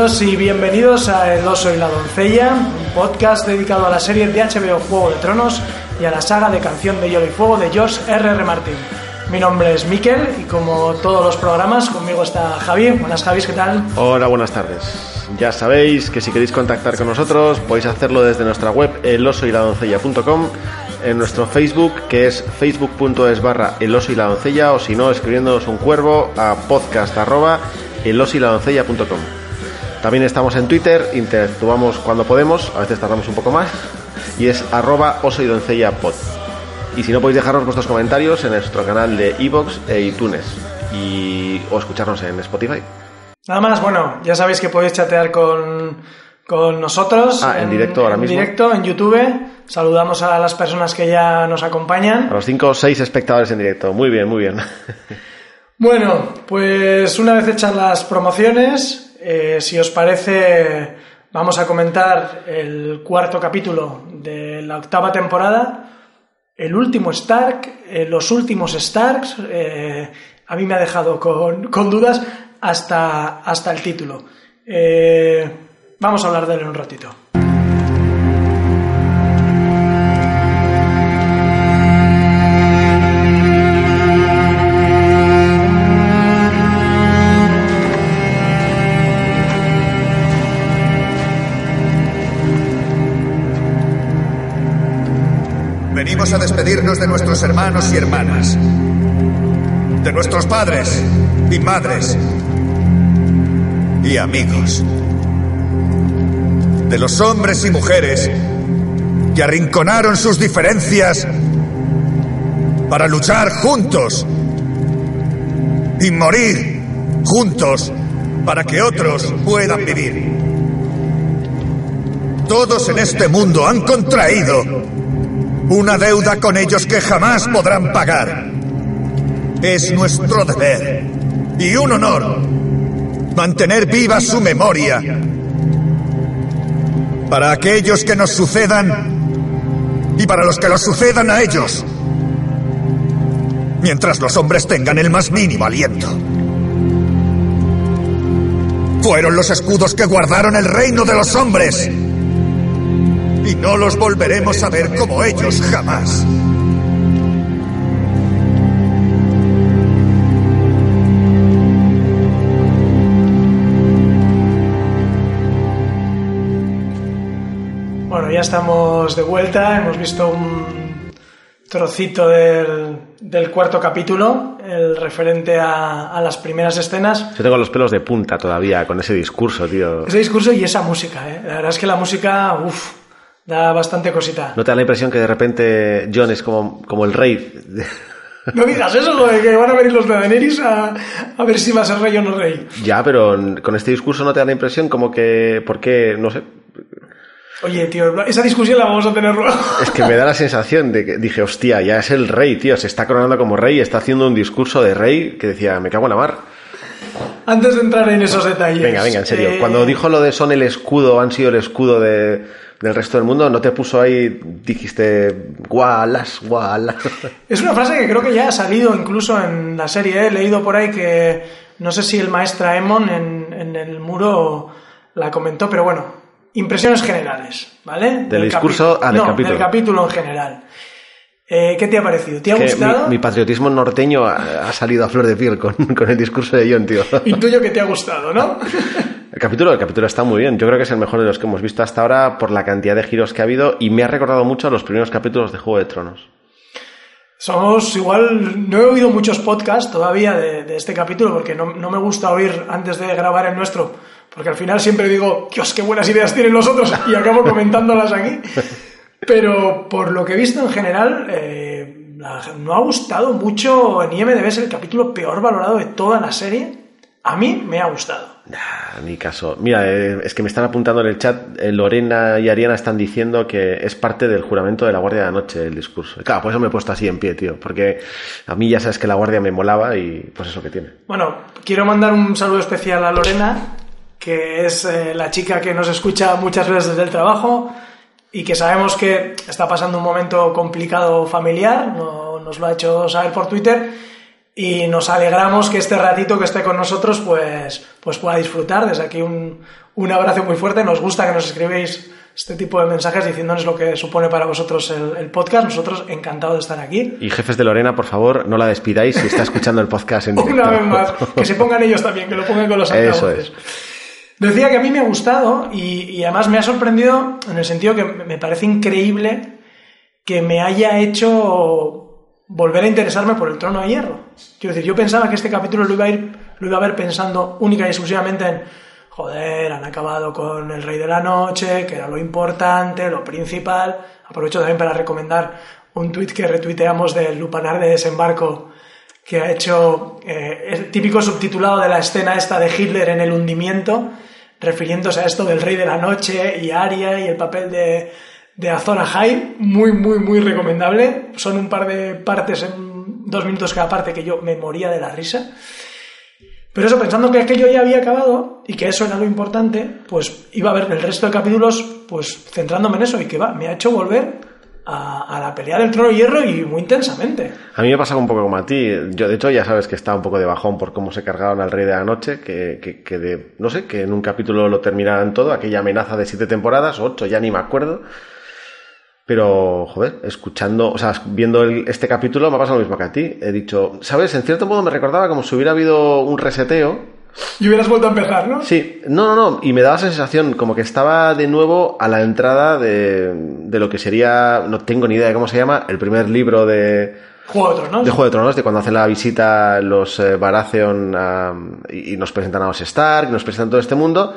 Y bienvenidos a El oso y la doncella, un podcast dedicado a la serie de HBO Juego de Tronos y a la saga de canción de Hielo y Fuego de George R.R. R. Martin. Mi nombre es Miquel y como todos los programas, conmigo está Javi. Buenas Javi, ¿qué tal? Hola, buenas tardes. Ya sabéis que si queréis contactar con nosotros podéis hacerlo desde nuestra web elosoyladoncella.com, en nuestro Facebook que es facebook.es barra el oso y la doncella o si no escribiéndonos un cuervo a podcast arroba elosoyladoncella.com. También estamos en Twitter, interactuamos cuando podemos, a veces tardamos un poco más, y es arroba oso y doncella pod. Y si no podéis dejarnos vuestros comentarios en nuestro canal de iVoox e iTunes y o escucharnos en Spotify. Nada más, bueno, ya sabéis que podéis chatear con, con nosotros. Ah, en directo ahora en mismo. directo, en YouTube. Saludamos a las personas que ya nos acompañan. A los cinco o seis espectadores en directo. Muy bien, muy bien. Bueno, pues una vez hechas las promociones, eh, si os parece, vamos a comentar el cuarto capítulo de la octava temporada. El último Stark, eh, los últimos Starks, eh, a mí me ha dejado con, con dudas hasta, hasta el título. Vamos a hablar de él en un ratito. Venimos a despedirnos de nuestros hermanos y hermanas, de nuestros padres y madres y amigos, de los hombres y mujeres que arrinconaron sus diferencias para luchar juntos y morir juntos para que otros puedan vivir. Todos en este mundo han contraído una deuda con ellos que jamás podrán pagar. Es nuestro deber y un honor mantener viva su memoria para aquellos que nos sucedan y para los que los sucedan a ellos, mientras los hombres tengan el más mínimo aliento. Fueron los escudos que guardaron el reino de los hombres y no los volveremos a ver como ellos jamás. Bueno, ya estamos de vuelta, hemos visto un trocito del, del cuarto capítulo, el referente a, a, las primeras escenas. Yo tengo los pelos de punta todavía con ese discurso, tío. Ese discurso y esa música, ¿eh? La verdad es que la música, uff, da bastante cosita. ¿No te da la impresión que de repente John es como, como el rey? No digas eso, lo de que van a venir los de Daenerys a, a ver si va a ser rey o no rey. Ya, pero con este discurso no te da la impresión como que, ¿por qué? No sé. Oye, tío, esa discusión la vamos a tener luego. Es que me da la sensación de que dije, hostia, ya es el rey, tío, se está coronando como rey, está haciendo un discurso de rey que decía, me cago en la mar. Antes de entrar en esos detalles. Venga, venga, en serio. Eh... Cuando dijo lo de son el escudo, han sido el escudo de, del resto del mundo, ¿no te puso ahí, dijiste, gualas, gualas? Es una frase que creo que ya ha salido incluso en la serie, ¿eh? he leído por ahí que no sé si el maestra Emon en, en el muro la comentó, pero bueno, impresiones generales, ¿vale? Del, del discurso al no, capítulo. del capítulo en general. Eh, ¿Qué te ha parecido? ¿Te ha gustado? Mi, mi, patriotismo norteño ha, ha, salido a flor de piel con, con el discurso de John, tío. Intuyo que te ha gustado, ¿no? El capítulo, el capítulo está muy bien. Yo creo que es el mejor de los que hemos visto hasta ahora por la cantidad de giros que ha habido y me ha recordado mucho a los primeros capítulos de Juego de Tronos. Somos igual, no he oído muchos podcasts todavía de, este capítulo porque no, no, me gusta oír antes de grabar el nuestro, porque al final siempre digo, Dios, qué buenas ideas tienen los otros y acabo comentándolas aquí. Pero por lo que he visto en general, eh, no ha gustado mucho en IMDB, es el capítulo peor valorado de toda la serie. A mí me ha gustado. Ni caso. Mira, eh, es que me están apuntando en el chat, eh, Lorena y Ariana están diciendo que es parte del juramento de la Guardia de la Noche el discurso. Claro, por eso me he puesto así en pie, tío, porque a mí ya sabes que la Guardia me molaba y pues eso que tiene. Bueno, quiero mandar un saludo especial a Lorena, que es eh, la chica que nos escucha muchas veces desde el trabajo y que sabemos que está pasando un momento complicado familiar, no, nos lo ha hecho saber por Twitter y nos alegramos que este ratito que esté con nosotros pues, pues pueda disfrutar. Desde aquí un, un abrazo muy fuerte. Nos gusta que nos escribéis este tipo de mensajes diciéndonos lo que supone para vosotros el, el podcast. Nosotros encantados de estar aquí. Y jefes de Lorena, por favor, no la despidáis si está escuchando el podcast en directo. Una vez más, que se pongan ellos también, que lo pongan con los Eso altavoces. es. Decía que a mí me ha gustado y, y además me ha sorprendido en el sentido que me parece increíble que me haya hecho volver a interesarme por el trono de hierro. Quiero decir, yo pensaba que este capítulo lo iba a, ir, lo iba a ver pensando única y exclusivamente en, joder, han acabado con el Rey de la Noche, que era lo importante, lo principal. Aprovecho también para recomendar un tuit que retuiteamos del Lupanar de Desembarco que ha hecho eh, el típico subtitulado de la escena esta de Hitler en el hundimiento, refiriéndose a esto del Rey de la Noche y Aria y el papel de, de Azor Ahai, muy, muy, muy recomendable. Son un par de partes en dos minutos cada parte que yo me moría de la risa. Pero eso, pensando que aquello ya había acabado y que eso era lo importante, pues iba a ver el resto de capítulos, pues centrándome en eso y que va, me ha hecho volver a, la pelea del trono de hierro y muy intensamente. A mí me pasa un poco como a ti. Yo, de hecho, ya sabes que estaba un poco de bajón por cómo se cargaron al Rey de la Noche, que, que, que de, no sé, que en un capítulo lo terminaran todo, aquella amenaza de siete temporadas, ocho, ya ni me acuerdo. Pero, joder, escuchando, o sea, viendo el- este capítulo me ha pasado lo mismo que a ti. He dicho, ¿sabes? En cierto modo me recordaba como si hubiera habido un reseteo. Y hubieras vuelto a empezar, ¿no? Sí, no, no, no, y me daba esa sensación como que estaba de nuevo a la entrada de, de lo que sería, no tengo ni idea de cómo se llama, el primer libro de, Juego de Tronos. de Juego de Tronos, de cuando hacen la visita los eh, Baratheon y, y nos presentan a los Stark, y nos presentan todo este mundo.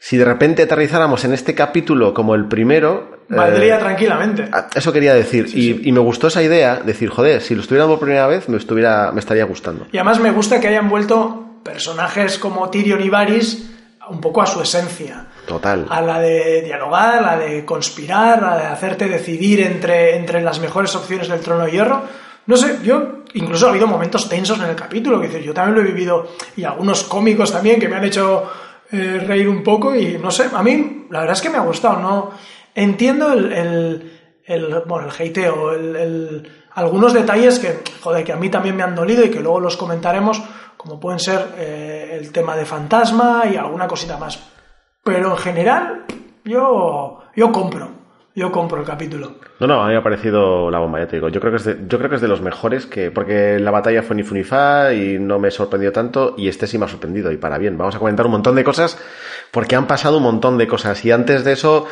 Si de repente aterrizáramos en este capítulo como el primero... eh, Valdría tranquilamente. a- eso quería decir, y, y me gustó esa idea, decir, joder, si lo estuviera por primera vez me, estuviera, me estaría gustando. Y además me gusta que hayan vuelto personajes como Tyrion y Varys un poco a su esencia. Total. A la de dialogar, a la de conspirar, a la de hacerte decidir entre, entre las mejores opciones del trono de hierro. No sé, yo incluso ha habido momentos tensos en el capítulo, que yo también lo he vivido, y algunos cómicos también que me han hecho eh, reír un poco, y no sé, a mí la verdad es que me ha gustado, ¿no? Entiendo el, el, bueno, el hateo, el, algunos detalles que, joder, que a mí también me han dolido y que luego los comentaremos, como pueden ser eh, el tema de fantasma y alguna cosita más. Pero en general, yo, yo compro, yo compro el capítulo. No, no, a mí me ha parecido la bomba, ya te digo. Yo creo que es de, yo creo que es de los mejores, que porque la batalla fue ni fu ni fa y no me sorprendió tanto, y este sí me ha sorprendido, y para bien. Vamos a comentar un montón de cosas, porque han pasado un montón de cosas. Y antes de eso,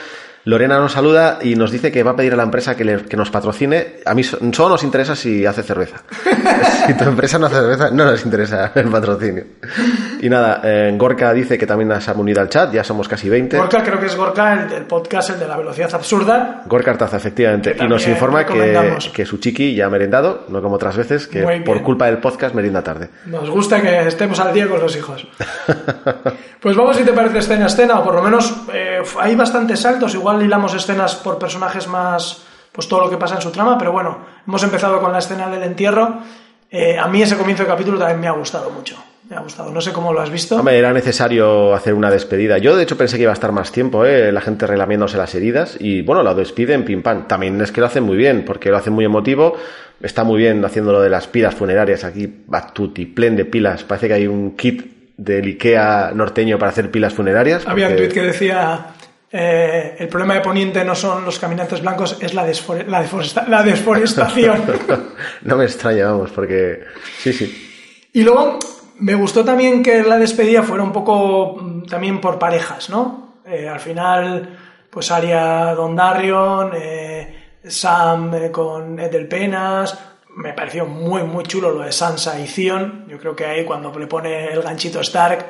Lorena nos saluda y nos dice que va a pedir a la empresa que, le- que nos patrocine. A mí so- solo nos interesa si hace cerveza. si tu empresa no hace cerveza, no nos interesa el patrocinio. Y nada, eh, Gorka dice que también se ha unido al chat, ya somos casi 20. Gorka creo que es Gorka, el del podcast, el de la velocidad absurda. Gorka Artaza, efectivamente. Y nos informa que, su chiqui ya ha merendado, no como otras veces, que por culpa del podcast merienda tarde. Nos gusta que estemos al día con los hijos. Pues vamos, si te parece, escena a escena, o por lo menos eh, hay bastantes saltos, igual hilamos escenas por personajes más, pues todo lo que pasa en su trama, pero bueno, hemos empezado con la escena del entierro. Eh, a mí ese comienzo de capítulo también me ha gustado mucho. Me ha gustado, no sé cómo lo has visto. Hombre, era necesario hacer una despedida. Yo, de hecho, pensé que iba a estar más tiempo, ¿eh? la gente relamiéndose las heridas. Y bueno, la despiden, pim pam. También es que lo hacen muy bien, porque lo hacen muy emotivo. Está muy bien haciendo lo de las pilas funerarias aquí, batuti, plen de pilas. Parece que hay un kit del Ikea norteño para hacer pilas funerarias. Había un tuit que decía, eh, el problema de Poniente no son los caminantes blancos, es la, desfore- la, deforesta- la desforestación. no me extraña, vamos, porque sí, sí. Y luego me gustó también que la despedida fuera un poco mm, también por parejas, ¿no? Eh, al final, pues Aria Dondarrion, eh, Sam eh, con Edel Penas. Me pareció muy, muy chulo lo de Sansa y Theon. Yo creo que ahí cuando le pone el ganchito Stark,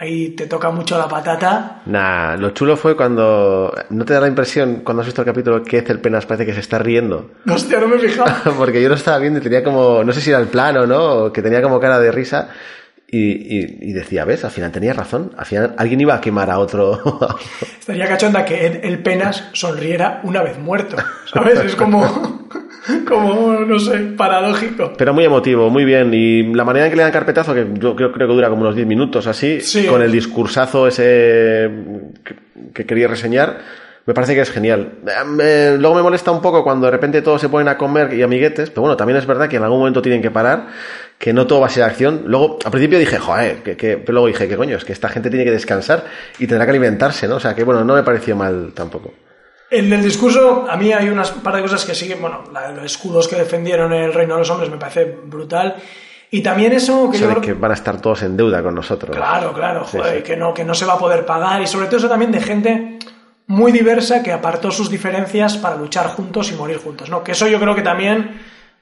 ahí te toca mucho la patata. Nah, lo chulo fue cuando. ¿No te da la impresión, cuando has visto el capítulo, que Ethel Penas parece que se está riendo? Hostia, no me he fijado. Porque yo lo estaba viendo y tenía como. No sé si era el plano, ¿no? Que tenía como cara de risa. Y, y- y decía, ¿ves? Al final tenía razón. Al final alguien iba a quemar a otro. Estaría cachonda que Ed- el Penas sonriera una vez muerto. ¿Sabes? Es como, como, no sé, paradójico. Pero muy emotivo, muy bien. Y la manera en que le dan carpetazo, que yo creo, creo que dura como unos 10 minutos así, Sí. con el discursazo ese que, que quería reseñar, Me parece que es genial. Eh, luego me molesta un poco cuando de repente todos se ponen a comer y amiguetes, pero bueno, también es verdad que en algún momento tienen que parar, que no todo va a ser acción. Luego, al principio dije, joder, que, que- pero luego dije, ¿qué coño? Es que esta gente tiene que descansar y tendrá que alimentarse, ¿no? O sea, que bueno, no me pareció mal tampoco. En el discurso, a mí hay unas par de cosas que siguen, bueno, la- los escudos que defendieron el reino de los hombres me parece brutal. Y también eso que yo que van a estar todos en deuda con nosotros. Claro, claro, Sí, joder, sí. Que, no, que no se va a poder pagar y sobre todo eso también de gente muy diversa que apartó sus diferencias para luchar juntos y morir juntos, ¿no? Que eso yo creo que también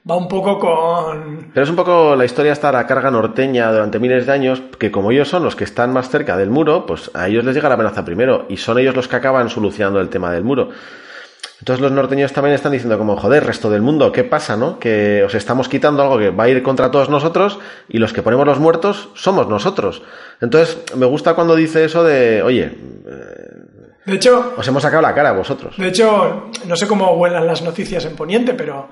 va un poco con... Pero es un poco la historia está la carga norteña durante miles de años, que como ellos son los que están más cerca del muro, pues a ellos les llega la amenaza primero, y son ellos los que acaban solucionando el tema del muro. Entonces los norteños también están diciendo como, joder, resto del mundo, ¿qué pasa, no? Que os estamos quitando algo que va a ir contra todos nosotros y los que ponemos los muertos somos nosotros. Entonces me gusta cuando dice eso de, oye, De hecho, os hemos sacado la cara a vosotros. de hecho, no sé cómo vuelan las noticias en Poniente, pero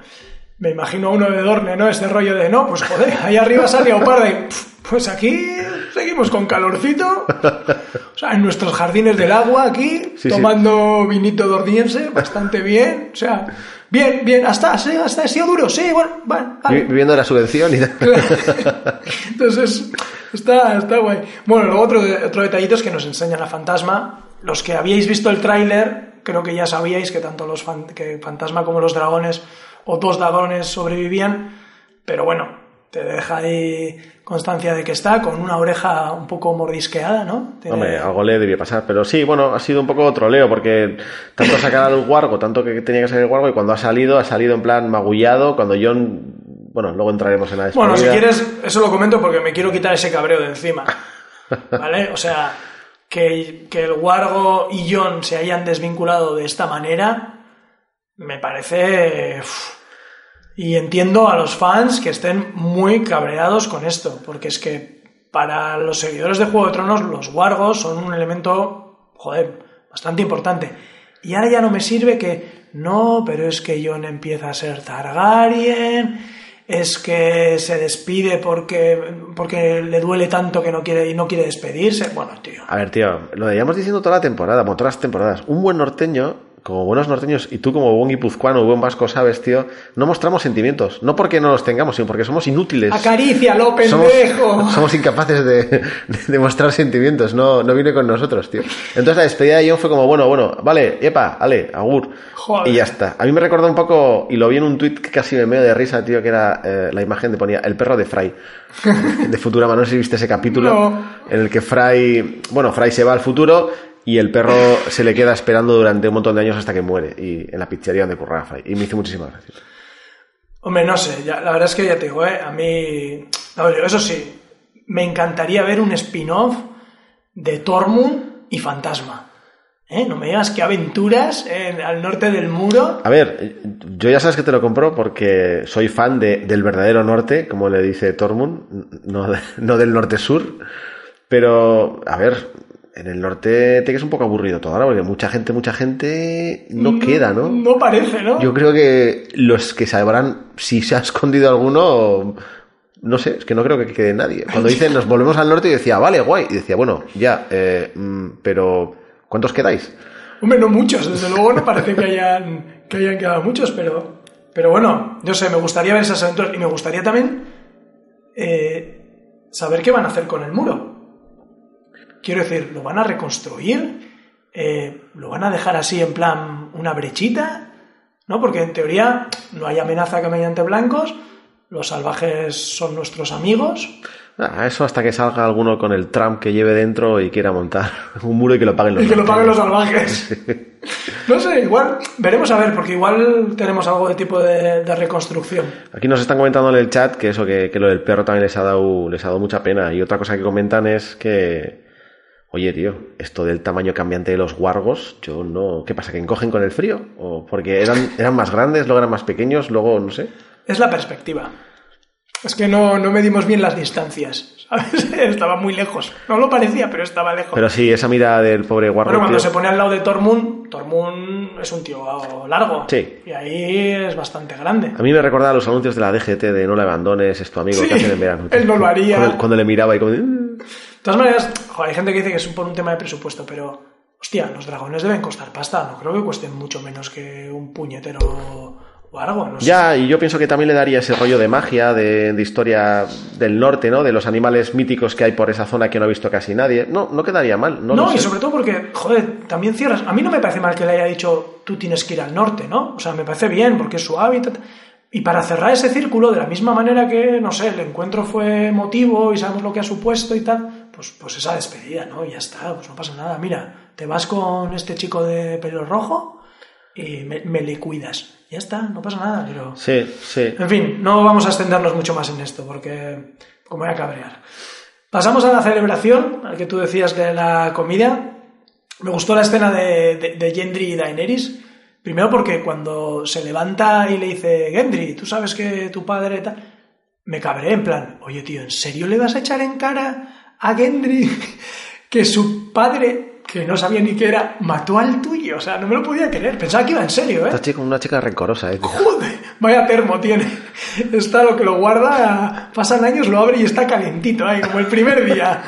me imagino uno de Dorne, ¿no? Este rollo de, no, pues joder, ahí arriba sale Oparda y, pues aquí seguimos con calorcito. O sea, en nuestros jardines del agua aquí, Sí, sí. tomando vinito dorniense, bastante bien. O sea, bien, bien, hasta, sí, hasta ha sido duro, sí, bueno, bueno, vale. Vi- Viviendo la subvención y Entonces, está, está guay. Bueno, luego otro, otro detallito es que nos enseña la fantasma. Los que habíais visto el tráiler, creo que ya sabíais que tanto los fan- que fantasma como los dragones o dos dragones sobrevivían, pero bueno, te deja ahí constancia de que está con una oreja un poco mordisqueada, ¿no? Tiene- Hombre, algo le debía pasar, pero sí, bueno, ha sido un poco troleo, porque tanto sacar al guargo, tanto que tenía que salir el guargo, y cuando ha salido, ha salido en plan magullado, cuando John, bueno, luego entraremos en la despedida. Bueno, si quieres, eso lo comento porque me quiero quitar ese cabreo de encima. ¿Vale? O sea, que, que el Wargo y John se hayan desvinculado de esta manera, me parece. uf. Y entiendo a los fans que estén muy cabreados con esto, porque es que para los seguidores de Juego de Tronos, los Wargos son un elemento, joder, bastante importante. Y ahora ya no me sirve que, no, pero es que Jon empieza a ser Targaryen, es que se despide porque, porque le duele tanto que no quiere y no quiere despedirse. Bueno, tío. A ver, tío, lo llevamos diciendo toda la temporada, bueno, todas las temporadas. Un buen norteño, como buenos norteños, y tú como buen guipuzcoano, buen vasco sabes, tío, no mostramos sentimientos. No porque no los tengamos, sino porque somos inútiles. Acarícialo, Somos, pendejo. somos incapaces de, de, de mostrar sentimientos, no, no viene con nosotros, tío. Entonces la despedida de John fue como, bueno, bueno, vale, epa, ale, agur. Joder. Y ya está. A mí me recordó un poco, y lo vi en un tuit que casi me meo de risa, tío, que era eh, la imagen de ponía el perro de Fry, de Futurama. No sé si viste ese capítulo No. en el que Fry, bueno, Fry se va al futuro y el perro se le queda esperando durante un montón de años hasta que muere, y en la pizzería donde curraba Fry. Y me hizo muchísima gracia. Hombre, no sé, ya- la verdad es que ya te digo, ¿eh? a mí, ver, eso sí, me encantaría ver un spin-off de Tormund y Fantasma. ¿Eh? No me digas qué aventuras en- al norte del muro. A ver, yo ya sabes que te lo compro porque soy fan de, del verdadero norte, como le dice Tormund, no, no del norte-sur. Pero, a ver, en el norte te que es un poco aburrido todo ahora porque mucha gente, mucha gente no queda, ¿no? No parece, ¿no? Yo creo que los que sabrán si se ha escondido alguno, no sé, es que no creo que quede nadie. Cuando dicen nos volvemos al norte, yo decía, vale, guay. Y decía, bueno, ya, eh, mm, pero ¿cuántos quedáis? Hombre, no muchos, desde luego no parece que hayan, que hayan quedado muchos, pero, pero bueno, yo sé, me gustaría ver esas aventuras y me gustaría también eh, saber qué van a hacer con el muro. Quiero decir, ¿lo van a reconstruir? Eh, ¿Lo van a dejar así en plan una brechita? ¿No? Porque en teoría no hay amenaza que mediante blancos, los salvajes son nuestros amigos. Ah, eso hasta que salga alguno con el Trump que lleve dentro y quiera montar un muro y que lo paguen los Y que lo paguen los salvajes. No sé, igual, veremos a ver, porque igual tenemos algo de tipo de, de reconstrucción. Aquí nos están comentando en el chat que eso, que, que lo del perro también les ha dado, les ha dado mucha pena. Y otra cosa que comentan es que, oye, tío, esto del tamaño cambiante de los guargos, yo no, ¿qué pasa? ¿Que encogen con el frío? ¿O porque eran, eran más grandes, luego eran más pequeños, luego, no sé? Es la perspectiva. Es que no, no medimos bien las distancias, ¿sabes? estaba muy lejos. No lo parecía, pero estaba lejos. Pero sí, esa mirada del pobre guargo, Pero cuando tío, se pone al lado de Tormund, Tormund es un tío largo. Sí. Y ahí es bastante grande. A mí me recordaba los anuncios de la DGT de no le abandones, es tu amigo, Sí, que hacen en verano. tío. él no lo haría. Cuando, cuando le miraba y como... todas maneras, joder, hay gente que dice que es por un tema de presupuesto, pero hostia, los dragones deben costar pasta, no creo que cuesten mucho menos que un puñetero o algo, no sé. Ya, y yo pienso que también le daría ese rollo de magia, de, de historia del norte, ¿no? De los animales míticos que hay por esa zona que no ha visto casi nadie. No, no quedaría mal. No, No, y sé. sobre todo porque, joder, también cierras. A mí no me parece mal que le haya dicho tú tienes que ir al norte, ¿no? O sea, me parece bien porque es su hábitat. Y para cerrar ese círculo, de la misma manera que, no sé, el encuentro fue emotivo y sabemos lo que ha supuesto y tal, pues, pues esa despedida, ¿no? Ya está, pues no pasa nada. Mira, te vas con este chico de pelo rojo y me, me le cuidas. Ya está, no pasa nada, pero... Sí, sí. En fin, no vamos a extendernos mucho más en esto porque como voy a cabrear. Pasamos a la celebración, al que tú decías de la comida. Me gustó la escena de, de, de Gendry y Daenerys. Primero porque cuando se levanta y le dice, Gendry, tú sabes que tu padre tal... Me cabré en plan, oye tío, ¿en serio le vas a echar en cara a Gendry que su padre, que no sabía ni qué era, mató al tuyo? O sea, no me lo podía creer. Pensaba que iba en serio, ¿eh? Esta chica, una chica rencorosa, ¿eh? tío. Joder, vaya termo tiene. Está lo que lo guarda, pasan años, lo abre y está calentito ahí, como el primer día.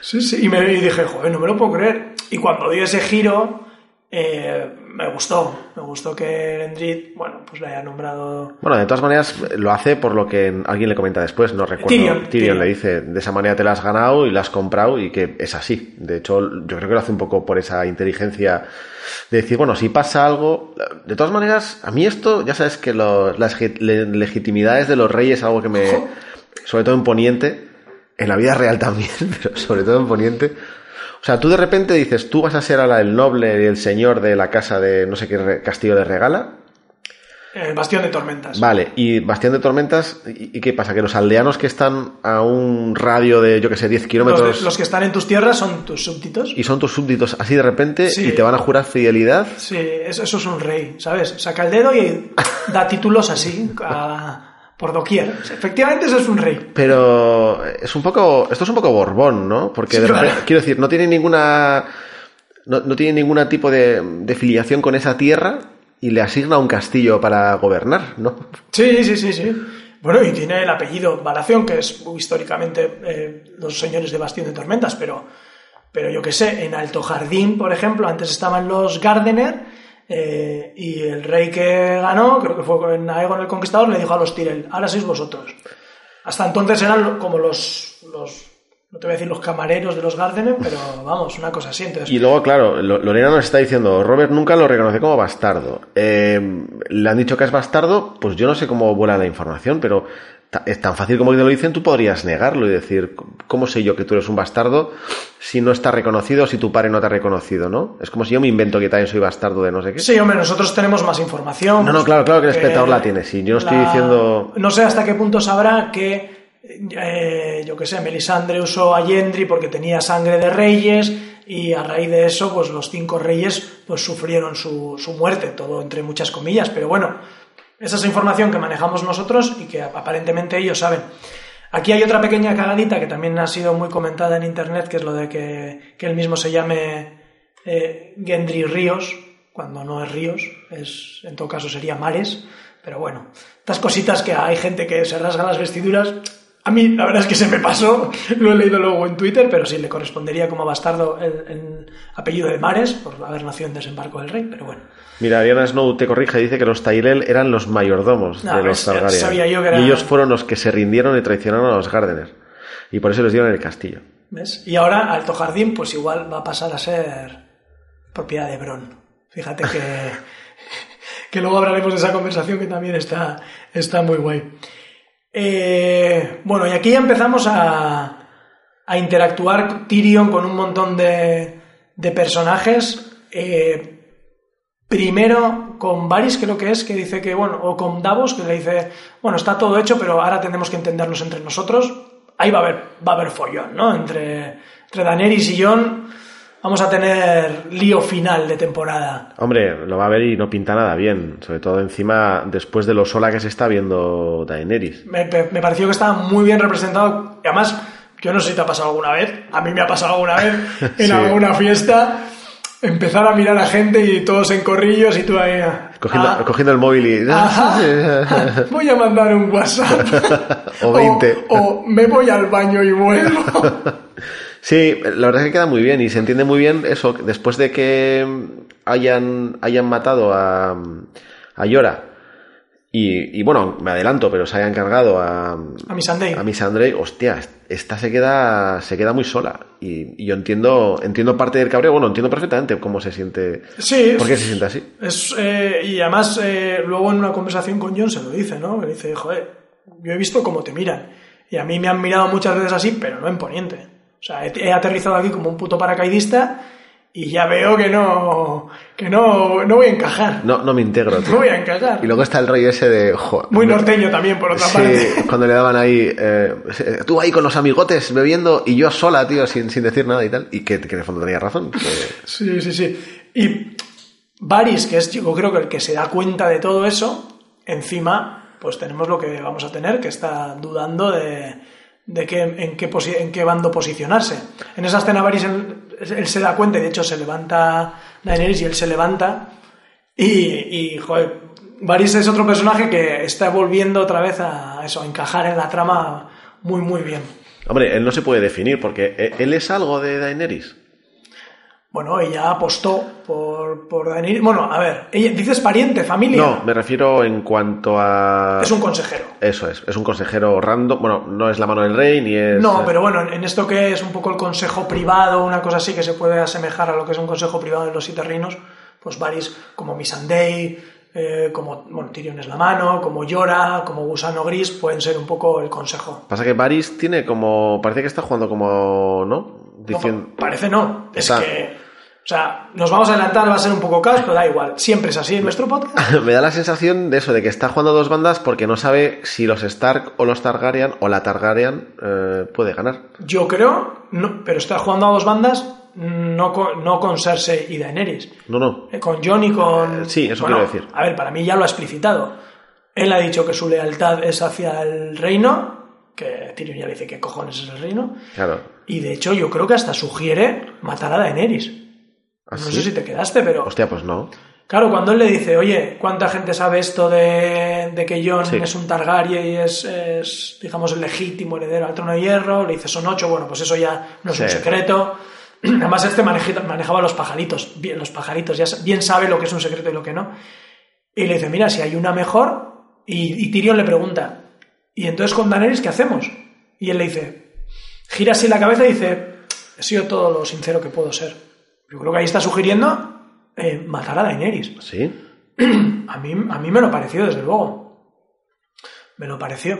Sí, sí, y me y dije, joder, no me lo puedo creer. Y cuando dio ese giro, eh, me gustó. Me gustó que Endrit, bueno, pues le haya nombrado. Bueno, de todas maneras, lo hace por lo que alguien le comenta después, no recuerdo. Tyrion, Tyrion. le dice, de esa manera te la has ganado y la has comprado y que es así. De hecho, yo creo que lo hace un poco por esa inteligencia de decir, bueno, si pasa algo... De todas maneras, a mí esto, ya sabes que las le- legitimidades de los reyes es algo que me... Ojo. Sobre todo en Poniente, en la vida real también, pero sobre todo en Poniente... O sea, tú de repente dices, tú vas a ser ahora el noble y el señor de la casa de no sé qué castillo de regala, El Bastión de Tormentas. Vale, y Bastión de Tormentas, ¿y, qué pasa? Que los aldeanos que están a un radio de, yo que sé, 10 Los, kilómetros los que están en tus tierras son tus súbditos. y son tus súbditos así de repente Sí. y te van a jurar fidelidad. Sí, eso, eso es un rey, ¿sabes? Saca el dedo y da títulos así, a- por doquier. Efectivamente, eso es un rey. Pero es un poco, esto es un poco Borbón, ¿no? Porque Sí, de claro. repente- quiero decir, no tiene ninguna, no, no tiene ningún tipo de, de filiación con esa tierra y le asigna un castillo para gobernar, ¿no? Sí, sí, sí, sí. Bueno, y tiene el apellido Baración, que es históricamente eh, los señores de Bastión de Tormentas, pero, pero yo qué sé, en Alto Jardín, por ejemplo, antes estaban los Gardener, eh, y el rey que ganó, creo que fue con Aegon el Conquistador, le dijo a los Tyrell, ahora sois vosotros. Hasta entonces eran como los, los, no te voy a decir los camareros de los Gardener, pero vamos, una cosa así. Y luego, claro, Lo- Lorena nos está diciendo, Robert nunca lo reconoce como bastardo. Eh, le han dicho que es bastardo, pues yo no sé cómo vuela la información, pero es tan fácil como que te lo dicen, tú podrías negarlo y decir, ¿cómo sé yo que tú eres un bastardo si no está reconocido, si tu padre no te ha reconocido, no? Es como si yo me invento que también soy bastardo de no sé qué. Sí, hombre, nosotros tenemos más información. No, no, claro, claro que el Eh, espectador la tiene, sí, yo no estoy diciendo- No sé hasta qué punto sabrá que, eh, yo qué sé, Melisandre usó a Gendry porque tenía sangre de reyes y a raíz de eso, pues los cinco reyes pues sufrieron su, su muerte, todo entre muchas comillas, pero bueno, esa es información que manejamos nosotros y que aparentemente ellos saben. Aquí hay otra pequeña cagadita que también ha sido muy comentada en internet, que es lo de que, que él mismo se llame eh, Gendry Ríos, cuando no es ríos, es, en todo caso sería mares, pero bueno, estas cositas que hay gente que se rasga las vestiduras, a mí la verdad es que se me pasó, lo he leído luego en Twitter, pero sí le correspondería como bastardo el, el apellido de Mares, por haber nacido en desembarco del rey, pero bueno. Mira, Ariana Snow te corrige, dice que los Tyrell eran los mayordomos No, de los Targaryen. sabía yo que era- Y ellos fueron los que se rindieron y traicionaron a los Gardener. Y por eso les dieron el castillo. ¿Ves? Y ahora Alto Jardín, pues igual va a pasar a ser propiedad de Bron. Fíjate que, que luego hablaremos de esa conversación que también está, está muy guay. Eh, bueno, y aquí ya empezamos a, interactuar Tyrion con un montón de, de personajes. Eh, primero con Varys, creo que es, que dice que, bueno, o con Davos, que le dice, bueno, está todo hecho, pero ahora tenemos que entendernos entre nosotros. Ahí va a haber, va a haber follón, ¿no? Entre, entre Daenerys y Jon vamos a tener lío final de temporada. Hombre, lo va a ver y no pinta nada bien. Sobre todo encima, después de lo sola que se está viendo Daenerys. Me, me- pareció que estaba muy bien representado. Y además, yo no sé si te ha pasado alguna vez, a mí me ha pasado alguna vez en Sí. alguna fiesta, empezar a mirar a gente y todos en corrillos y tú ahí... Cogiendo, ah, cogiendo el móvil y... Ajá. Voy a mandar un WhatsApp. O 20. O, o me voy al baño y vuelvo. Sí, la verdad es que queda muy bien y se entiende muy bien eso, después de que hayan, hayan matado a, a Yora y, y bueno, me adelanto, pero se hayan cargado a, A mi Sunday. a Miss Andrei, hostia, esta se queda, se queda muy sola. Y, y yo entiendo, entiendo parte del cabreo, bueno, entiendo perfectamente cómo se siente, Sí, por qué se siente así. Es, eh, y además, eh, luego en una conversación con John se lo dice, ¿no? Le dice, joder, yo he visto cómo te miran. Y a mí me han mirado muchas veces así, pero no en poniente. O sea, he, aterrizado aquí como un puto paracaidista y ya veo que no, que no, no voy a encajar. No, no me integro, tío. No voy a encajar. Y luego está el rollo ese de, jo, Muy norteño también, por otra Sí, parte. cuando le daban ahí, eh, tú ahí con los amigotes bebiendo y yo sola, tío, sin, sin decir nada y tal. Y que, que en el fondo tenía razón. que- Sí, sí, sí. Y Varys, que es yo creo que el que se da cuenta de todo eso, encima, pues tenemos lo que vamos a tener, que está dudando de, de qué, en, qué en qué bando posicionarse. En esa escena Varys él, él se da cuenta y de hecho se levanta Daenerys y él se levanta y, y joder, Varys es otro personaje que está volviendo otra vez a eso, a encajar en la trama muy, muy bien. Hombre, él no se puede definir porque eh, él es algo de Daenerys. Bueno, ella apostó por, por Daenerys. Bueno, a ver, ella, dices pariente, familia. No, me refiero en cuanto a... Es un consejero. Eso es, es un consejero random. Bueno, no es la mano del rey ni es... No, pero bueno, en- en esto que es un poco el consejo privado, una cosa así que se puede asemejar a lo que es un consejo privado de los siete reinos, pues Varys como Missandei, eh, como bueno, Tyrion es la mano, como Llora, como Gusano Gris, pueden ser un poco el consejo. Pasa que Varys tiene como... Parece que está jugando como... ¿No? Diciendo... parece no, es Está- que... O sea, nos vamos a adelantar, va a ser un poco caos, pero da igual. Siempre es así en nuestro podcast. Me da la sensación de eso, de que está jugando a dos bandas porque no sabe si los Stark o los Targaryen o la Targaryen eh, puede ganar. Yo creo, no, pero está jugando a dos bandas, no con, no con Cersei y Daenerys. No, no. Eh, Con John y con... Eh, sí, eso Bueno, quiero decir. A ver, para mí ya lo ha explicitado. Él ha dicho que su lealtad es hacia el reino, que Tyrion ya le dice que cojones es el reino, Claro. y de hecho yo creo que hasta sugiere matar a Daenerys. ¿Ah, no sé si te quedaste, pero... Hostia, pues no. Claro, cuando él le dice, oye, ¿cuánta gente sabe esto de, de que Jon Sí. es un Targaryen y es, es, digamos, el legítimo heredero al trono de hierro? Le dice, son ocho, bueno, pues eso ya no es un secreto. Además, este manejita- manejaba los pajaritos, bien, los pajaritos, ya bien sabe lo que es un secreto y lo que no. Y le dice, mira, si hay una mejor, y, y Tyrion le pregunta, ¿y entonces con Daenerys qué hacemos? Y él le dice, gira así la cabeza y dice, he sido todo lo sincero que puedo ser. Yo creo que ahí está sugiriendo eh, matar a Daenerys. ¿Sí? A mí, a mí me lo pareció, desde luego. Me lo pareció.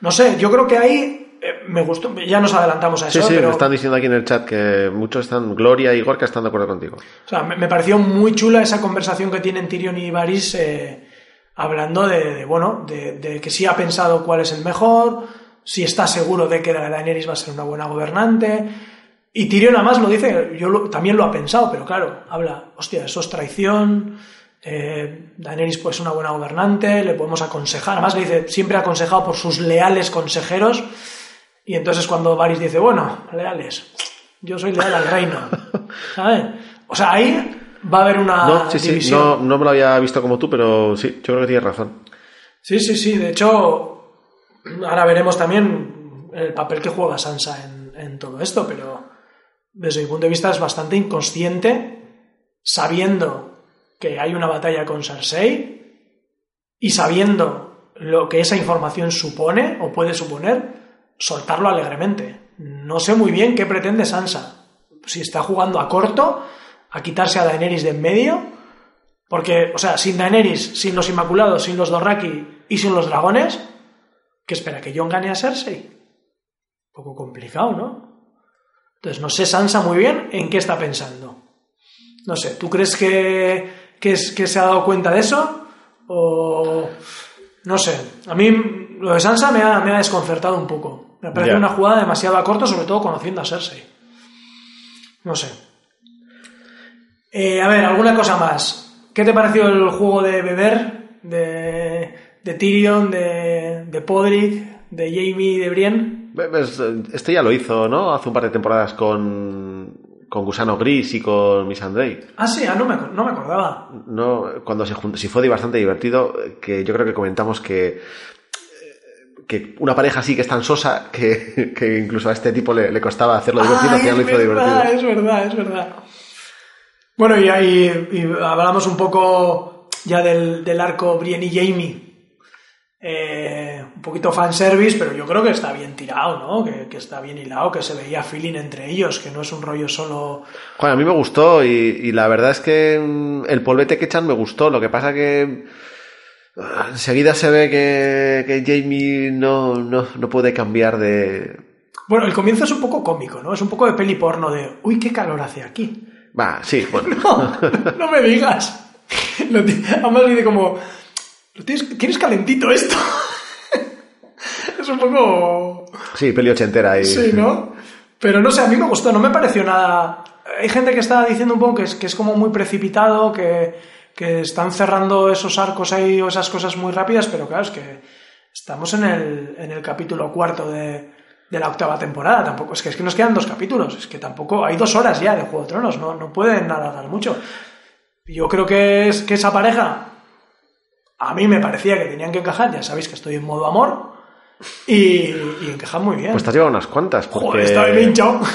No sé, yo creo que ahí eh, me gustó. Ya nos adelantamos a Sí, eso, sí, pero me están diciendo aquí en el chat que muchos están, Gloria y Gorka están de acuerdo contigo. o sea, me, me pareció muy chula esa conversación que tienen Tyrion y Varys eh, hablando de, de, bueno, de, de que sí ha pensado cuál es el mejor, si está seguro de que Daenerys va a ser una buena gobernante. Y Tyrion además lo dice, yo lo- también lo ha pensado, pero claro, habla, hostia, eso es traición, eh, Daenerys pues es una buena gobernante, le podemos aconsejar, además le dice, siempre aconsejado por sus leales consejeros, y entonces cuando Varys dice, bueno, leales, yo soy leal al reino, ¿sabes? O sea, ahí va a haber una no, sí, sí, no, no me lo había visto como tú, pero sí, yo creo que tienes razón. Sí, sí, sí. De hecho, ahora veremos también el papel que juega Sansa en, en todo esto, pero desde mi punto de vista es bastante inconsciente, sabiendo que hay una batalla con Cersei y sabiendo lo que esa información supone o puede suponer, soltarlo alegremente. No sé muy bien qué pretende Sansa. Si está jugando a corto, a quitarse a Daenerys de en medio, porque, o sea, sin Daenerys, sin los Inmaculados, sin los Dorraki y sin los dragones, ¿qué espera? ¿Que Jon gane a Cersei? Un poco complicado, ¿no? Entonces, no sé Sansa muy bien en qué está pensando. No sé, ¿tú crees que, que, es- que se ha dado cuenta de eso? O... No sé, a mí lo de Sansa me ha, me ha desconcertado un poco. Me parece Ya. una jugada demasiado a corto, sobre todo conociendo a Cersei. No sé. Eh, a ver, alguna cosa más. ¿Qué te pareció el juego de beber de, de Tyrion, de, de Podrick, de Jamie y de Brienne? Este ya lo hizo, ¿no? Hace un par de temporadas con, con Gusano Gris y con Miss Andrei. Ah, sí, ah, no, me, no me acordaba. No, cuando se juntó, sí fue bastante divertido, que yo creo que comentamos que que una pareja así que es tan sosa que, que incluso a este tipo le, le costaba hacerlo divertido, final lo hizo verdad, divertido. Es verdad, es verdad. Bueno, y ahí y hablamos un poco ya del, del arco Brienne y Jamie. Eh, un poquito fanservice, pero yo creo que está bien tirado, ¿no? Que, que está bien hilado, que se veía feeling entre ellos, que no es un rollo solo... Bueno, a mí me gustó y, y la verdad es que mm, el polvete que echan me gustó. Lo que pasa que ah, enseguida se ve que, que Jamie no, no, no puede cambiar de... Bueno, el comienzo es un poco cómico, ¿no? Es un poco de peli porno de, uy, qué calor hace aquí. Va, sí, bueno. No, no me digas. Además dice como, "¿Lo tienes- ¿quieres calentito esto? es un poco... Sí, peli ochentera y... Sí, ¿no? Pero no sé, a mí me gustó, no me pareció nada... Hay gente que está diciendo un poco que es, que es como muy precipitado, que, que están cerrando esos arcos ahí o esas cosas muy rápidas, pero claro, es que estamos en el, en el capítulo cuarto de, de la octava temporada, tampoco, es que, es que nos quedan dos capítulos, es que tampoco, hay dos horas ya de Juego de Tronos, no, no pueden nada dar mucho. Yo creo que, es, que esa pareja, a mí me parecía que tenían que encajar, ya sabéis que estoy en modo amor, y, y encajan muy bien. Pues te has llevado unas cuantas. Porque... Joder, hinchado.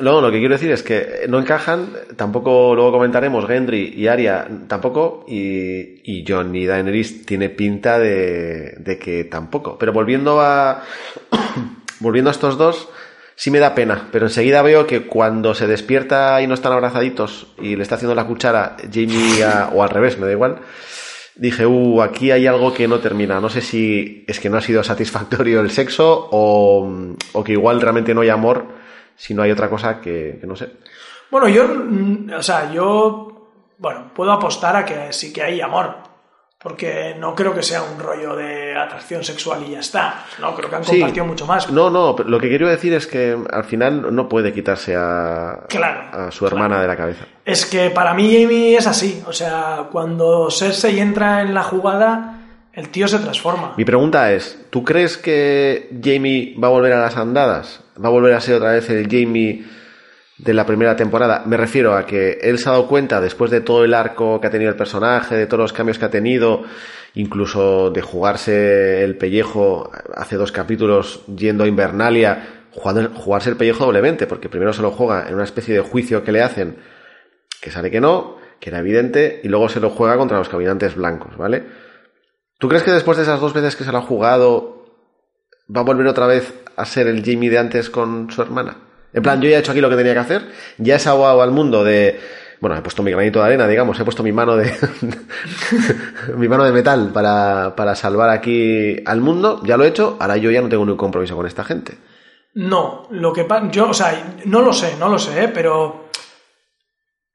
No, lo que quiero decir es que no encajan, tampoco luego comentaremos Gendry y Arya tampoco, y, y Jon y Daenerys tiene pinta de, de que tampoco. Pero volviendo a volviendo a estos dos, sí me da pena, pero enseguida veo que cuando se despierta y no están abrazaditos y le está haciendo la cuchara Jamie a- o al revés, me da igual. Dije, uh, aquí hay algo que no termina. No sé si es que no ha sido satisfactorio el sexo o, o que igual realmente no hay amor, si no hay otra cosa que, que no sé. Bueno, yo, mm, o sea, yo, bueno, puedo apostar a que sí que hay amor. Porque no creo que sea un rollo de atracción sexual y ya está. No, creo que han Sí. compartido mucho más. No, no, pero lo que quiero decir es que al final no puede quitarse a, Claro, a su hermana de la cabeza. Es que para mí Jamie es así. O sea, cuando Cersei entra en la jugada, el tío se transforma. Mi pregunta es, ¿tú crees que Jamie va a volver a las andadas? ¿Va a volver a ser otra vez el Jamie de la primera temporada? Me refiero a que él se ha dado cuenta, después de todo el arco que ha tenido el personaje, de todos los cambios que ha tenido, incluso de jugarse el pellejo hace dos capítulos yendo a Invernalia, jugarse el pellejo doblemente, porque primero se lo juega en una especie de juicio que le hacen, que sale que no, que era evidente, y luego se lo juega contra los caminantes blancos, ¿vale? ¿Tú crees que después de esas dos veces que se lo ha jugado, va a volver otra vez a ser el Jamie de antes con su hermana? En plan, yo ya he hecho aquí lo que tenía que hacer, ya he salvado al mundo de... Bueno, he puesto mi granito de arena, digamos, he puesto mi mano de... mi mano de metal para, para salvar aquí al mundo, ya lo he hecho, ahora yo ya no tengo ningún compromiso con esta gente. No, lo que pasa, yo, o sea, no lo sé, no lo sé, ¿eh? pero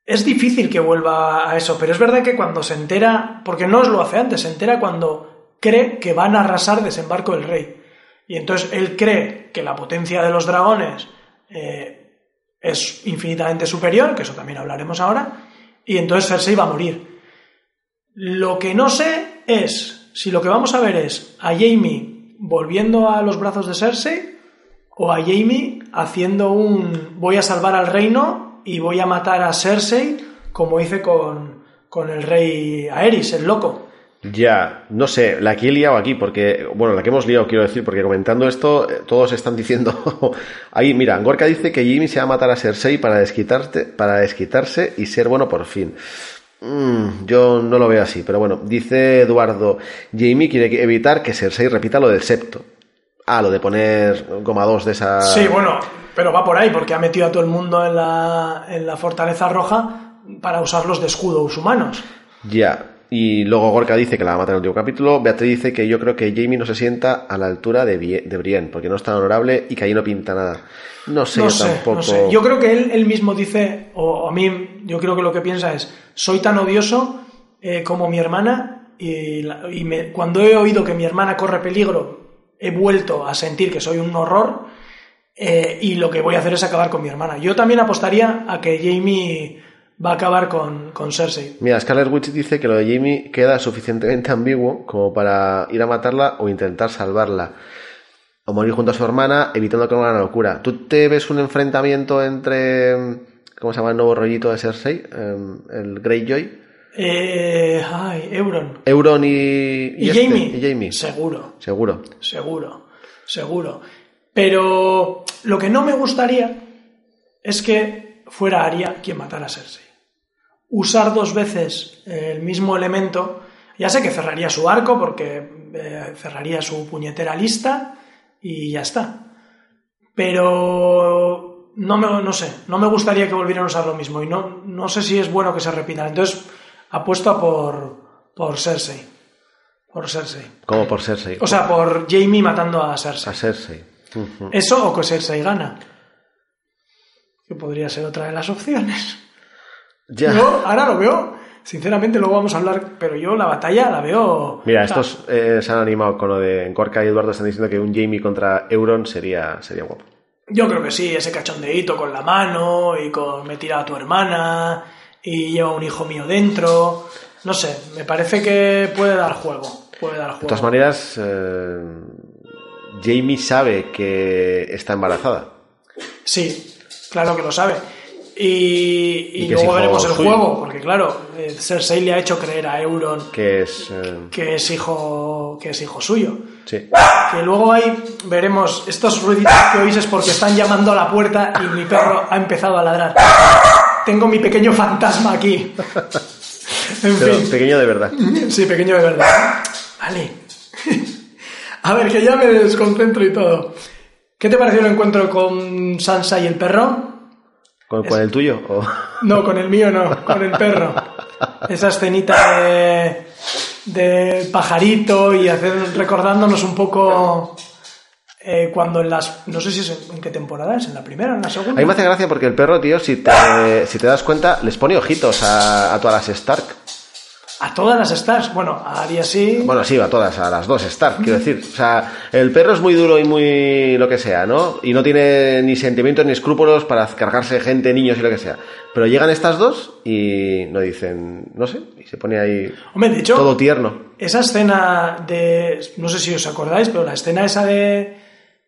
es difícil que vuelva a eso. Pero es verdad que cuando se entera, porque no os lo hace antes, se entera cuando cree que van a arrasar desembarco del rey. Y entonces él cree que la potencia de los dragones eh, es infinitamente superior, que eso también hablaremos ahora, y entonces Cersei va a morir. Lo que no sé es si lo que vamos a ver es a Jamie volviendo a los brazos de Cersei o a Jamie haciendo un voy a salvar al reino y voy a matar a Cersei como hice con, con el rey Aerys, el loco. Ya, no sé, la que he liado aquí, porque, bueno, la que hemos liado, quiero decir, porque comentando esto, eh, todos están diciendo, ahí, mira, Gorka dice que Jimmy se va a matar a Cersei para desquitarse, para desquitarse y ser bueno por fin. Mm, yo no lo veo así, pero bueno, dice Eduardo, Jamie quiere evitar que Cersei repita lo del septo. Ah, lo de poner goma 2 de esa... Sí, bueno, pero va por ahí porque ha metido a todo el mundo en la, en la fortaleza roja para usarlos de escudos humanos. Ya. Y luego Gorka dice que la va a matar en el último capítulo. Beatriz dice que yo creo que Jamie no se sienta a la altura de, de Brienne, porque no es tan honorable y que ahí no pinta nada. No sé, no yo tampoco. no sé. Yo creo que él, él mismo dice, o a mí, yo creo que lo que piensa es, soy tan odioso eh, como mi hermana y, la- y me- cuando he oído que mi hermana corre peligro, he vuelto a sentir que soy un horror eh, y lo que voy a hacer es acabar con mi hermana. Yo también apostaría a que Jamie va a acabar con, con Cersei. Mira, Scarlet Witch dice que lo de Jamie queda suficientemente ambiguo como para ir a matarla o intentar salvarla. O morir junto a su hermana, evitando que no haga una locura. ¿Tú te ves un enfrentamiento entre. ¿Cómo se llama el nuevo rollito de Cersei? Em, el Greyjoy. Eh, ay, Euron. Euron y. ¿Y, este, Jamie? y Jamie. Seguro, Seguro. seguro. seguro. Pero lo que no me gustaría es que fuera Arya quien matara a Cersei. Usar dos veces el mismo elemento, ya sé que cerraría su arco porque eh, cerraría su puñetera lista y ya está. Pero no, me, no sé, no me gustaría que volvieran a usar lo mismo y no, no sé si es bueno que se repitan. Entonces apuesto a por, por Cersei. Por Cersei. Como por Cersei. O sea, por Jamie matando a Cersei. a Cersei. Eso o que Cersei gana. Que podría ser otra de las opciones. Ya. Yo ahora lo veo, sinceramente luego vamos a hablar, pero yo la batalla la veo... Mira, estos eh, se han animado con lo de Gorka y Eduardo están diciendo que un Jamie contra Euron sería, sería guapo. Yo creo que sí, ese cachondeíto con la mano y con me tira a tu hermana y lleva un hijo mío dentro. No sé, me parece que puede dar juego. Puede dar De juego. todas maneras, eh, Jamie sabe que está embarazada. Sí, claro que lo sabe. Y, luego veremos el suyo. juego, porque claro, eh, Cersei le ha hecho creer a Euron Que es. eh, que es hijo, que es hijo suyo. sí. Que luego ahí veremos estos ruiditos que oís es porque están llamando a la puerta y mi perro ha empezado a ladrar. Tengo mi pequeño fantasma aquí. En Pero fin. pequeño de verdad. Sí, pequeño de verdad. Vale. A ver, que ya me desconcentro y todo. ¿Qué te pareció el encuentro con Sansa y el perro? ¿Con, con el tuyo? o- No, con el mío no, con el perro. Esa escenita de, de pajarito y hacer, recordándonos un poco eh, cuando en las... No sé si es en, qué temporada es, en la primera, en la A segunda. mí me hace gracia porque el perro, tío, si te, si te das cuenta, les pone ojitos a, a todas las Stark. A todas las stars. Bueno, a Arya sí. Bueno, sí, a todas, a las dos Stark, quiero decir. O sea, el perro es muy duro y muy lo que sea, ¿no? Y no tiene ni sentimientos ni escrúpulos para cargarse gente, niños y lo que sea. Pero llegan estas dos y no dicen, no sé, y se pone ahí Hombre, de hecho, todo tierno. esa escena de... No sé si os acordáis, pero la escena esa de,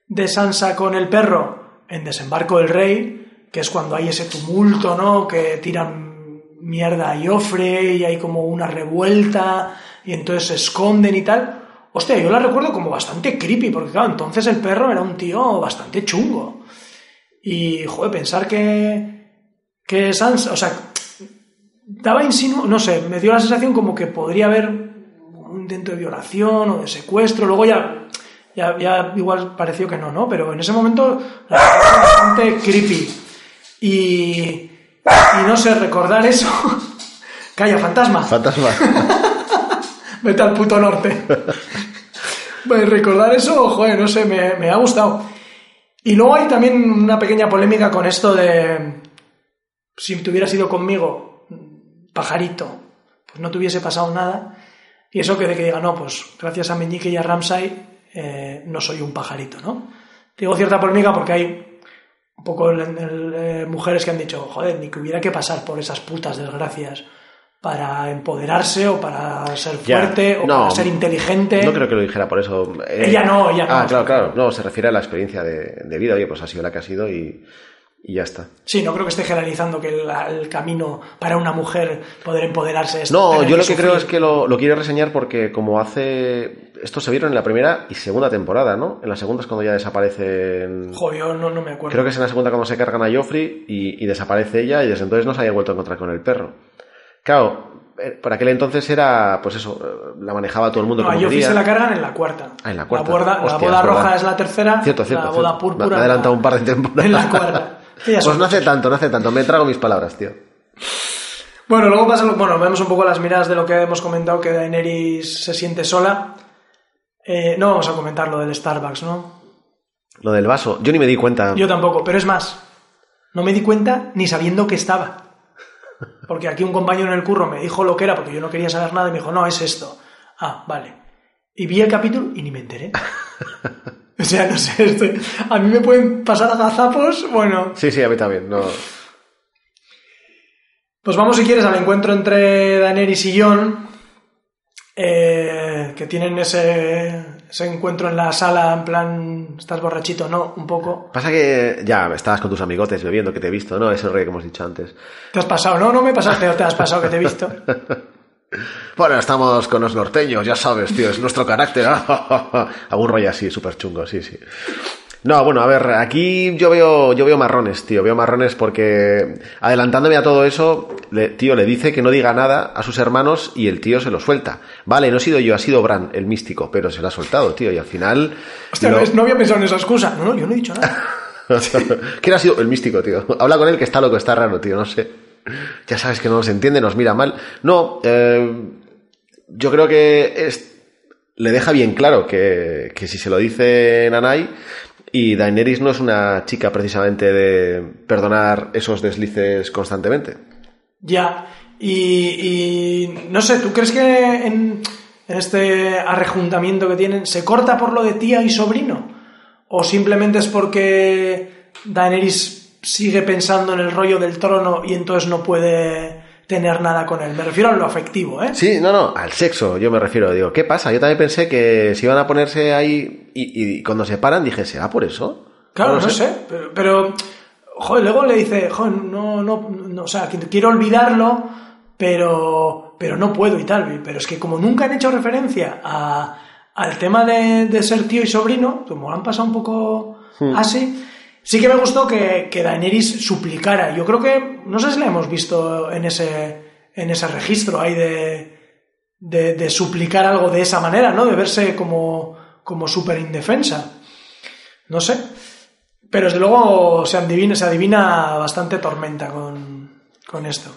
de Sansa con el perro en Desembarco del Rey, que es cuando hay ese tumulto, ¿no? Que tiran mierda a Joffre y hay como una revuelta y entonces se esconden y tal. Hostia, yo la recuerdo como bastante creepy, porque claro, entonces el perro era un tío bastante chungo. Y, joder, pensar que, que Sansa, o sea, daba insinu... no sé, me dio la sensación como que podría haber un intento de violación o de secuestro, luego ya, ya, igual pareció que no, ¿no? Pero en ese momento la bastante creepy. Y, y no sé, recordar eso... Calla, fantasma. Fantasma. Vete al puto norte. Pues recordar eso, joder, no sé, me, me ha gustado. Y luego hay también una pequeña polémica con esto de si te hubieras ido conmigo, pajarito, pues no te hubiese pasado nada. Y eso que de que diga, no, pues gracias a Meñique y a Ramsay eh, no soy un pajarito, ¿no? Digo cierta polémica porque hay poco el- el- eh, mujeres que han dicho, joder, ni que hubiera que pasar por esas putas desgracias para empoderarse o para ser Ya, fuerte o no, para ser inteligente. No creo que lo dijera por eso. Eh, Ella no, ella Ah, no. claro, claro. No, se refiere a la experiencia de, de vida. Oye, pues ha sido la que ha sido y, y ya está. Sí, no creo que esté generalizando que el, el camino para una mujer poder empoderarse es No, yo lo que creo es que lo, lo quiero reseñar porque como hace... Esto se vieron en la primera y segunda temporada, ¿no? En la segunda es cuando ya desaparecen... Joder, yo no, no me acuerdo. Creo que es en la segunda cuando se cargan a Joffrey y, y desaparece ella y desde entonces no se había vuelto a encontrar con el perro. Claro, eh, por aquel entonces era, pues eso, eh, la manejaba todo el mundo No, a como quería. se la cargan en la cuarta. Ah, en la cuarta. La, boda- la boda es roja es la tercera. Cierto, cierto. La cierto. boda púrpura. Me adelantado un par de temporadas. En la cuarta. Pues no hace tanto, no hace tanto. Me trago mis palabras, tío. Bueno, luego pasa, lo- bueno, vemos un poco las miradas de lo que hemos comentado, que Daenerys se siente sola. Eh, no vamos a comentar lo del Starbucks, ¿no? Lo del vaso. Yo ni me di cuenta. Yo tampoco, pero es más, no me di cuenta ni sabiendo que estaba. Porque aquí un compañero en el curro me dijo lo que era porque yo no quería saber nada y me dijo, no, es esto. Ah, vale. Y vi el capítulo y ni me enteré. o sea, no sé, esto- a mí me pueden pasar agazapos, bueno. Sí, sí, a mí también. No. Pues vamos, si quieres, al encuentro entre Daenerys y Jon, eh, que tienen ese, ese encuentro en la sala, en plan, ¿estás borrachito? No, un poco. Pasa que ya estabas con tus amigotes bebiendo, que te he visto, ¿no? Ese rollo que hemos dicho antes. ¿Te has pasado? No, no me pero te has pasado que te he visto. Bueno, estamos con los norteños, ya sabes, tío, es nuestro carácter. Algún rollo así, súper chungo, sí, sí. No, bueno, a ver, aquí yo veo, yo veo marrones, tío, veo marrones porque adelantándome a todo eso, le, tío, le dice que no diga nada a sus hermanos y el tío se lo suelta. Vale, no he sido yo, ha sido Bran, el místico, pero se lo ha soltado, tío, y al final... Hostia, lo- no había pensado en esa excusa. No, no, yo no he dicho nada. ¿Quién ha sido el místico, tío? Habla con él que está loco, está raro, tío, no sé. Ya sabes que no nos entiende, nos mira mal. No, eh, yo creo que es, le deja bien claro que, que si se lo dice Nanai, y Daenerys no es una chica precisamente de perdonar esos deslices constantemente. Ya. Y, no sé, ¿tú crees que en, en este arrejuntamiento que tienen se corta por lo de tía y sobrino? ¿O simplemente es porque Daenerys sigue pensando en el rollo del trono y entonces no puede tener nada con él? Me refiero a lo afectivo, ¿eh? Sí, no, no, al sexo yo me refiero. Digo, ¿qué pasa? Yo también pensé que se iban a ponerse ahí y, y cuando se paran dije, ¿será por eso? Claro, no, sé, pero, pero, joder, luego le dice, joder, no, no, no, o sea, quiero olvidarlo, pero, pero no puedo y tal. Pero es que como nunca han hecho referencia a, al tema de, de ser tío y sobrino, como han pasado un poco así, sí que me gustó que, que Daenerys suplicara. Yo creo que, no sé si la hemos visto en ese, en ese registro ahí de, de, de suplicar algo de esa manera, ¿no? De verse como, como súper indefensa. No sé. Pero desde luego se adivina, se adivina bastante tormenta con, con esto.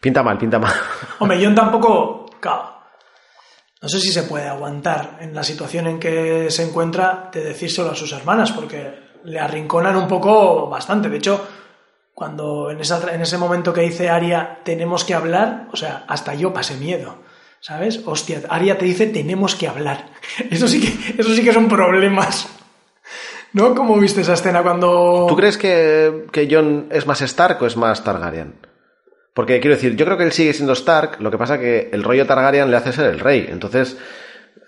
Pinta mal, pinta mal. Hombre, John tampoco. Claro, no sé si se puede aguantar en la situación en que se encuentra de decírselo a sus hermanas, porque le arrinconan un poco bastante. De hecho, cuando en, esa, en ese momento que dice Aria, tenemos que hablar, o sea, hasta yo pasé miedo. ¿Sabes? Hostia, Aria te dice, tenemos que hablar. Eso sí que, eso sí que son problemas. ¿No? ¿Cómo viste esa escena cuando.? ¿Tú crees que, que John es más Stark o es más Targaryen? Porque quiero decir, yo creo que él sigue siendo Stark, lo que pasa que el rollo Targaryen le hace ser el rey. Entonces,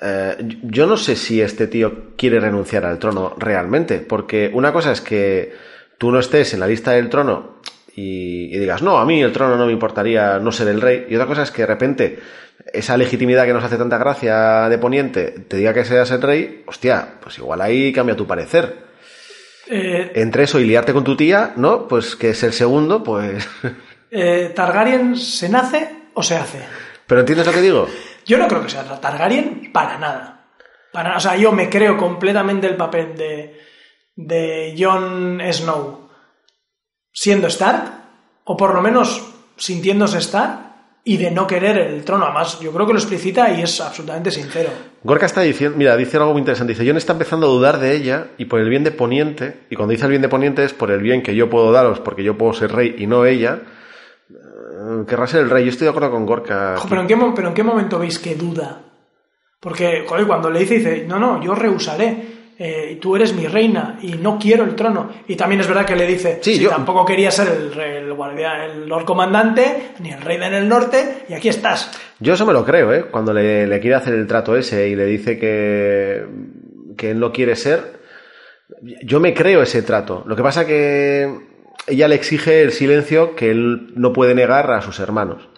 eh, yo no sé si este tío quiere renunciar al trono realmente, porque una cosa es que tú no estés en la lista del trono y, y digas, no, a mí el trono no me importaría no ser el rey, y otra cosa es que de repente esa legitimidad que nos hace tanta gracia de Poniente te diga que seas el rey, hostia, pues igual ahí cambia tu parecer. Eh, Entre eso y liarte con tu tía, ¿no? Pues que es el segundo, pues... eh, ¿Targaryen se nace o se hace? ¿Pero entiendes lo que digo? Yo no creo que sea Targaryen para nada. Para, o sea, yo me creo completamente el papel de, de Jon Snow siendo Stark, o por lo menos sintiéndose Stark, y de no querer el trono. Además, yo creo que lo explicita y es absolutamente sincero. Gorka está diciendo, mira, dice algo muy interesante. Dice, Jon está empezando a dudar de ella y por el bien de Poniente, y cuando dice el bien de Poniente es por el bien que yo puedo daros, porque yo puedo ser rey y no ella, querrá ser el rey. Yo estoy de acuerdo con Gorka. Pero, ¿en qué, pero ¿en qué momento veis que duda? Porque, joder, cuando le dice, dice, no, no, yo rehusaré. eh, tú eres mi reina y no quiero el trono. Y también es verdad que le dice, Sí, si yo- tampoco quería ser el, el guardia, el Lord Comandante, ni el rey en el norte, y aquí estás. Yo eso me lo creo, ¿eh? Cuando le, le quiere hacer el trato ese y le dice que, que él no quiere ser, yo me creo ese trato. Lo que pasa que ella le exige el silencio que él no puede negar a sus hermanos.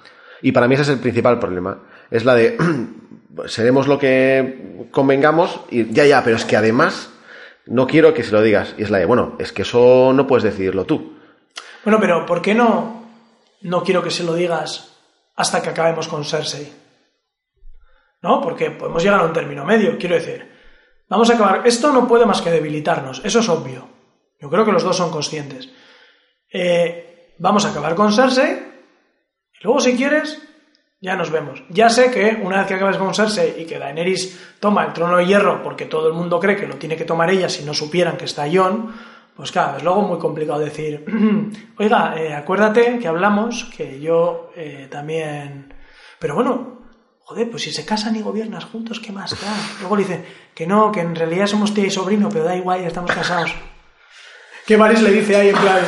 Y para mí ese es el principal problema. Es la de, seremos lo que convengamos y ya, ya, pero es que además no quiero que se lo digas. Y es la de, bueno, es que eso no puedes decidirlo tú. Bueno, pero ¿por qué no, no quiero que se lo digas hasta que acabemos con Cersei? ¿No? Porque podemos llegar a un término medio, quiero decir. Vamos a acabar. Esto no puede más que debilitarnos, eso es obvio. Yo creo que los dos son conscientes. Eh, vamos a acabar con Cersei y luego, si quieres, ya nos vemos. Ya sé que una vez que acabes con Cersei y que Daenerys toma el trono de hierro porque todo el mundo cree que lo tiene que tomar ella si no supieran que está Jon, pues claro, es luego muy complicado decir, oiga, eh, acuérdate que hablamos, que yo eh, también... Pero bueno, joder, pues si se casan y gobiernas juntos, ¿qué más? Claro. Luego le dice que no, que en realidad somos tía y sobrino, pero da igual, ya estamos casados. Que Varys le dice ahí en plan,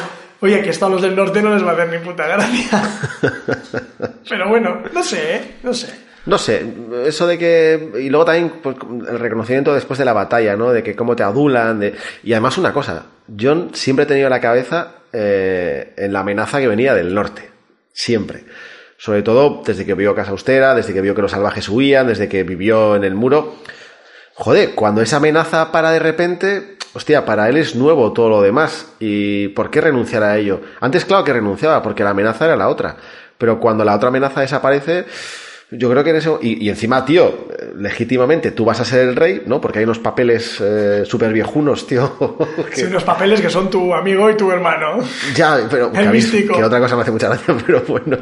oye, que esto a los del norte no les va a hacer ni puta gracia. Pero bueno, no sé, ¿eh? no sé. No sé, eso de que. Y luego también pues, el reconocimiento después de la batalla, ¿no? De que cómo te adulan. De... Y además, una cosa, John siempre ha tenido la cabeza eh, en la amenaza que venía del norte. Siempre. Sobre todo desde que vio Casa Austera, desde que vio que los salvajes huían, desde que vivió en el muro. Joder, cuando esa amenaza para de repente, hostia, para él es nuevo todo lo demás. ¿Y por qué renunciar a ello? Antes, claro que renunciaba, porque la amenaza era la otra. Pero cuando la otra amenaza desaparece, yo creo que en eso. Y, y encima, tío, legítimamente tú vas a ser el rey, ¿no? Porque hay unos papeles eh, súper viejunos, tío. Sí, unos papeles que son tu amigo y tu hermano. Ya, pero El que, mí- místico. que otra cosa me hace mucha gracia, pero bueno.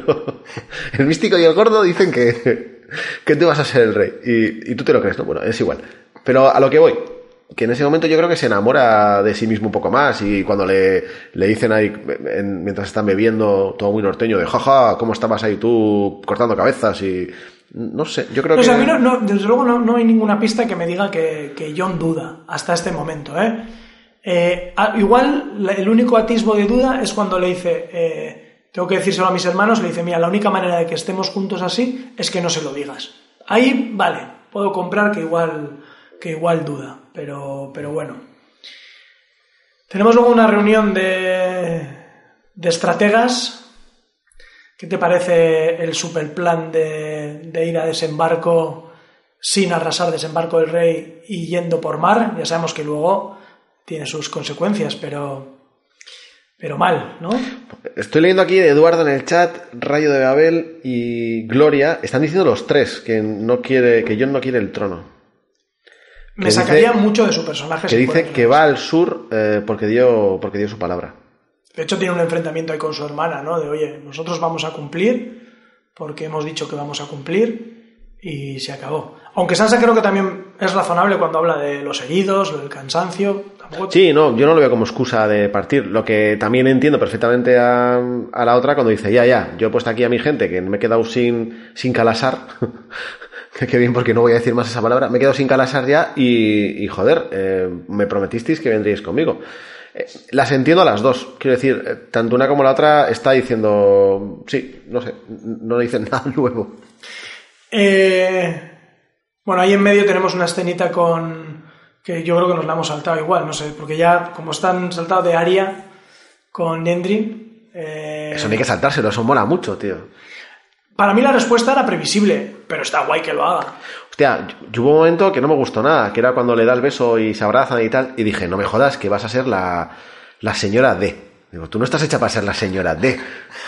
El místico y el gordo dicen que, que tú vas a ser el rey. Y, y tú te lo crees, ¿no? Bueno, es igual. Pero a lo que voy. Que en ese momento yo creo que se enamora de sí mismo un poco más y cuando le, le dicen ahí, en- mientras están bebiendo, todo muy norteño, de jaja, ¿cómo estabas ahí tú cortando cabezas? Y no sé, yo creo No, o que... sea, a mí no, no- desde luego no, no hay ninguna pista que me diga que, que John duda hasta este momento. ¿eh? Eh, igual el único atisbo de duda es cuando le dice, eh, tengo que decírselo a mis hermanos, le dice, mira, la única manera de que estemos juntos así es que no se lo digas. Ahí, vale, puedo comprar que igual, que igual duda, pero, pero bueno. Tenemos luego una reunión de, de estrategas ¿Qué te parece el superplan de, de ir a desembarco sin arrasar desembarco del rey y yendo por mar? Ya sabemos que luego tiene sus consecuencias, pero, pero mal, ¿no? Estoy leyendo aquí de Eduardo en el chat, Rayo de Babel y Gloria. Están diciendo los tres que no quiere, que John no quiere el trono. Me dice- sacaría mucho de su personaje. Que si dice que va al sur eh, porque dio porque dio su palabra. De hecho, tiene un enfrentamiento ahí con su hermana, ¿no? De, oye, nosotros vamos a cumplir porque hemos dicho que vamos a cumplir y se acabó. Aunque Sansa creo que también es razonable cuando habla de los heridos, del cansancio. Tampoco Sí, no, yo no lo veo como excusa de partir. Lo que también entiendo perfectamente a, a la otra cuando dice, ya, ya, yo he puesto aquí a mi gente que me he quedado sin, sin calasar. qué bien porque no voy a decir más esa palabra. Me he quedado sin calasar ya y, y joder, eh, me prometisteis que vendríais conmigo. Eh, las entiendo a las dos. Quiero decir, eh, tanto una como la otra está diciendo, sí, no sé, no dicen nada nuevo. Eh, bueno, ahí en medio tenemos una escenita con. que yo creo que nos la hemos saltado igual, no sé, porque ya, como están saltados de Aria con Nendry. eh, Eso no hay que saltárselo, eso mola mucho, tío. Para mí la respuesta era previsible, pero está guay que lo haga. Hostia, yo- hubo un momento que no me gustó nada, que era cuando le da el beso y se abrazan y tal, y dije, no me jodas, que vas a ser la, la señora D. Digo, tú no estás hecha para ser la señora D.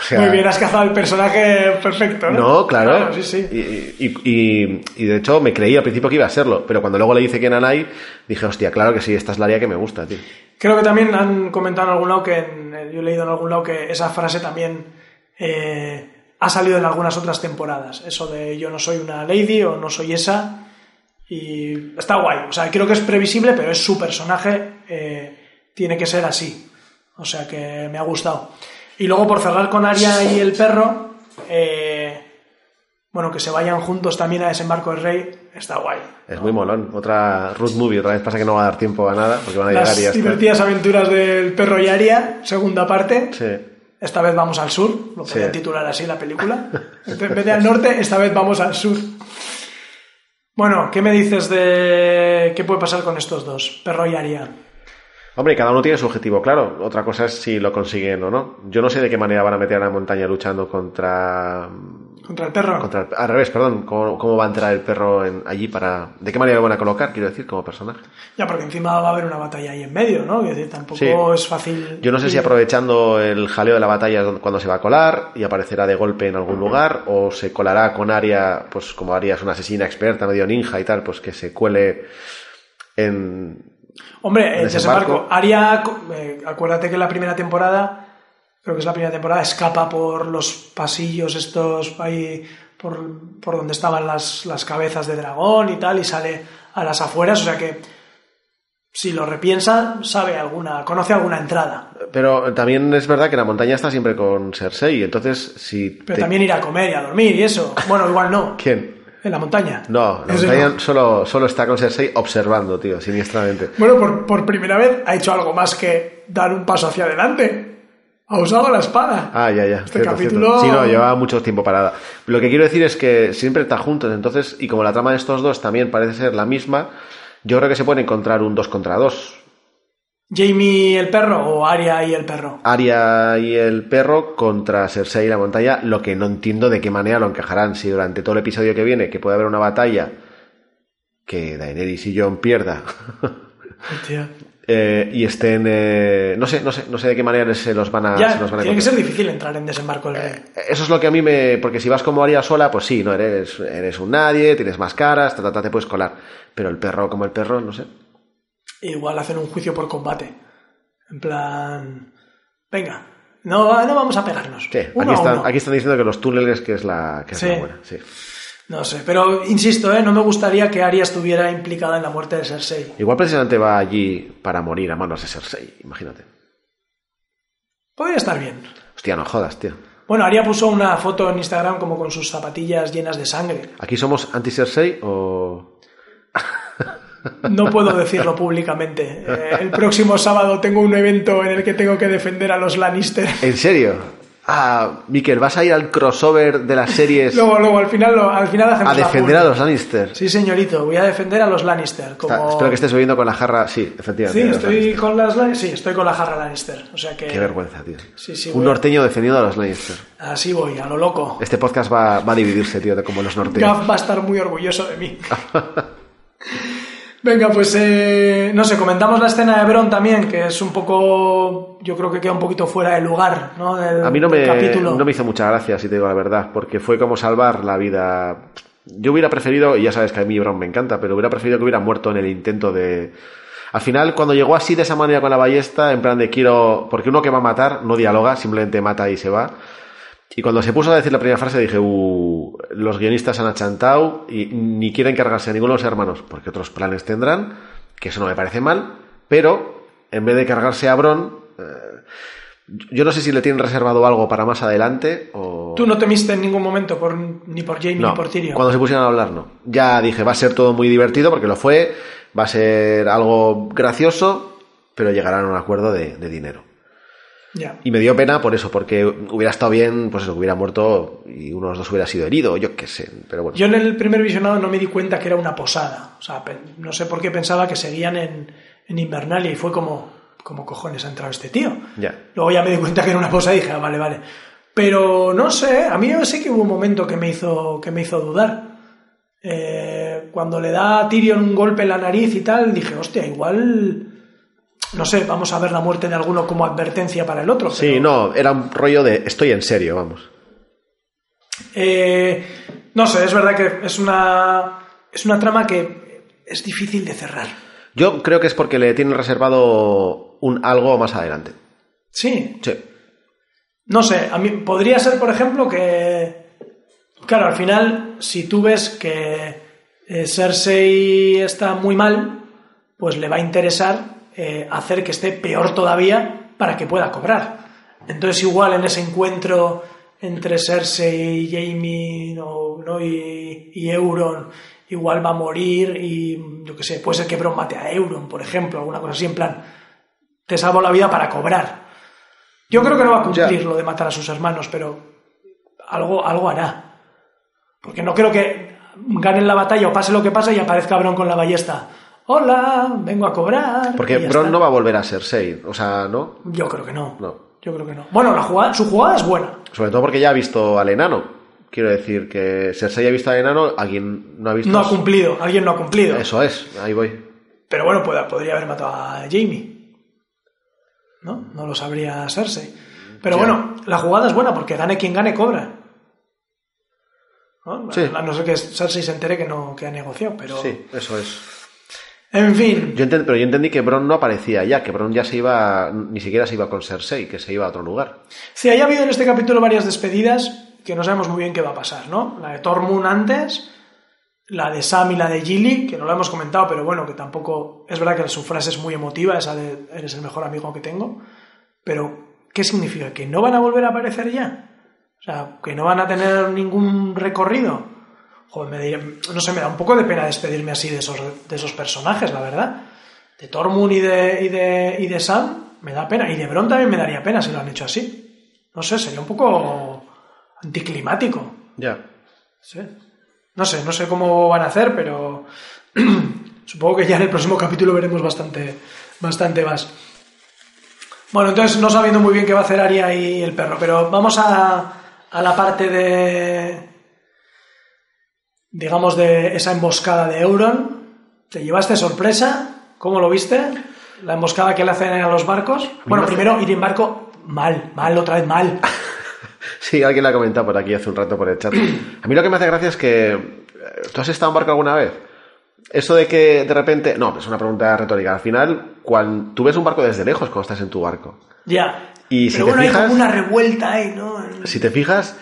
O sea, Muy bien, has cazado el personaje perfecto, ¿no? No, claro. sí, sí. Y, y- y- y de hecho me creí al principio que iba a serlo, pero cuando luego le dice que era Nanai, dije, hostia, claro que sí, esta es la área que me gusta, tío. Creo que también han comentado en algún lado que, en- yo he leído en algún lado que esa frase también eh, ha salido en algunas otras temporadas. Eso de yo no soy una lady o no soy esa. Y está guay. O sea, creo que es previsible, pero es su personaje. eh, tiene que ser así. O sea que me ha gustado. Y luego por cerrar con Aria y el perro, eh, bueno, que se vayan juntos también a Desembarco del Rey, está guay. Es muy molón. Otra root movie, otra vez pasa que no va a dar tiempo a nada, porque van a Las llegar y ya está. divertidas aventuras del perro y Aria, segunda parte. Sí. Esta vez vamos al sur, lo Sí. podrían titular así la película. En vez de al norte, esta vez vamos al sur. Bueno, ¿qué me dices de qué puede pasar con estos dos, perro y Aria? Hombre, cada uno tiene su objetivo claro. Otra cosa es si lo consiguen o no. Yo no sé de qué manera van a meter a la montaña luchando contra. ¿Contra el perro? contra el- al revés, perdón. ¿Cómo, cómo va a entrar el perro en- allí para. ¿De qué manera lo van a colocar, quiero decir, como personaje? Ya, porque encima va a haber una batalla ahí en medio, ¿no? Es decir, tampoco Sí. es fácil. Yo no sé si aprovechando el jaleo de la batalla es cuando se va a colar y aparecerá de golpe en algún lugar o se colará con Aria, pues como Aria es una asesina experta, medio ninja y tal, pues que se cuele en... Hombre, Desembarco. desembarco. Aria, eh, acuérdate que en la primera temporada, creo que es la primera temporada, escapa por los pasillos estos ahí, por, por donde estaban las, las cabezas de dragón y tal, y sale a las afueras, o sea que si lo repiensa, sabe alguna, conoce alguna entrada. Pero también es verdad que la montaña está siempre con Cersei, entonces si... Pero te- también ir a comer y a dormir y eso. Bueno, igual no. ¿Quién? En la montaña. No, la Ese montaña no. solo, solo está con Cersei observando, tío, siniestramente. Bueno, por, por primera vez ha hecho algo más que dar un paso hacia adelante. Ha usado la espada. Ah, ya, ya. Este cierto, capítulo- cierto. Sí, no, lleva mucho tiempo parada. Lo que quiero decir es que siempre están juntos, entonces, y como la trama de estos dos también parece ser la misma, yo creo que se puede encontrar un dos contra dos. Jamie el perro o Arya y el perro. Arya y el perro contra Cersei y la montaña, lo que no entiendo de qué manera lo encajarán. Si durante todo el episodio que viene, que puede haber una batalla, que Daenerys y Jon pierda, Hostia. Eh, y estén... eh, no sé, no sé, no sé de qué manera se los van a, Ya, se los van a tiene que ser difícil entrar en desembarco del rey. Eso es lo que a mí me... Porque si vas como Arya sola, pues sí, no eres, eres un nadie, tienes más caras, ta, ta, ta, te puedes colar. Pero el perro como el perro, no sé. Igual hacen un juicio por combate. En plan. Venga, no, no vamos a pegarnos. Sí, Uno aquí, están, uno. aquí están diciendo que los túneles que es la, que es Sí. la buena. Sí. No sé, pero insisto, ¿eh? no me gustaría que Arya estuviera implicada en la muerte de Cersei. Igual precisamente va allí para morir a manos de Cersei, imagínate. Podría estar bien. Hostia, no jodas, tío. Bueno, Arya puso una foto en Instagram como con sus zapatillas llenas de sangre. ¿Aquí somos anti-Cersei o...? No puedo decirlo públicamente. Eh, el próximo sábado tengo un evento en el que tengo que defender a los Lannister. ¿En serio? Ah, Miquel, ¿vas a ir al crossover de las series Luego, luego, al final, lo- al final hacemos a la defender a los Lannister? Sí, señorito, voy a defender a los Lannister. Como... Está- espero que estés bebiendo con la jarra... Sí, Sí, efectivamente. los estoy con las sí, estoy con la jarra Lannister. O sea que Qué vergüenza, tío. Sí, sí, Un voy. norteño defendiendo a los Lannister. así voy, a lo loco. Este podcast va, va a dividirse, tío, de como los norteños. Gaff va a estar muy orgulloso de mí. Venga, pues eh, no sé, comentamos la escena de Bron también, que es un poco, yo creo que queda un poquito fuera de lugar, ¿no? Del, A mí no me, capítulo. no me hizo mucha gracia, si te digo la verdad, porque fue como salvar la vida. Yo hubiera preferido, y ya sabes que a mí Brown me encanta, pero hubiera preferido que hubiera muerto en el intento de... Al final, cuando llegó así de esa manera con la ballesta, en plan de quiero... Porque uno que va a matar no dialoga, simplemente mata y se va. Y cuando se puso a decir la primera frase dije, uh, los guionistas han achantado y ni quieren cargarse a ninguno de los hermanos, porque otros planes tendrán, que eso no me parece mal, pero en vez de cargarse a Bron, eh, yo no sé si le tienen reservado algo para más adelante o... Tú no temiste en ningún momento por, ni por Jamie No, ni por Tyrion. cuando se pusieron a hablar no. Ya dije, va a ser todo muy divertido porque lo fue, va a ser algo gracioso, pero llegarán a un acuerdo de, de dinero. Ya. Y me dio pena por eso, porque hubiera estado bien, pues eso, hubiera muerto y uno de los dos hubiera sido herido, yo qué sé, pero bueno. Yo en el primer visionado no me di cuenta que era una posada. O sea, no sé por qué pensaba que seguían en, en Invernalia y fue como, ¿cómo cojones ha entrado este tío? Ya. Luego ya me di cuenta que era una posada y dije, ah, vale, vale. Pero no sé, a mí yo sé que hubo un momento que me hizo, que me hizo dudar. Eh, cuando le da a Tyrion un golpe en la nariz y tal, dije, hostia, igual. No sé, vamos a ver la muerte de alguno como advertencia para el otro. Sí, pero- no, era un rollo de estoy en serio, vamos. Eh, no sé, es verdad que es una, es una trama que es difícil de cerrar. Yo creo que es porque le tienen reservado un algo más adelante. Sí, Sí. no sé, a mí podría ser, por ejemplo, que, claro, al final, si tú ves que eh, Cersei está muy mal, pues le va a interesar eh, hacer que esté peor todavía para que pueda cobrar. Entonces, igual en ese encuentro entre Cersei y Jamie ¿no? ¿no? y, y Euron, igual va a morir y yo qué sé, puede ser que Bron mate a Euron, por ejemplo, alguna cosa así, en plan, te salvo la vida para cobrar. Yo creo que no va a cumplir Ya. lo de matar a sus hermanos, pero algo, algo hará. Porque no creo que ganen la batalla o pase lo que pase y aparezca Bron con la ballesta. Hola, vengo a cobrar. Porque Bron está. no va a volver a ser Sei, o sea, ¿no? Yo creo que no. No. Yo creo que no. Bueno, la jugada, su jugada es buena. Sobre todo porque ya ha visto al enano. Quiero decir que Cersei ha visto al enano, alguien no ha visto. No ha cumplido, alguien no ha cumplido. Eso es, ahí voy. Pero bueno, puede- podría haber matado a Jamie. ¿No? No lo sabría Cersei. Pero Ya. bueno, la jugada es buena porque gane quien gane, cobra. ¿No? Sí. A no ser que Cersei se entere que no que ha negociado, pero. Sí, eso es. En fin. Yo entendí, pero yo entendí que Bron no aparecía ya, que Bron ya se iba, ni siquiera se iba con Cersei, que se iba a otro lugar. Sí, haya habido en este capítulo varias despedidas que no sabemos muy bien qué va a pasar, ¿no? La de Tormund antes, la de Sam y la de Gilly, que no lo hemos comentado, pero bueno, que tampoco. Es verdad que su frase es muy emotiva, esa de eres el mejor amigo que tengo. Pero, ¿qué significa? ¿Que no van a volver a aparecer ya? O sea, que no van a tener ningún recorrido. Joder, me no sé, me da un poco de pena despedirme así de esos, de esos personajes, la verdad. De Tormund y de, y, de, y de Sam, me da pena. Y de Bron también me daría pena si lo han hecho así. No sé, sería un poco anticlimático. Ya. Sí. No sé, no sé cómo van a hacer, pero supongo que ya en el próximo capítulo veremos bastante, bastante más. Bueno, entonces no sabiendo muy bien qué va a hacer Aria y el perro, pero vamos a, a la parte de. Digamos, de esa emboscada de Euron. ¿Te llevaste sorpresa? ¿Cómo lo viste? La emboscada que le hacen a los barcos. Bueno, hace- primero ir en barco, mal, mal, otra vez mal. Sí, alguien lo ha comentado por aquí hace un rato por el chat. A mí lo que me hace gracia es que... eh, ¿Tú has estado en barco alguna vez? Eso de que de repente... No, es una pregunta retórica. Al final, cuando tú ves un barco desde lejos cuando estás en tu barco. Ya. Y si pero te bueno, hay fijas- como una revuelta ahí, ¿no? Si te fijas,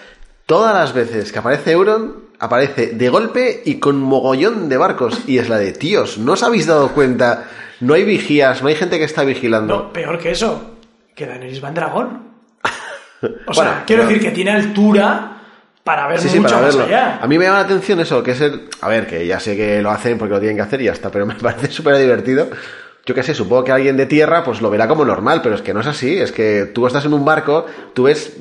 todas las veces que aparece Euron, aparece de golpe y con mogollón de barcos. Y es la de, tíos, ¿no os habéis dado cuenta? No hay vigías, no hay gente que está vigilando. No, peor que eso, que Daenerys va en dragón. O Bueno, sea, quiero pero- decir que tiene altura para ver Sí, sí, mucho para más allá. A mí me llama la atención eso, que es el... A ver, que ya sé que lo hacen porque lo tienen que hacer y ya está, pero me parece súper divertido. Yo qué sé, supongo que alguien de tierra pues lo verá como normal, pero es que no es así. Es que tú estás en un barco, tú ves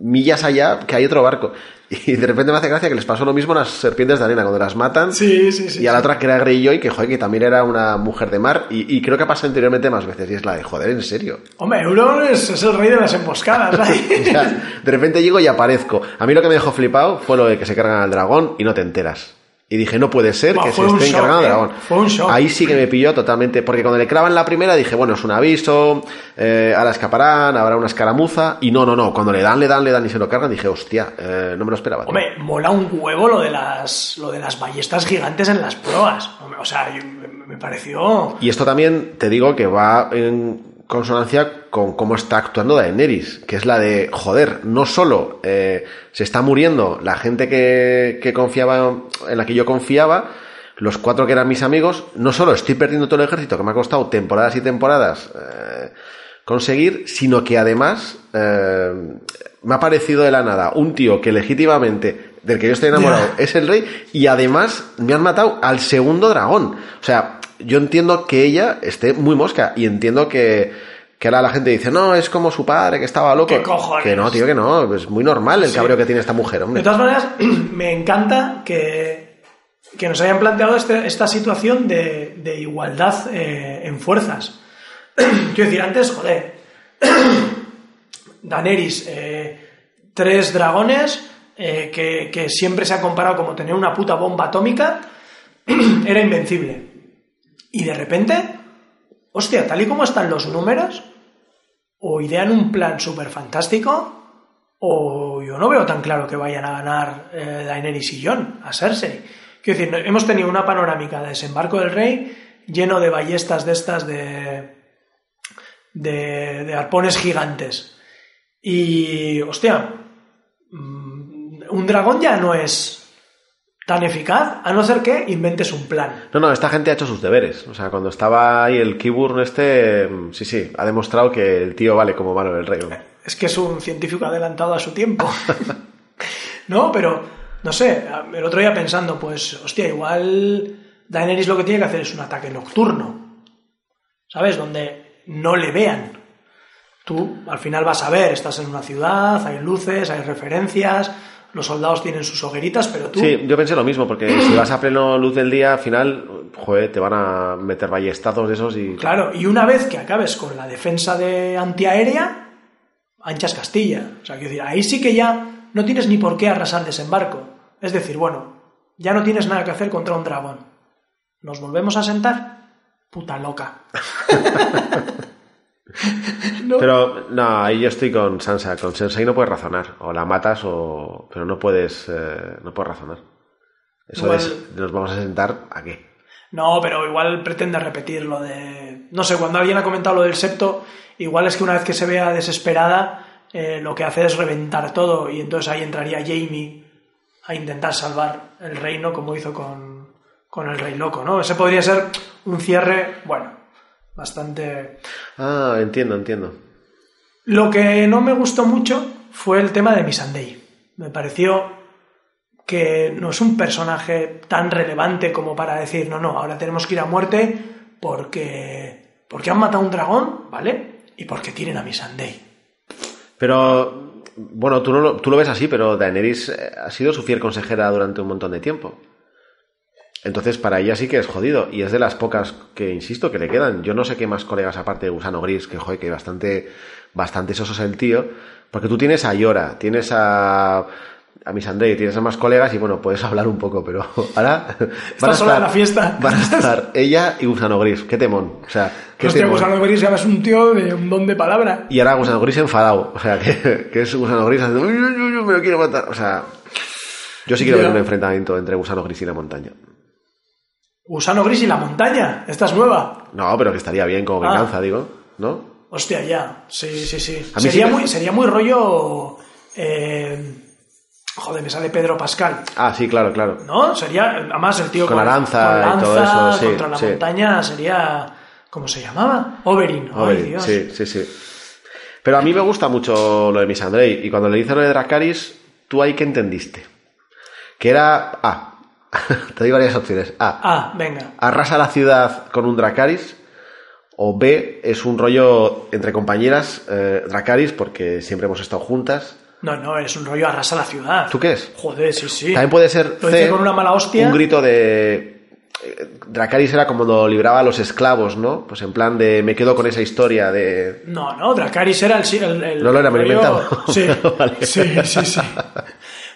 millas allá que hay otro barco. Y de repente me hace gracia que les pasó lo mismo a las serpientes de arena, cuando las matan. Sí, sí, sí. y a la otra que era Greyjoy, que joder, que también era una mujer de mar. Y, y creo que ha pasado anteriormente más veces. Y es la de, joder, en serio. Hombre, Euron es, es el rey de las emboscadas. de repente llego y aparezco. A mí lo que me dejó flipado fue lo de que se cargan al dragón y no te enteras. Y dije, no puede ser que se fue un estén shock, cargando al eh. dragón. Ahí sí que me pilló totalmente. Porque cuando le clavan la primera dije, bueno, es un aviso, eh, ahora escaparán, habrá una escaramuza. Y no, no, no. Cuando le dan, le dan, le dan y se lo cargan, dije, hostia, eh, no me lo esperaba. tío. Hombre, mola un huevo lo de las lo de las ballestas gigantes en las proas. O sea, me pareció. Y esto también te digo que va en consonancia con cómo está actuando Daenerys, que es la de, joder, no solo eh, se está muriendo la gente que, que confiaba, en la que yo confiaba, los cuatro que eran mis amigos, no solo estoy perdiendo todo el ejército que me ha costado temporadas y temporadas eh, conseguir, sino que además eh, me ha parecido de la nada un tío que legítimamente del que yo estoy enamorado es el rey y además me han matado al segundo dragón. O sea, yo entiendo que ella esté muy mosca y entiendo que, que ahora la gente dice, no, es como su padre que estaba loco. ¿Qué cojones? Que no, tío, que no. Es muy normal el Sí. cabreo que tiene esta mujer, hombre. De todas maneras, me encanta que, que nos hayan planteado este- esta situación de, de igualdad eh, en fuerzas. Quiero decir, antes, joder, Daenerys, eh, tres dragones, eh, que, que siempre se ha comparado como tener una puta bomba atómica, era invencible. Y de repente, hostia, tal y como están los números, o idean un plan súper fantástico, o yo no veo tan claro que vayan a ganar eh, Daenerys y Jon a Cersei. Quiero decir, hemos tenido una panorámica de desembarco del rey lleno de ballestas de estas de, de, de arpones gigantes. Y, hostia, mm, un dragón ya no es tan eficaz, a no ser que inventes un plan. No, no, esta gente ha hecho sus deberes. O sea, cuando estaba ahí el Kiburn este, mm, sí, sí, ha demostrado que el tío vale como mano del rey. Es que es un científico adelantado a su tiempo. no, pero, no sé, el otro día pensando, pues, hostia, igual Daenerys lo que tiene que hacer es un ataque nocturno. ¿Sabes? Donde no le vean. Tú al final vas a ver, estás en una ciudad, hay luces, hay referencias, los soldados tienen sus hogueritas, pero tú... Sí, yo pensé lo mismo, porque si vas a pleno luz del día, al final, joder, te van a meter ballestazos de esos y... Claro, y una vez que acabes con la defensa de antiaérea, anchas Castilla. O sea, quiero decir, ahí sí que ya no tienes ni por qué arrasar desembarco. Es decir, bueno, ya no tienes nada que hacer contra un dragón. ¿Nos volvemos a sentar? Puta loca. ¿No? Pero no, ahí yo estoy con Sansa. Con Sansa y no puedes razonar. O la matas o... Pero no puedes, eh, no puedes razonar. Eso Igual- es, nos vamos a sentar a qué. No, pero igual pretende repetir lo de... No sé, cuando alguien ha comentado lo del septo, igual es que una vez que se vea desesperada, eh, lo que hace es reventar todo y entonces ahí entraría Jamie a intentar salvar el reino como hizo con, con el rey loco, ¿no? Ese podría ser un cierre, bueno, bastante... Ah, entiendo, entiendo. Lo que no me gustó mucho fue el tema de Missandei. Me pareció que no es un personaje tan relevante como para decir, no, no, ahora tenemos que ir a muerte porque, porque han matado a un dragón, ¿vale? Y porque tienen a Missandei. Pero, bueno, tú, no lo, tú lo ves así, pero Daenerys eh, ha sido su fiel consejera durante un montón de tiempo. Entonces, para ella sí que es jodido. Y es de las pocas que, insisto, que le quedan. Yo no sé qué más colegas aparte de Gusano Gris, que joder, que bastante, bastante soso es el tío. Porque tú tienes a Yora, tienes a, a Miss Andrei, tienes a más colegas y bueno, puedes hablar un poco, pero ahora van a, sola en estar, la fiesta. van a estar ella y Gusano Gris. Qué temón. O sea, qué Hostia, temón. Gusano Gris ya es un tío de un don de palabra. Y ahora Gusano Gris enfadado. O sea, que, que es Gusano Gris haciendo, "Uy, uy, uy, uy, me lo quiero matar. O sea, yo sí quiero ver un enfrentamiento entre Gusano Gris y la montaña. Gusano Gris y la montaña. Esta es nueva. No, pero que estaría bien como Ah. venganza, digo. ¿No? Hostia, ya. Sí, sí, sí. A Sería, sí me- muy, sería muy rollo. eh, joder, me sale Pedro Pascal. Ah, sí, claro, claro. ¿No? Sería. Además, el tío Con la lanza y todo eso, sí, contra la sí. montaña sería. ¿Cómo se llamaba? Oberyn. Ay, Oberyn, Dios. sí, sí, sí. Pero a mí me gusta mucho lo de Miss Andrei. Y cuando le dice lo de Dracaris, ¿tú ahí qué entendiste? Que era... A. Te doy varias opciones. A. Ah, venga. Arrasa la ciudad con un Dracaris. O B. Es un rollo entre compañeras eh, Dracaris porque siempre hemos estado juntas. No, no, es un rollo arrasa la ciudad. ¿Tú qué es? Joder, sí, sí. También puede ser Lo C, con una mala hostia. un grito de... eh, Dracaris era como cuando libraba a los esclavos, ¿no? Pues en plan de me quedo con esa historia de... No, no, Dracaris era el... el, el No lo era, me lo he rollo- inventado. Sí, Vale. sí, sí, sí.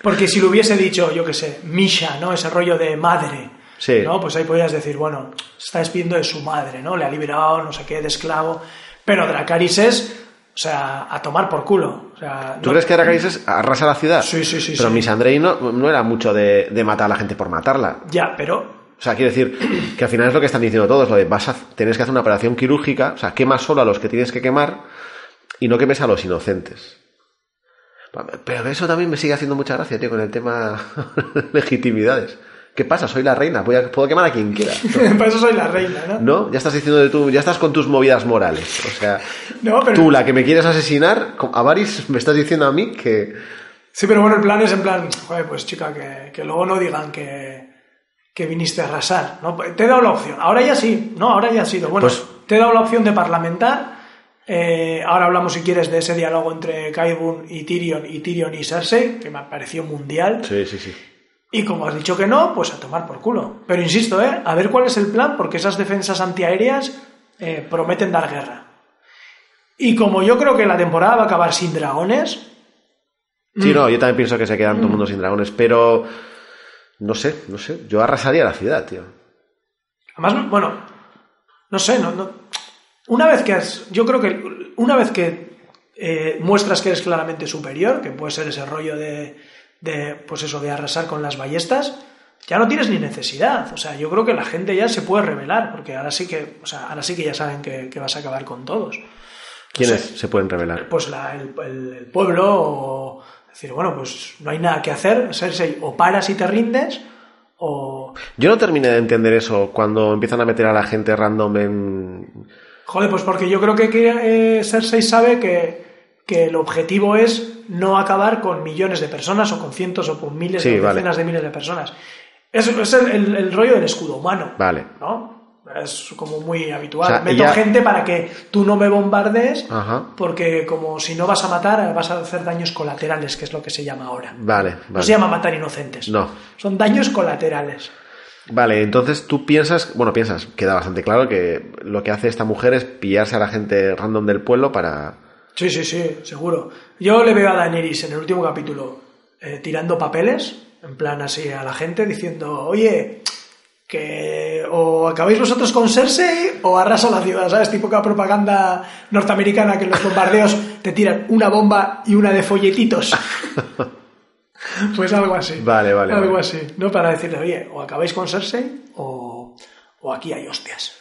Porque si lo hubiese dicho, yo qué sé, Misha, ¿no? Ese rollo de madre. Sí. ¿No? Pues ahí podrías decir, bueno, está despidiendo de su madre, ¿no? Le ha liberado, no sé qué, de esclavo. Pero Dracaris es, o sea, a tomar por culo. O sea, ¿Tú no- crees que Dracaris es arrasa la ciudad? Sí, sí, sí, Pero sí. Miss Andrei no, no era mucho de, de matar a la gente por matarla. Ya, pero... O sea, quiero decir que al final es lo que están diciendo todos, lo de vas a, tienes que hacer una operación quirúrgica, o sea, quemas solo a los que tienes que quemar y no quemes a los inocentes. Pero eso también me sigue haciendo mucha gracia, tío, con el tema legitimidades. ¿Qué pasa? Soy la reina, voy a- puedo quemar a quien quiera. Para eso soy la reina, ¿no? ¿No? Ya estás diciendo de tú, ya estás con tus movidas morales. O sea, No, pero- tú, la que me quieres asesinar, a Varys me estás diciendo a mí que... Sí, pero bueno, el plan es en plan, joder, pues chica, que, que luego no digan que, que viniste a arrasar, ¿no? Te he dado la opción, ahora ya sí, ¿no? Ahora ya ha sido. Bueno, Pues- te he dado la opción de parlamentar, eh, ahora hablamos, si quieres, de ese diálogo entre Kaibun y Tyrion, y Tyrion y Cersei, que me pareció mundial, Sí, sí, sí. y como has dicho que no, pues a tomar por culo. Pero insisto, ¿eh? A ver cuál es el plan, porque esas defensas antiaéreas eh, prometen dar guerra. Y como yo creo que la temporada va a acabar sin dragones, Sí, Mm. no, yo también pienso que se quedan todo el mundo sin dragones, pero no sé, no sé. Yo arrasaría la ciudad, tío. Además, bueno, no sé, no, no- una vez que has, yo creo que una vez que eh, muestras que eres claramente superior, que puede ser ese rollo de, de, pues eso, de arrasar con las ballestas, ya no tienes ni necesidad. O sea, yo creo que la gente ya se puede revelar, porque ahora sí que, o sea, ahora sí que ya saben que, que vas a acabar con todos. ¿Quiénes se pueden revelar? Pues la- el, el- el pueblo, o decir, bueno, pues no hay nada que hacer, Cersei, o paras y te rindes, o Yo no terminé de entender eso cuando empiezan a meter a la gente random en... Joder, pues porque yo creo que, eh, Cersei sabe que, que el objetivo es no acabar con millones de personas o con cientos o con miles Sí, o vale. decenas de miles de personas. Es, es el, el- el rollo del escudo humano. Vale. ¿No? Es como muy habitual. O sea, Meto gente para que tú no me bombardees, Ajá. porque como si no vas a matar, vas a hacer daños colaterales, que es lo que se llama ahora. Vale, No se llama matar inocentes. No. Son daños colaterales. Vale, entonces tú piensas, bueno, piensas, queda bastante claro que lo que hace esta mujer es pillarse a la gente random del pueblo para... Sí, sí, sí, seguro. Yo le veo a Daenerys en el último capítulo eh, tirando papeles, en plan así a la gente, diciendo, oye, que o acabáis vosotros con Cersei o arrasa la ciudad, ¿sabes? Típica propaganda norteamericana que en los bombardeos te tiran una bomba y una de folletitos. pues algo así. Vale, vale, Algo vale. así, ¿no? Para decirle, oye, o acabáis con Cersei o, o aquí hay hostias.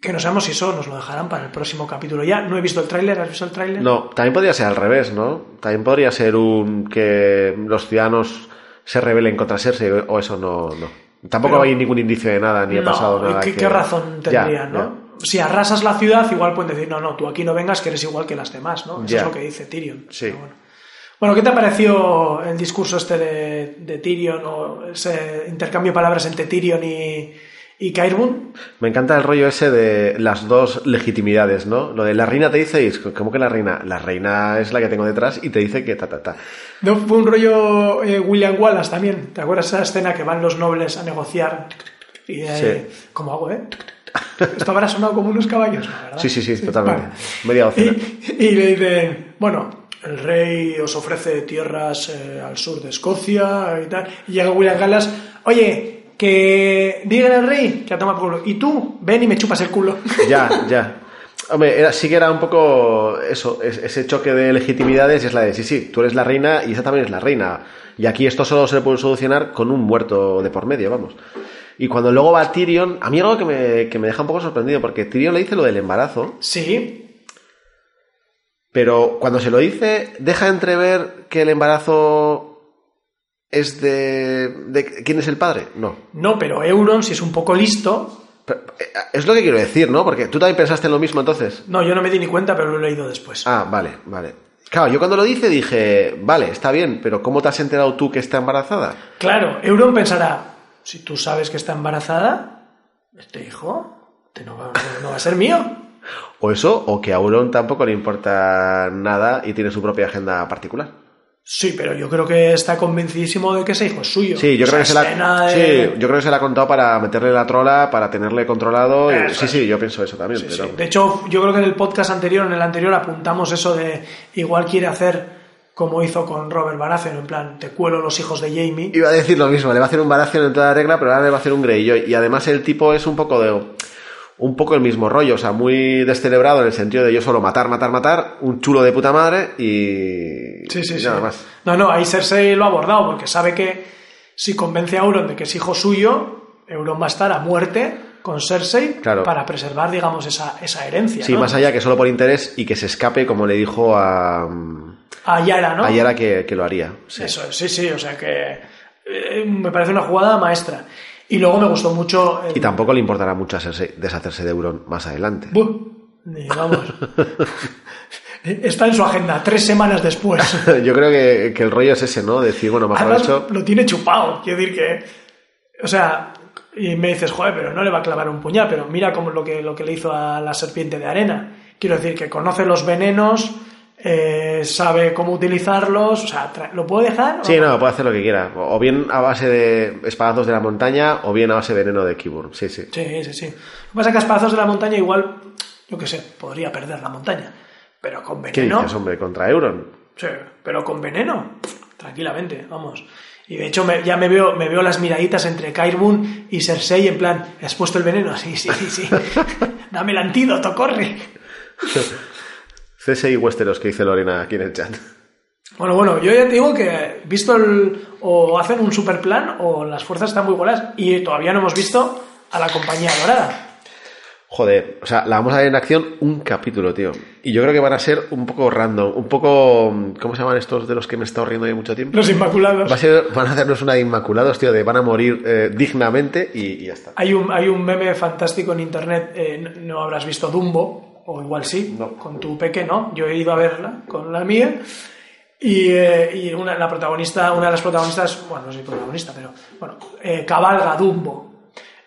Que no sabemos si eso nos lo dejarán para el próximo capítulo. Ya no he visto el tráiler, ¿has visto el tráiler? No, también podría ser al revés, ¿no? También podría ser un que los ciudadanos se rebelen contra Cersei o eso no... no. Tampoco Pero- hay ningún indicio de nada, ni ha No, pasado ¿y nada. ¿qué, que- qué razón tendrían, ya. no? Si arrasas la ciudad, igual pueden decir, no, no, tú aquí no vengas, que eres igual que las demás, ¿no? Eso Ya. es lo que dice Tyrion. Sí. Pero bueno. Bueno, ¿qué te pareció el discurso este de, de Tyrion o ese intercambio de palabras entre Tyrion y, Y Kairbun, Me encanta el rollo ese de las dos legitimidades, ¿no? Lo de la reina te dice, y es, ¿cómo que la reina? La reina es la que tengo detrás y te dice que ta, ta, ta. no, fue un rollo eh, William Wallace también. ¿Te acuerdas esa escena que van los nobles a negociar? Y, eh, ¿Cómo hago, eh? Esto habrá sonado como unos caballos. ¿verdad? Sí, sí, sí, totalmente. vale. Media docena. Y, y le dice, bueno, el rey os ofrece tierras eh, al sur de Escocia y tal. Y llega William Gallas, oye, que diga el rey que a tomar culo. Y tú, ven y me chupas el culo. Ya, ya. Hombre, era, sí que era un poco eso, es- ese choque de legitimidades y es la de, sí, sí, tú eres la reina y esa también es la reina. Y aquí esto solo se le puede solucionar con un muerto de por medio, vamos. Y cuando luego va Tyrion, a mí algo que me, que me deja un poco sorprendido, porque Tyrion le dice lo del embarazo, Sí, pero cuando se lo dice, deja entrever que el embarazo es de, de... ¿Quién es el padre? No. no, pero Euron, si es un poco listo... Pero, eh, Es lo que quiero decir, ¿no? Porque tú también pensaste en lo mismo entonces. No, yo no me di ni cuenta, pero lo he leído después. Ah, vale, vale. Claro, yo cuando lo dice dije, vale, está bien, pero ¿cómo te has enterado tú que está embarazada? Claro, Euron pensará, si tú sabes que está embarazada, este hijo este no va, no va a ser mío. O eso, o que a Euron tampoco le importa nada y tiene su propia agenda particular. Sí, pero yo creo que está convencidísimo de que ese hijo es suyo. Sí, yo O creo que se la, de- sí, yo creo que se la ha contado para meterle la trola, para tenerle controlado. y- sí, sí, yo pienso eso también. Sí, pero... sí. De hecho, yo creo que en el podcast anterior, en el anterior, apuntamos eso de igual quiere hacer como hizo con Robert Baratheon, en plan, te cuelo los hijos de Jamie. Iba a decir lo mismo, le va a hacer un Baratheon en toda regla, pero ahora le va a hacer un Greyjoy. Y además el tipo es un poco de un poco el mismo rollo, o sea, muy descelebrado en el sentido de yo solo matar, matar, matar, un chulo de puta madre y, Sí, sí, y sí. nada más. No, no, ahí Cersei lo ha abordado porque sabe que si convence a Euron de que es hijo suyo, Euron va a estar a muerte con Cersei Claro. para preservar, digamos, esa, esa herencia. Sí, ¿no? más allá que solo por interés y que se escape, como le dijo a, A Yara, ¿no? a Yara que, que lo haría. Sí. Eso, es, sí, sí, o sea que eh, me parece una jugada maestra. Y luego me gustó mucho. el- Y tampoco le importará mucho hacerse- deshacerse de Euron más adelante. Buh, ni vamos. Está en su agenda, tres semanas después. Yo creo que, que el rollo es ese, ¿no? Decir, bueno, mejor Además, hecho. lo tiene chupado. Quiero decir que. O sea, y me dices, joder, pero no le va a clavar un puñal, pero mira como lo que, lo que le hizo a la serpiente de arena. Quiero decir que conoce los venenos, eh, sabe cómo utilizarlos, o sea, ¿lo puedo dejar? Sí, no, puede hacer lo que quiera. O bien a base de espadazos de la montaña, o bien a base de veneno de Kibur. Sí, sí. Sí, sí, sí. Lo que pasa es que a espadazos de la montaña igual, yo qué sé, podría perder la montaña. Pero con ¿Qué veneno... dices, hombre? Contra Euron. Sí, pero con veneno, tranquilamente, vamos. Y de hecho me- ya me veo, me veo las miraditas entre Kairbun y Cersei en plan, ¿has puesto el veneno? Sí, sí, sí, sí. Dame el antídoto, corre. CS y Westeros, que dice Lorena aquí en el chat. Bueno, bueno, yo ya te digo que visto el... o hacen un super plan o las fuerzas están muy buenas y todavía no hemos visto a la compañía dorada. Joder, o sea, la vamos a ver en acción un capítulo, tío. Y yo creo que van a ser un poco random, un poco... ¿Cómo se llaman estos de los que me he estado riendo ya mucho tiempo? Los Inmaculados. Va a ser, van a hacernos una de inmaculados, tío, de van a morir eh, dignamente y, y ya está. Hay un, hay un meme fantástico en internet, eh, no habrás visto Dumbo, o igual sí, No. con tu peque, ¿no? Yo he ido a verla con la mía. Y, eh, y una, la protagonista, una de las protagonistas, bueno, no soy protagonista, pero bueno, eh, cabalga a Dumbo.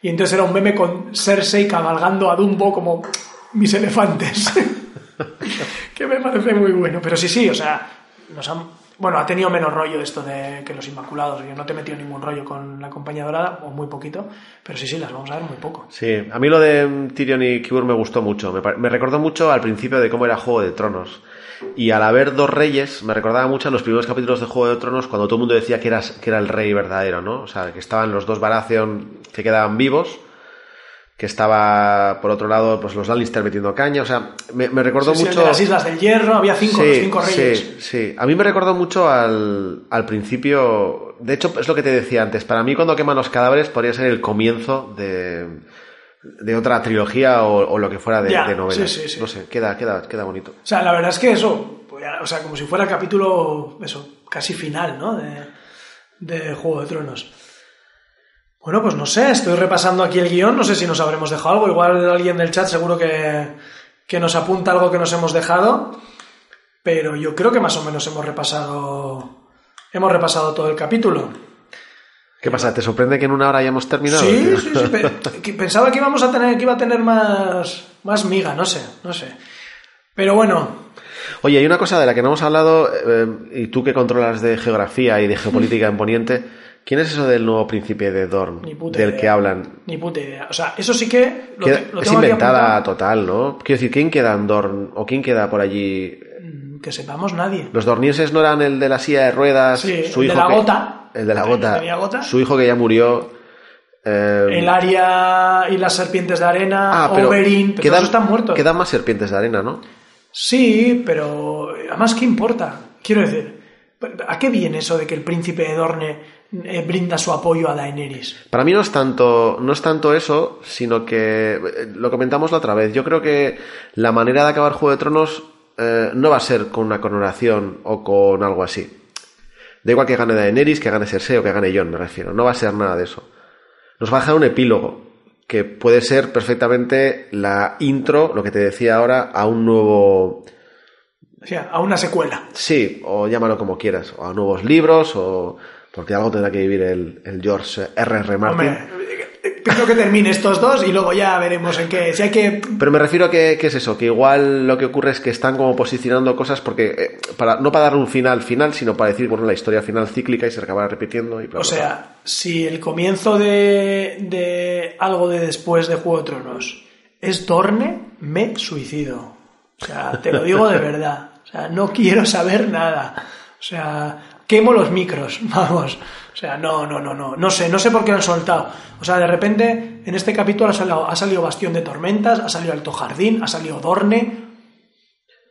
Y entonces era un meme con Cersei cabalgando a Dumbo como mis elefantes. que me parece muy bueno. Pero sí, sí, o sea, nos han, bueno, ha tenido menos rollo esto de que los Inmaculados. Yo no te he metido ningún rollo con la compañía dorada, o muy poquito, pero sí, sí, las vamos a ver muy poco. Sí, a mí lo de Tyrion y Kibur me gustó mucho. Me, me recordó mucho al principio de cómo era Juego de Tronos. Y al haber dos reyes, me recordaba mucho a los primeros capítulos de Juego de Tronos cuando todo el mundo decía que era, que era el rey verdadero, ¿no? O sea, que estaban los dos Baratheon que quedaban vivos, que estaba, por otro lado, pues los Lannister metiendo caña. O sea, me, me recordó Sí, sí, el mucho... de las Islas del Hierro, había cinco, los cinco reyes. Sí, sí. A mí me recordó mucho al, al principio. De hecho, es lo que te decía antes. Para mí, cuando queman los cadáveres, podría ser el comienzo de, de otra trilogía o, o lo que fuera de, Ya, de novelas. sí, sí, sí. No sé, queda, queda, queda bonito. O sea, la verdad es que eso, pues o sea, como si fuera el capítulo, eso, casi final, ¿no? De, de Juego de Tronos. Bueno, pues no sé, estoy repasando aquí el guion, no sé si nos habremos dejado algo, igual alguien del chat seguro que, que nos apunta algo que nos hemos dejado, pero yo creo que más o menos hemos repasado, hemos repasado todo el capítulo. ¿Qué pasa? ¿Te sorprende que en una hora hayamos terminado? Sí, sí, sí, Pensaba que íbamos a tener, que iba a tener más, más miga, no sé, no sé. Pero bueno, Oye, hay una cosa de la que no hemos hablado, eh, y tú que controlas de geografía y de geopolítica en Poniente, ¿quién es eso del nuevo príncipe de Dorn? ni puta del idea. que hablan. Ni puta idea. O sea, eso sí que lo, Queda- te- lo es tengo inventada total, ¿no? Quiero decir, ¿quién queda en Dorn? ¿O quién queda por allí? Mm, Que sepamos nadie. Los dornieses no eran el de la silla de ruedas, Sí, su el de hijo la que- gota. el de la gota, tenía gota. su hijo que ya murió. eh, El Aria y las serpientes de arena, ah, pero Oberyn, pero quedan, están muertos. quedan más serpientes de arena, ¿no? Sí, pero además, ¿qué importa? Quiero decir, ¿a qué viene eso de que el príncipe de Dorne eh, brinda su apoyo a Daenerys? Para mí no es tanto, no es tanto eso, sino que eh, lo comentamos la otra vez. Yo creo que la manera de acabar Juego de Tronos eh, no va a ser con una coronación o con algo así. Da igual que gane Daenerys, que gane Cersei o que gane Jon, me refiero. No va a ser nada de eso. Nos va a dejar un epílogo que puede ser perfectamente la intro, lo que te decía ahora, a un nuevo O sea, a una secuela. Sí, o llámalo como quieras, o a nuevos libros, o porque algo tendrá que vivir el, el George R.R. Martin. Hombre, creo que termine estos dos y luego ya veremos en qué. Si hay que. Pero me refiero a que, que es eso, que igual lo que ocurre es que están como posicionando cosas porque, eh, para, no para dar un final final, sino para decir, bueno, la historia final cíclica y se acabará repitiendo y bla, O bla, bla. sea, si el comienzo de, de algo de después de Juego de Tronos es Dorne, me suicido. O sea, te lo digo de verdad. O sea, no quiero saber nada. O sea, quemo los micros, vamos. O sea, no, no, no, no. No sé, no sé por qué lo han soltado. O sea, de repente, en este capítulo ha salido, Bastión de Tormentas, ha salido Alto Jardín, ha salido Dorne.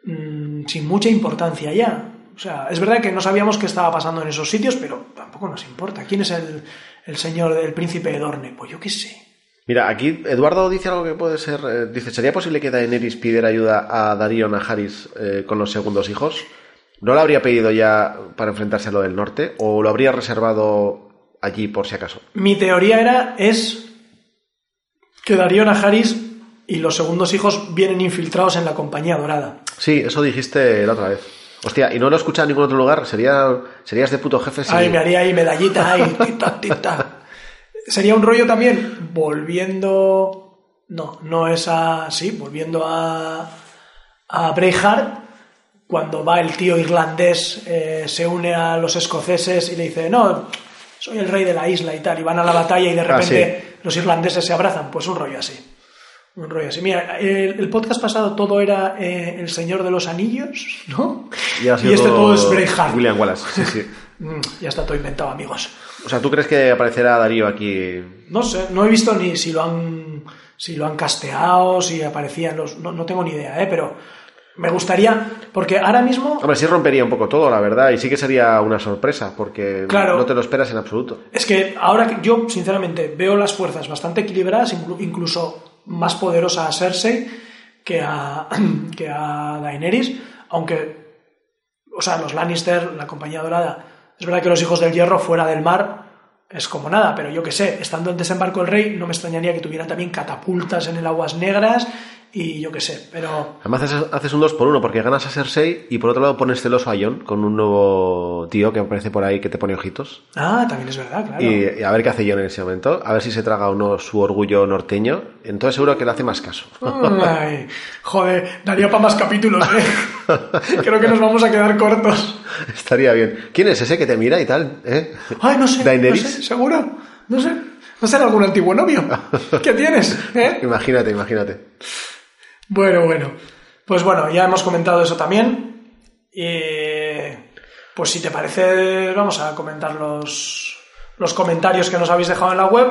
mm, sin mucha importancia ya. O sea, es verdad que no sabíamos qué estaba pasando en esos sitios, pero tampoco nos importa. ¿Quién es el, el señor del príncipe de Dorne? Pues yo qué sé. Mira, aquí Eduardo dice algo que puede ser. eh, dice: ¿Sería posible que Daenerys pidiera ayuda a Darío Najaris eh, con los segundos hijos? ¿No lo habría pedido ya para enfrentarse a lo del norte? ¿O lo habría reservado allí por si acaso? Mi teoría era, es que Darío Najaris y los segundos hijos vienen infiltrados en la compañía dorada. Sí, eso dijiste la otra vez. Hostia, y no lo he escuchado en ningún otro lugar. Sería, serías de puto jefe si. Ay, me haría ahí medallita, tita, tita. Sería un rollo también volviendo. No, no es a. Sí, volviendo a. A Braveheart, cuando va el tío irlandés, eh, se une a los escoceses y le dice: No, soy el rey de la isla y tal. Y van a la batalla y de Ah, repente los irlandeses se abrazan. Pues un rollo así. Un rollo así. Mira, el, el podcast pasado todo era eh, El Señor de los Anillos, ¿no? Y, sido este todo es Braveheart. William Wallace, sí, sí. Mm, ya está todo inventado, amigos. O sea, ¿tú crees que aparecerá Darío aquí? No sé, no he visto ni si lo han si lo han casteado, si aparecían los. No, no tengo ni idea, ¿eh? Pero me gustaría. Porque ahora mismo. Hombre, sí rompería un poco todo, la verdad, y sí que sería una sorpresa, porque Claro. no te lo esperas en absoluto. Es que ahora que yo, sinceramente, veo las fuerzas bastante equilibradas, inclu- incluso más poderosa a Cersei que a, que a Daenerys, aunque. O sea, los Lannister, la compañía dorada. Es verdad que los hijos del hierro fuera del mar es como nada, pero yo que sé, estando en Desembarco del Rey, no me extrañaría que tuvieran también catapultas en el Aguas Negras y yo que sé, pero. Además haces, haces un 2 por 1 porque ganas a Cersei y por otro lado pones celoso a Jon con un nuevo tío que aparece por ahí que te pone ojitos. Ah, también es verdad, claro. Y, y a ver qué hace Jon en ese momento, a ver si se traga o no su orgullo norteño. Entonces seguro que le hace más caso. Ay, joder, daría para más capítulos, ¿eh? Creo que nos vamos a quedar cortos. Estaría bien. ¿Quién es ese que te mira y tal? ¿Eh? Ay, no sé. ¿Daenerys? No sé, seguro. No sé. ¿No será algún antiguo novio? ¿Qué tienes? ¿Eh? Imagínate, imagínate. Bueno, bueno. Pues bueno, ya hemos comentado eso también. Y pues si te parece, vamos a comentar los, los comentarios que nos habéis dejado en la web.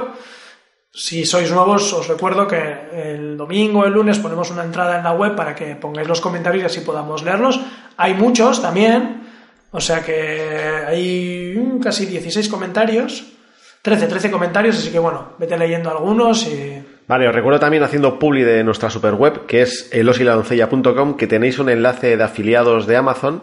Si sois nuevos, os recuerdo que el domingo o el lunes ponemos una entrada en la web para que pongáis los comentarios y así podamos leerlos. Hay muchos también, o sea que hay casi 16 comentarios, 13, 13 comentarios, así que bueno, vete leyendo algunos y... Vale, os recuerdo también haciendo publi de nuestra superweb, que es elosiladoncella.com, que tenéis un enlace de afiliados de Amazon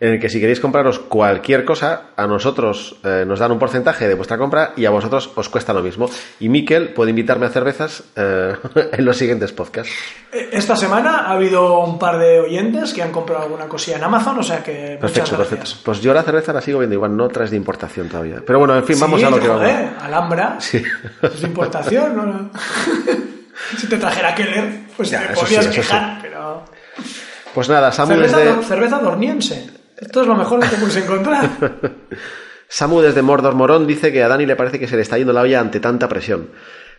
en el que si queréis compraros cualquier cosa, a nosotros eh, nos dan un porcentaje de vuestra compra y a vosotros os cuesta lo mismo. Y Miquel puede invitarme a cervezas eh, en los siguientes podcasts. Eh, Esta semana ha habido un par de oyentes que han comprado alguna cosilla en Amazon, o sea que Perfecto, perfecto. Pues yo la cerveza la sigo viendo igual, no traes de importación todavía. Pero bueno, en fin, vamos Sí, a lo que vamos. Alhambra, Sí. es de importación, ¿no? si te trajera Keller, pues Ya, te podías sí, quejar, pero... Pues nada, Samu Cerveza, desde, cerveza dorniense. Esto es lo mejor que puedes encontrar. Samu desde Mordor Morón dice que a Dani le parece que se le está yendo la olla ante tanta presión.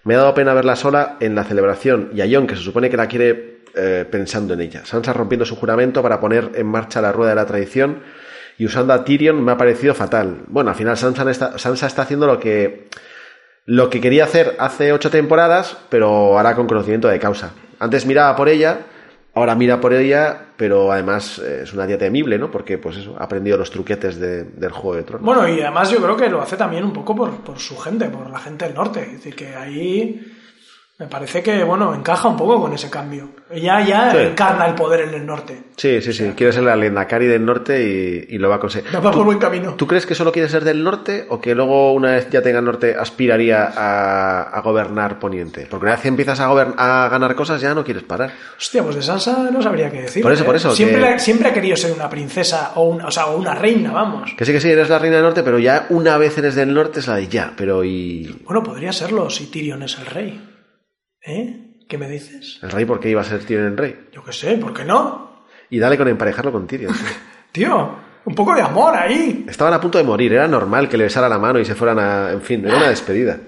Me ha dado pena verla sola en la celebración y a Jon, que se supone que la quiere eh, pensando en ella. Sansa rompiendo su juramento para poner en marcha la rueda de la tradición y usando a Tyrion me ha parecido fatal. Bueno, al final Sansa está, Sansa está haciendo lo que, lo que quería hacer hace ocho temporadas, pero ahora con conocimiento de causa. Antes miraba por ella, ahora mira por ella, pero además eh, es una tía temible, ¿no? Porque, pues eso, ha aprendido los truquetes de- del Juego de Tronos. Bueno, y además yo creo que lo hace también un poco por, por su gente, por la gente del norte. Es decir, que ahí me parece que, bueno, encaja un poco con ese cambio. Ella ya Sí. encarna el poder en el norte. Sí, sí, sí. Quiere ser la Lendakari del norte y, y lo va a conseguir. Va por buen camino. ¿Tú crees que solo quiere ser del norte o que luego, una vez ya tenga el norte, aspiraría a, a gobernar Poniente? Porque una vez que empiezas a, a ganar cosas, ya no quieres parar. Hostia, pues de Sansa no sabría qué decir. Por eso, por eso, Siempre, que- siempre ha querido ser una princesa o, una, o sea, o una reina, vamos. Que sí, que sí, eres la reina del norte, pero ya una vez eres del norte es la de ya. Pero ¿y Bueno, podría serlo si Tyrion es el rey. ¿Eh? ¿Qué me dices? el rey por qué iba a ser Tyrion el rey? Yo qué sé, ¿por qué no? Y dale con emparejarlo con Tyrion. Tío, un poco de amor ahí. Estaban a punto de morir, era normal que le besara la mano y se fueran a... En fin, era una despedida.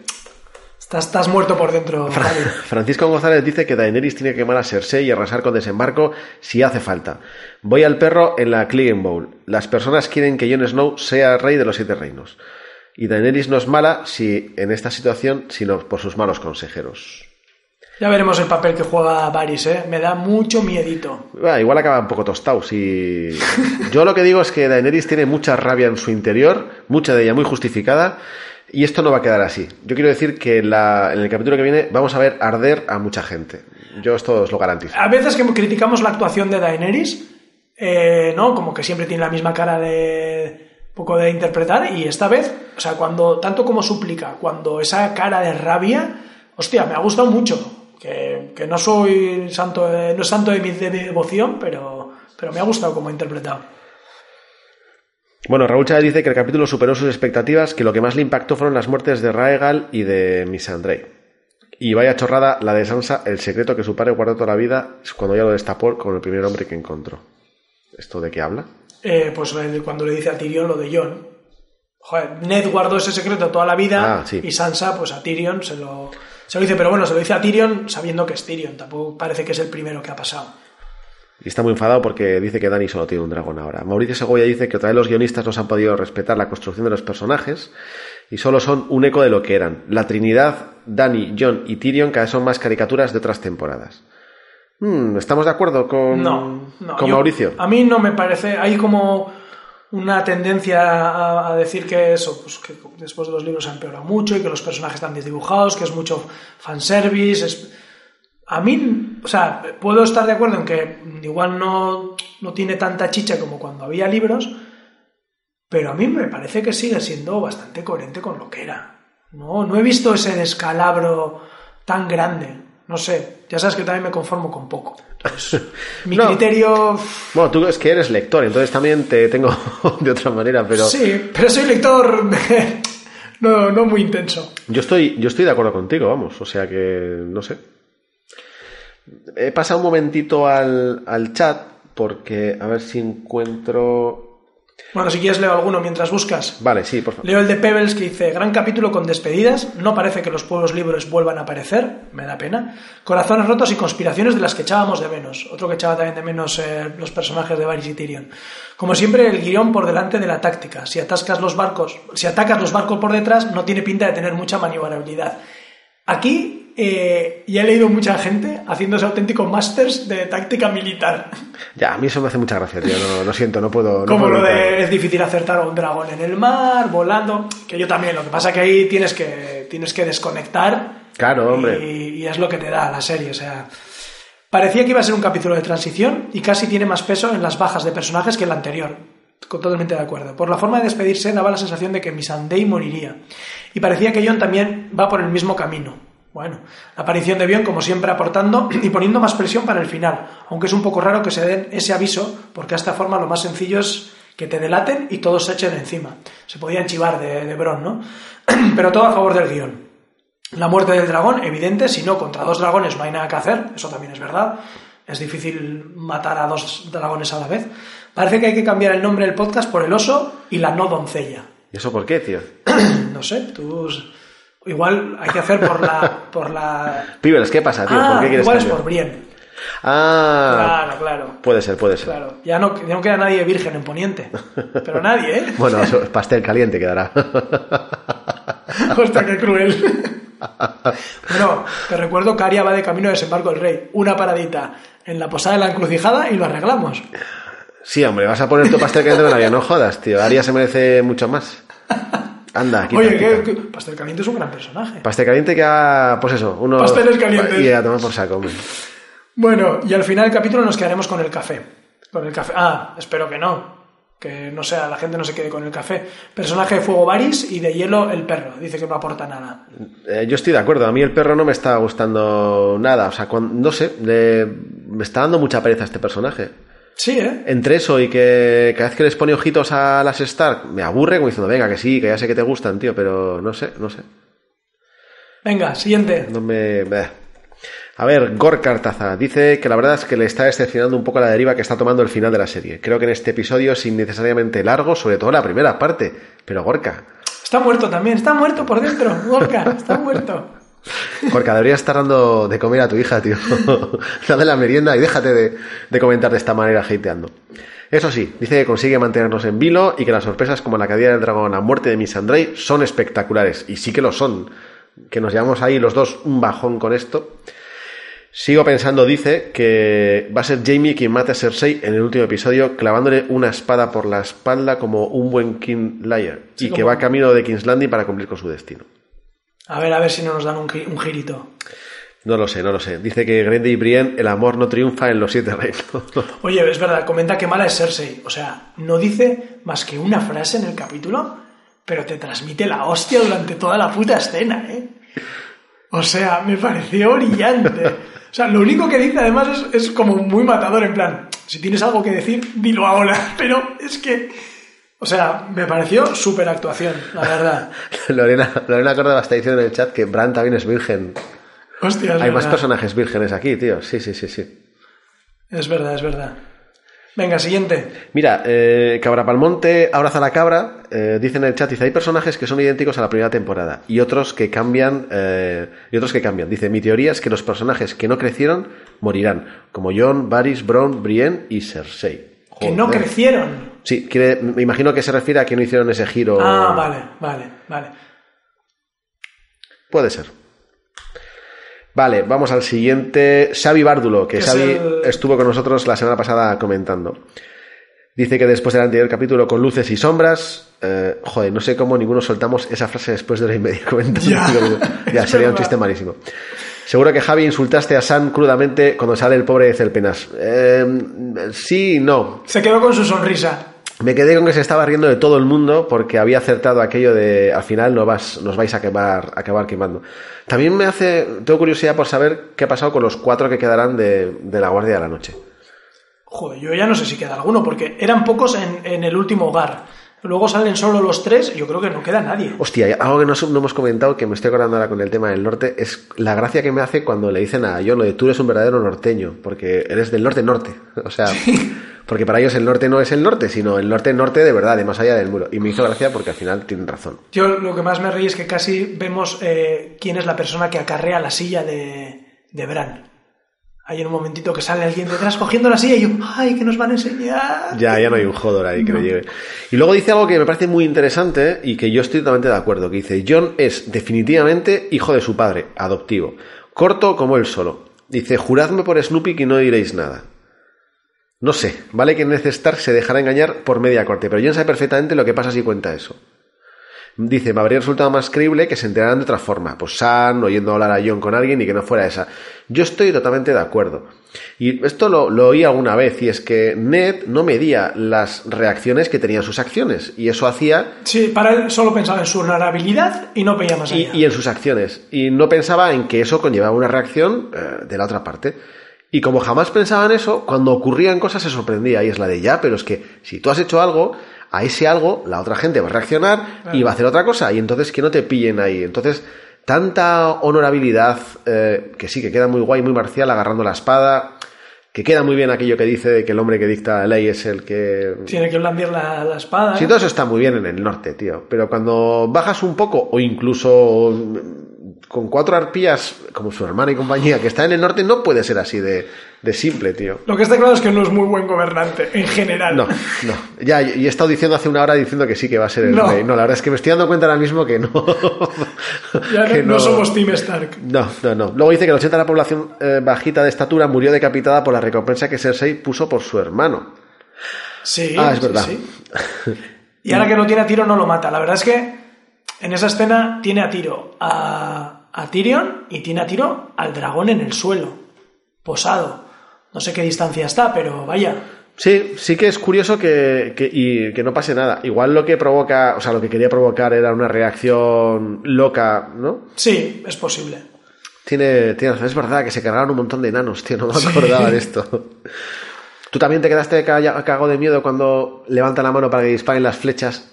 Estás, estás muerto por dentro, Javi. Francisco González dice que Daenerys tiene que quemar a Cersei y arrasar con desembarco si hace falta. Voy al perro en la Clegane Bowl. Las personas quieren que Jon Snow sea rey de los siete reinos. Y Daenerys no es mala si en esta situación, sino por sus malos consejeros. Ya veremos el papel que juega Varys, ¿eh? Me da mucho miedito. Igual acaba un poco tostado. Si... Yo lo que digo es que Daenerys tiene mucha rabia en su interior, mucha de ella muy justificada, y esto no va a quedar así. Yo quiero decir que la- en el capítulo que viene vamos a ver arder a mucha gente. Yo esto os lo garantizo. A veces que criticamos la actuación de Daenerys, eh, ¿no? Como que siempre tiene la misma cara de poco de interpretar, y esta vez, o sea, cuando, tanto como suplica, cuando esa cara de rabia, hostia, me ha gustado mucho. Que, que no soy santo de- no es santo de mi, de mi devoción, pero, pero me ha gustado como ha interpretado. Bueno, Raúl Chávez dice que el capítulo superó sus expectativas, que lo que más le impactó fueron las muertes de Raegal y de Missandei. Y vaya chorrada la de Sansa, el secreto que su padre guardó toda la vida es cuando ya lo destapó con el primer hombre que encontró. ¿Esto de qué habla? Eh, pues cuando le dice a Tyrion lo de Jon. Joder, Ned guardó ese secreto toda la vida Ah, sí. y Sansa, pues a Tyrion se lo, se lo dice, pero bueno, se lo dice a Tyrion sabiendo que es Tyrion, tampoco parece que es el primero que ha pasado. Y está muy enfadado porque dice que Dani solo tiene un dragón ahora. Mauricio Segovia dice que otra vez los guionistas no se han podido respetar la construcción de los personajes y solo son un eco de lo que eran. La Trinidad, Dani, John y Tyrion cada vez son más caricaturas de otras temporadas. Hmm, ¿Estamos de acuerdo con, No, no. con yo- Mauricio? A mí no me parece. Hay como una tendencia a, decir que eso, pues que después de los libros se ha empeorado mucho y que los personajes están desdibujados, que es mucho fanservice. Es... A mí, o sea, puedo estar de acuerdo en que igual no, no tiene tanta chicha como cuando había libros, pero a mí me parece que sigue siendo bastante coherente con lo que era. No, no he visto ese descalabro tan grande. No sé, ya sabes que también me conformo con poco. Entonces, mi No. criterio. Bueno, tú es que eres lector, entonces también te tengo de otra manera, pero Sí, pero soy lector no, no muy intenso. yo estoy, yo estoy de acuerdo contigo, vamos, o sea que no sé. He pasado un momentito al, al chat porque a ver si encuentro. Bueno, si quieres leo alguno mientras buscas. Vale, sí, por favor. Leo el de Pebbles que dice, gran capítulo con despedidas, no parece que los pueblos libres vuelvan a aparecer, me da pena. Corazones rotos y conspiraciones de las que echábamos de menos. Otro que echaba también de menos eh, los personajes de Varys y Tyrion. Como siempre, el guion por delante de la táctica. Si atascas los barcos, si atacas los barcos por detrás, no tiene pinta de tener mucha maniobrabilidad. Aquí eh, ya he leído mucha gente haciéndose auténticos másters de táctica militar. Ya, a mí eso me hace mucha gracia, tío. No, lo siento, no puedo. no Como puedo lo evitarlo. de es difícil acertar a un dragón en el mar, volando, que yo también, lo que pasa que ahí tienes que, tienes que desconectar. Claro, hombre. Y, y es lo que te da la serie, o sea... Parecía que iba a ser un capítulo de transición y casi tiene más peso en las bajas de personajes que el anterior. Totalmente de acuerdo. Por la forma de despedirse daba la sensación de que Missandei moriría. Y parecía que John también va por el mismo camino. Bueno, la aparición de Bion, como siempre, aportando y poniendo más presión para el final, aunque es un poco raro que se den ese aviso, porque de esta forma lo más sencillo es que te delaten y todos se echen encima. Se podía chivar de, de Bron, ¿no? Pero todo a favor del guion. La muerte del dragón, evidente, si no, contra dos dragones no hay nada que hacer, eso también es verdad. Es difícil matar a dos dragones a la vez. Parece que hay que cambiar el nombre del podcast por el oso y la no doncella. ¿Y eso por qué, tío? no sé, tú... Igual hay que hacer por la... Por la... Pibels, ¿qué pasa, tío? Ah, ¿Por qué quieres igual es por Brien. Ah, Claro, claro. puede ser, puede ser. Claro. Ya no, ya no queda nadie virgen en Poniente. Pero nadie, ¿eh? Bueno, pastel caliente quedará. Hostia, qué cruel. bueno, te recuerdo que Aria va de camino a desembarco del rey. Una paradita en la posada de la encrucijada y lo arreglamos. Sí, hombre, vas a poner tu pastel caliente con Aria, no jodas, tío. Aria se merece mucho más. Anda, quita, Oye, quita. que, que- Pastel Caliente es un gran personaje. Pastel caliente que ha, pues eso, uno... Pasteles calientes. Y a tomar por saco, hombre. Bueno, y al final del capítulo nos quedaremos con el café. Con el café. Ah, espero que no. Que no sea, la gente no se quede con el café. Personaje de fuego Varys y de hielo el perro. Dice que no aporta nada. Eh, yo estoy de acuerdo, a mí el perro no me está gustando nada, o sea, cuan- no sé, le- me está dando mucha pereza este personaje. Sí, ¿eh? Entre eso y que cada vez que les pone ojitos a las Stark, me aburre como diciendo, venga, que sí, que ya sé que te gustan, tío, pero no sé, no sé. Venga, siguiente. No me... A ver, Gorka Artaza dice que la verdad es que le está decepcionando un poco la deriva que está tomando el final de la serie. Creo que en este episodio es innecesariamente largo, sobre todo la primera parte. Pero Gorka, Está muerto también, está muerto por dentro. Gorka, está muerto. Gorka, deberías estar dando de comer a tu hija, tío. Dale la merienda y déjate de, de comentar de esta manera hateando. Eso sí, dice que consigue mantenernos en vilo y que las sorpresas como la caída del dragón, la muerte de Miss Andrei son espectaculares. Y sí que lo son. Que nos llevamos ahí los dos un bajón con esto. Sigo pensando, dice, que va a ser Jamie quien mate a Cersei en el último episodio, clavándole una espada por la espalda como un buen King Liar, Sí, y que va camino de King's Landing para cumplir con su destino. A ver, a ver si no nos dan un, un girito. No lo sé, no lo sé. Dice que Grende y Brienne, el amor no triunfa en los siete reinos. Oye, es verdad, comenta que mala es Cersei. O sea, no dice más que una frase en el capítulo, pero te transmite la hostia durante toda la puta escena, ¿eh? O sea, me pareció brillante. O sea, lo único que dice además es, es como muy matador, en plan, si tienes algo que decir, dilo ahora. Pero es que, o sea, me pareció súper actuación, la verdad. Lorena, Lorena Córdoba está diciendo en el chat que Bran también es virgen. Hostia, es Hay más personajes vírgenes aquí, tío. Sí, sí, sí, sí. Es verdad, es verdad. Venga, siguiente. Mira, eh, Cabra Palmonte abraza a la cabra. eh, dice en el chat, dice, hay personajes que son idénticos a la primera temporada y otros que cambian, eh, y otros que cambian. Dice, mi teoría es que los personajes que no crecieron morirán, como Jon, Varys, Bron, Brienne y Cersei. Que no crecieron. Sí, quiere- me imagino que se refiere a que no hicieron ese giro. Ah, vale, vale, vale. Puede ser. Vale, vamos al siguiente. Xavi Bárdulo, que es Xavi el- estuvo con nosotros la semana pasada comentando. Dice que después del anterior capítulo con luces y sombras, eh, joder, no sé cómo ninguno soltamos esa frase después de hora y media comentando. Ya, ya sería un chiste malísimo. Seguro que Javi insultaste a San crudamente cuando sale el pobre de Celpenas. Eh, sí y no. Se quedó con su sonrisa. Me quedé con que se estaba riendo de todo el mundo porque había acertado aquello de al final no vas, nos vais a quemar, a acabar quemando. También me hace, tengo curiosidad por saber qué ha pasado con los cuatro que quedarán de, de la Guardia de la Noche. Joder, yo ya no sé si queda alguno, porque eran pocos en, en el último hogar. Luego salen solo los tres, yo creo que no queda nadie. Hostia, algo que no, no hemos comentado que me estoy acordando ahora con el tema del norte es la gracia que me hace cuando le dicen a John lo de tú eres un verdadero norteño, porque eres del norte-norte. O sea, porque para ellos el norte no es el norte, sino el norte-norte de verdad, de más allá del muro. Y me hizo gracia porque al final tienen razón. Yo lo que más me reí es que casi vemos eh, quién es la persona que acarrea la silla de, de Bran. Hay en un momentito que sale alguien detrás cogiendo la silla y yo, ¡ay, que nos van a enseñar! Ya, ya no hay un jodor ahí que lo lleve. Y luego dice algo que me parece muy interesante y que yo estoy totalmente de acuerdo, que dice, John es definitivamente hijo de su padre, adoptivo, corto como él solo. Dice, juradme por Snoopy que no diréis nada. No sé, vale que Ned Stark se dejará engañar por media corte, pero John sabe perfectamente lo que pasa si cuenta eso. Dice, me habría resultado más creíble que se enteraran de otra forma, pues San, oyendo hablar a John con alguien y que no fuera esa. Yo estoy totalmente de acuerdo. Y esto lo, lo oí alguna vez, y es que Ned no medía las reacciones que tenían sus acciones, y eso hacía Sí, para él solo pensaba en su honorabilidad y no veía más y, allá. y en sus acciones. Y no pensaba en que eso conllevaba una reacción eh, de la otra parte. Y como jamás pensaba en eso, cuando ocurrían cosas se sorprendía. Y es la de ya, pero es que si tú has hecho algo, a ese algo la otra gente va a reaccionar y va a hacer otra cosa. Y entonces que no te pillen ahí. Entonces, tanta honorabilidad, eh, que sí, que queda muy guay, muy marcial, agarrando la espada. Que queda muy bien aquello que dice de que el hombre que dicta la ley es el que Tiene que blandir la, la espada. Sí, todo eso está muy bien en el norte, tío. Pero cuando bajas un poco, o incluso con cuatro arpías, como su hermana y compañía, que está en el norte, no puede ser así de, de simple, tío. Lo que está claro es que no es muy buen gobernante, en general. No, no. Ya, y he estado diciendo hace una hora diciendo que sí que va a ser el No. rey. No, la verdad es que me estoy dando cuenta ahora mismo que no. Ya no, que no somos Team Stark. No, no, no. Luego dice que el 80 de la población eh, bajita de estatura murió decapitada por la recompensa que Cersei puso por su hermano. Sí, Ah, es sí, verdad. sí. Y ahora que no tiene a tiro, no lo mata. La verdad es que en esa escena tiene a tiro a, a Tyrion y tiene a tiro al dragón en el suelo, posado. No sé qué distancia está, pero vaya. Sí, sí que es curioso que, que- y que no pase nada. Igual lo que provoca, o sea, lo que quería provocar era una reacción loca, ¿no? Sí, es posible. Tiene, tiene es verdad que se cargaron un montón de enanos, tío, no me acordaba de esto. ¿Tú también te quedaste cagado de miedo cuando levanta la mano para que disparen las flechas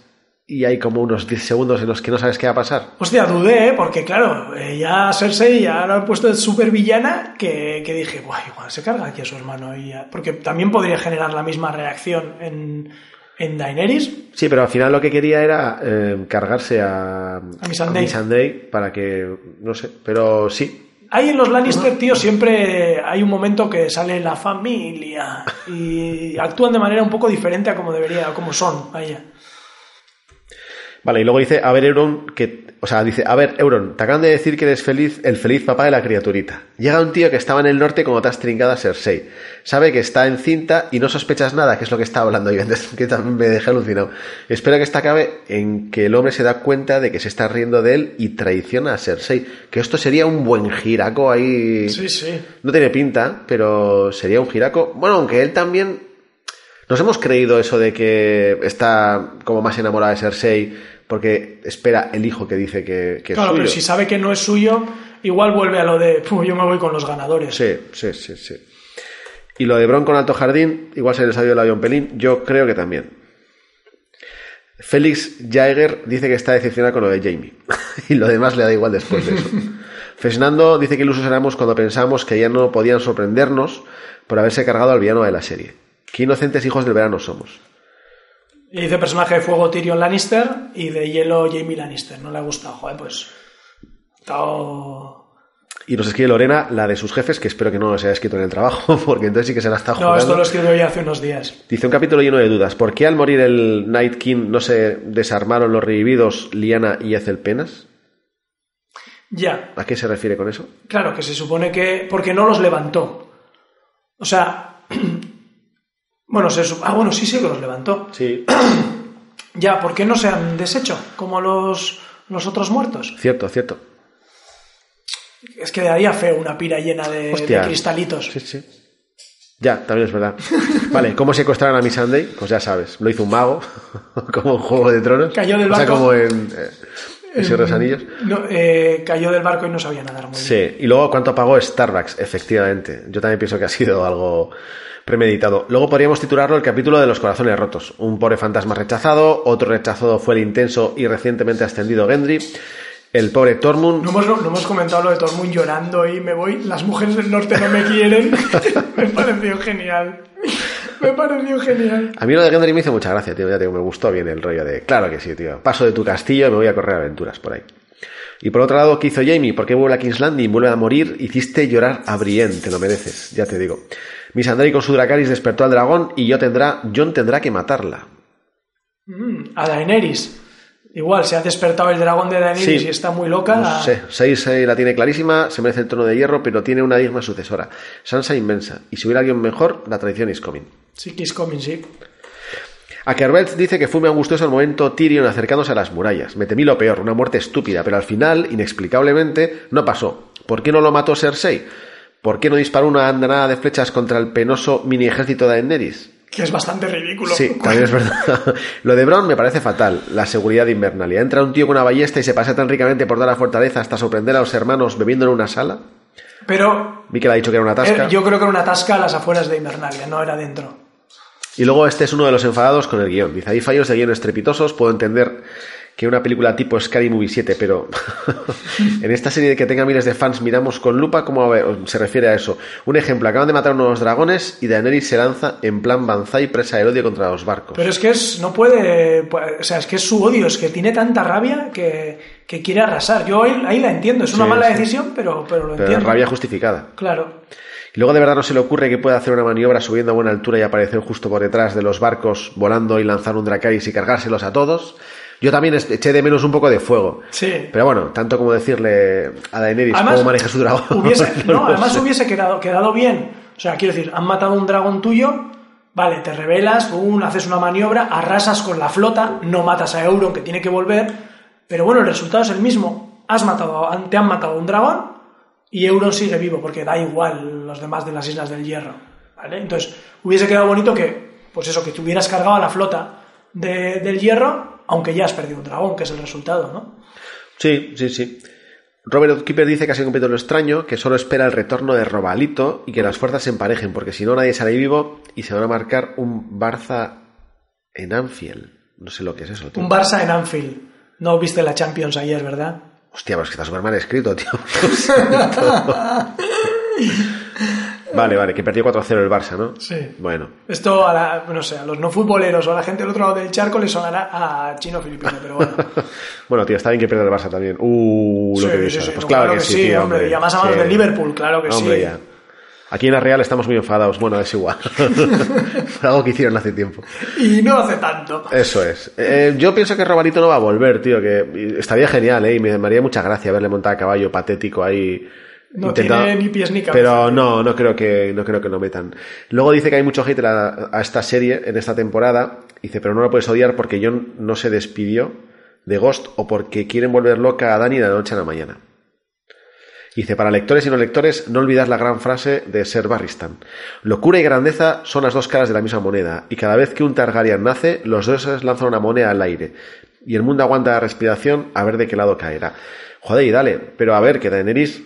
y hay como unos 10 segundos en los que no sabes qué va a pasar? Hostia, dudé, ¿eh? porque claro, eh, ya Cersei ya lo han puesto de super villana que, que dije, guay, igual se carga aquí a su hermano. Y ya- Porque también podría generar la misma reacción en, en Daenerys. Sí, pero al final lo que quería era eh, cargarse a, a Missandei. Para que, no sé, pero sí, Ahí en los Lannister, tío, siempre hay un momento que sale la familia y actúan de manera un poco diferente a como debería, a como son, vaya. Vale, y luego dice, a ver, Euron, que, o sea, dice, a ver, Euron, te acaban de decir que eres feliz, el feliz papá de la criaturita. Llega un tío que estaba en el norte como te has trincado a Cersei. Sabe que está encinta y no sospechas nada, que es lo que está hablando yo antes, que también me dejé alucinado. Espero que esta acabe en que el hombre se da cuenta de que se está riendo de él y traiciona a Cersei. Que esto sería un buen giraco ahí. Sí, sí. No tiene pinta, pero sería un giraco. Bueno, aunque él también. Nos hemos creído eso de que está como más enamorada de Cersei porque espera el hijo que dice que, que Claro, es suyo. pero si sabe que no es suyo, igual vuelve a lo de, "Puh, yo me voy con los ganadores. Sí, sí, sí, sí. Y lo de Bron con Alto Jardín, igual se les ha ido el avión pelín. Yo creo que también. Félix Jaeger dice que está decepcionado con lo de Jamie. y lo demás le da igual después de eso. Fernando dice que ilusos éramos cuando pensamos que ya no podían sorprendernos por haberse cargado al villano de la serie. Qué inocentes hijos del verano somos. Y dice personaje de fuego Tyrion Lannister y de hielo Jamie Lannister. No le ha gustado, joder, pues. estado- Y nos escribe Lorena, la de sus jefes, que espero que no se haya escrito en el trabajo, porque entonces sí que se la está No, jugando. esto lo escribió ya hace unos días. Dice un capítulo lleno de dudas. ¿Por qué al morir el Night King no se desarmaron los revividos Liana y Ethel Penas? Ya, ¿A qué se refiere con eso? claro, que se supone que. Porque no los levantó. O sea. Bueno, se Ah, bueno, sí, sí que los levantó. Sí. Ya, ¿por qué no se han deshecho como los, los otros muertos? Cierto, cierto. Es que daría feo una pira llena de, cristalitos. Sí, sí. Ya, también es verdad. Vale, ¿cómo secuestraron a Miss Sunday? Pues ya sabes, lo hizo un mago, como en Juego de Tronos. Cayó del O sea, barco. como en eh, Señor de los Anillos. No, eh, cayó del barco y no sabía nadar muy bien. Sí, y luego cuánto pagó Starbucks, efectivamente. Yo también pienso que ha sido algo premeditado. Luego podríamos titularlo el capítulo de los corazones rotos. Un pobre fantasma rechazado, otro rechazado fue el intenso y recientemente ascendido Gendry. El pobre Tormund. No hemos, no hemos comentado lo de Tormund llorando y me voy, las mujeres del norte no me quieren. me pareció genial. Me pareció genial. A mí lo de Gendry me hizo mucha gracia, tío. Ya te digo, me gustó bien el rollo de, claro que sí, tío. Paso de tu castillo y me voy a correr aventuras por ahí. Y por otro lado, ¿qué hizo Jamie? ¿Por qué vuelve a King's Landing? Vuelve a morir. Hiciste llorar a Brienne, te lo mereces, ya te digo. Miss Andrei con su Dracarys despertó al dragón y yo tendrá, John tendrá que matarla. Mm, a Daenerys. Igual, se ha despertado el dragón de Daenerys Sí. y está muy loca. No sé, Cersei la tiene clarísima, se merece el trono de hierro, pero tiene una digna sucesora. Sansa inmensa. Y si hubiera alguien mejor, la traición is coming. Sí, Kiss Coming, sí. A Kerbelt dice que fue muy angustioso el momento Tyrion acercándose a las murallas. Me temí lo peor, una muerte estúpida, pero al final, inexplicablemente, no pasó. ¿Por qué no lo mató Cersei? ¿Por qué no disparó una andanada de flechas contra el penoso mini ejército de Daenerys? Que es bastante ridículo. Sí, también es verdad. Lo de Bron me parece fatal, la seguridad de Invernalia. Entra un tío con una ballesta y se pasea tan ricamente por toda la fortaleza hasta sorprender a los hermanos bebiendo en una sala. Pero Mikel ha dicho que era una tasca. eh, yo creo que era una tasca a las afueras de Invernalia, no era dentro. Y luego este es uno de los enfadados con el guion. Dice, hay fallos de guion estrepitosos, puedo entender que una película tipo Scary Movie 7, pero en esta serie que tenga miles de fans miramos con lupa cómo a se refiere a eso. Un ejemplo, acaban de matar unos dragones y Daenerys se lanza en plan Banzai presa del odio contra los barcos. Pero es que es, no puede, o sea, es que es su odio, es que tiene tanta rabia que, que quiere arrasar. Yo ahí, ahí la entiendo, es una Sí, mala sí. decisión, pero, pero lo Pero entiendo. rabia justificada. Claro. Y luego de verdad no se le ocurre que pueda hacer una maniobra subiendo a buena altura y aparecer justo por detrás de los barcos volando y lanzar un Dracarys y cargárselos a todos. Yo también eché de menos un poco de fuego. Sí. Pero bueno, tanto como decirle a Daenerys Además, cómo maneja su dragón. hubiese- no además sé. hubiese quedado, quedado bien. O sea, quiero decir, han matado un dragón tuyo, vale, te rebelas, pum, haces una maniobra, arrasas con la flota, no matas a Euron que tiene que volver, pero bueno, el resultado es el mismo. Has matado, a- te han matado un dragón y Euron sigue vivo, porque da igual los demás de las Islas del Hierro. ¿vale? Entonces, hubiese quedado bonito que, pues eso, que te hubieras cargado a la flota de- del Hierro, aunque ya has perdido un dragón, que es el resultado, ¿no? Sí, sí, sí. Robert Keeper dice que ha sido un capítulo extraño, que solo espera el retorno de Robalito y que las fuerzas se emparejen, porque si no nadie sale vivo y se van a marcar un Barça en Anfield. No sé lo que es eso, tío. Un Barça en Anfield. No viste la Champions ayer, ¿verdad? Hostia, pero es que está súper mal escrito, tío. Vale, vale, que perdió 4-0 el Barça, ¿no? Sí. Bueno. Esto a, la- no sé, a los no futboleros o a la gente del otro lado del charco les sonará a chino filipino, pero bueno. Bueno, tío, está bien que pierda el Barça también. Uh, lo Sí, que sí, dices. sí, Pues no, claro, claro que sí, tío, hombre, y además hablamos Sí. del Liverpool, claro que Hombre, sí. ya. Aquí en la Real estamos muy enfadados. Bueno, es igual. Algo que hicieron hace tiempo. Y no hace tanto. Eso es. Eh, yo pienso que Robalito no va a volver, tío, que estaría genial, ¿eh? Y me haría mucha gracia verle montar a caballo patético ahí. No tiene ni pies ni cabeza. Pero no, no creo que no creo que lo metan. Luego dice que hay mucho hate a, a esta serie en esta temporada. Dice, pero no lo puedes odiar porque John no se despidió de Ghost o porque quieren volver loca a Dani de la noche a la mañana. Dice, para lectores y no lectores, no olvidar la gran frase de Ser Barristan. Locura y grandeza son las dos caras de la misma moneda, y cada vez que un Targaryen nace, los dioses lanzan una moneda al aire, y el mundo aguanta la respiración a ver de qué lado caerá. Joder, y dale, pero a ver, que Daenerys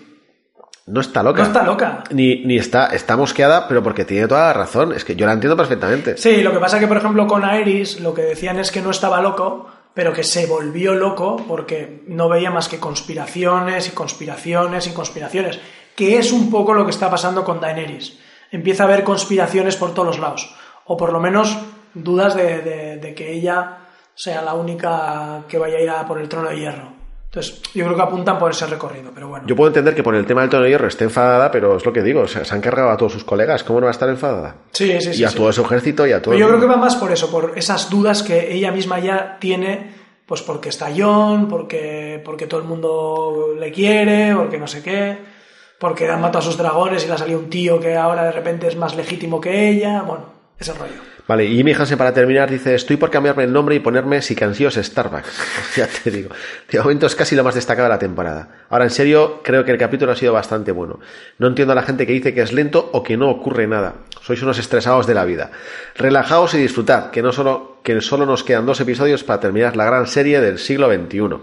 no está loca. No está loca. Ni, ni está, está mosqueada, pero porque tiene toda la razón. Es que yo la entiendo perfectamente. Sí, lo que pasa que, por ejemplo, con Aerys lo que decían es que no estaba loco, pero que se volvió loco porque no veía más que conspiraciones y conspiraciones y conspiraciones, que es un poco lo que está pasando con Daenerys. Empieza a haber conspiraciones por todos los lados, o por lo menos dudas de, de- de que ella sea la única que vaya a ir a por el trono de hierro. Entonces, yo creo que apuntan por ese recorrido, pero bueno. Yo puedo entender que por el tema del tono de hierro esté enfadada, pero es lo que digo, o sea, se han cargado a todos sus colegas, ¿cómo no va a estar enfadada? Sí, sí, sí. y a sí. todo su ejército y a todo. Pero yo creo que va más por eso, por esas dudas que ella misma ya tiene, pues porque está John, porque, porque todo el mundo le quiere, porque no sé qué, porque han matado a sus dragones y le ha salido un tío que ahora de repente es más legítimo que ella, bueno, ese rollo. Vale, y Jimmy Hansen para terminar dice, estoy por cambiarme el nombre y ponerme Sicansíos Starbucks. ya te digo. De momento es casi lo más destacado de la temporada. Ahora, en serio, creo que el capítulo ha sido bastante bueno. No entiendo a la gente que dice que es lento o que no ocurre nada. Sois unos estresados de la vida. Relajaos y disfrutad, que no solo, que solo nos quedan dos episodios para terminar la gran serie del siglo XXI.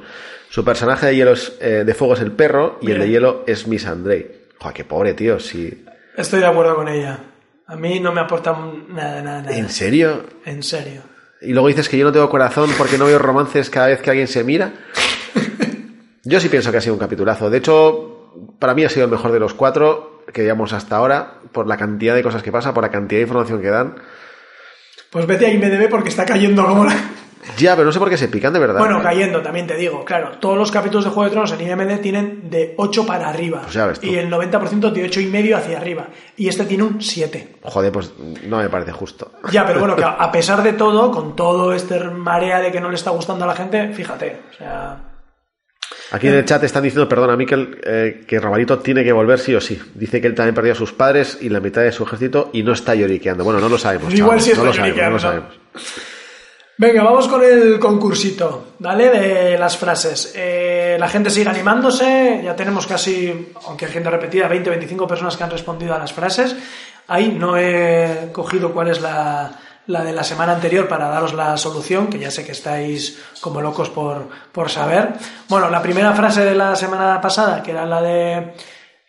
Su personaje de hielo es, eh, de fuego es el perro y el de hielo es Miss Andrei. Joder, qué pobre, tío, si... Estoy de acuerdo con ella. A mí no me aporta nada, nada, nada. ¿En serio? En serio. Y luego dices que yo no tengo corazón porque no veo romances cada vez que alguien se mira. Yo sí pienso que ha sido un capitulazo. De hecho, para mí ha sido el mejor de los cuatro que digamos hasta ahora, por la cantidad de cosas que pasa, por la cantidad de información que dan. Pues vete a IMDB porque está cayendo como la... Ya, pero no sé por qué se pican de verdad. Bueno, cayendo, también te digo. Claro, todos los capítulos de Juego de Tronos en IMDb tienen de 8 para arriba. Pues ya ves tú. y el 90% de 8 y medio hacia arriba. Y este tiene un 7. Joder, pues no me parece justo. Ya, pero bueno, que a pesar de todo, con todo este marea de que no le está gustando a la gente, fíjate, o sea... Aquí en el chat están diciendo, perdona, Miquel, eh, que Robalito tiene que volver sí o sí. Dice que él también perdió a sus padres y la mitad de su ejército y no está lloriqueando. Bueno, no lo sabemos. Igual chavales, está no lo sabemos, no lo sabemos. Venga, vamos con el concursito, ¿vale? De las frases. Eh, la gente sigue animándose, ya tenemos casi, aunque hay gente repetida, 20-25 personas que han respondido a las frases. Ahí no he cogido cuál es la, la de la semana anterior para daros la solución, que ya sé que estáis como locos por, por saber. Bueno, la primera frase de la semana pasada, que era la de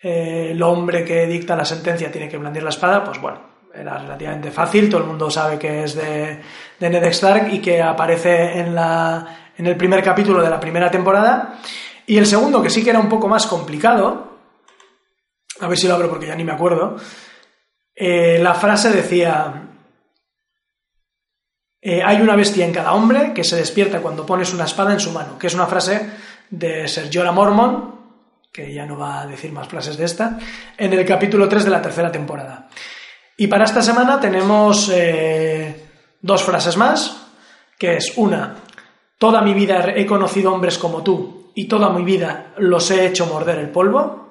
eh, el hombre que dicta la sentencia tiene que blandir la espada, pues bueno, era relativamente fácil, todo el mundo sabe que es de, Ned Stark y que aparece en, la, en el primer capítulo de la primera temporada. Y el segundo, que sí que era un poco más complicado, a ver si lo abro porque ya ni me acuerdo, eh, la frase decía, eh, hay una bestia en cada hombre que se despierta cuando pones una espada en su mano, que es una frase de Sir Jorah Mormon, que ya no va a decir más frases de esta, en el capítulo 3 de la tercera temporada. Y para esta semana tenemos eh, dos frases más, que es una, toda mi vida he conocido hombres como tú y toda mi vida los he hecho morder el polvo.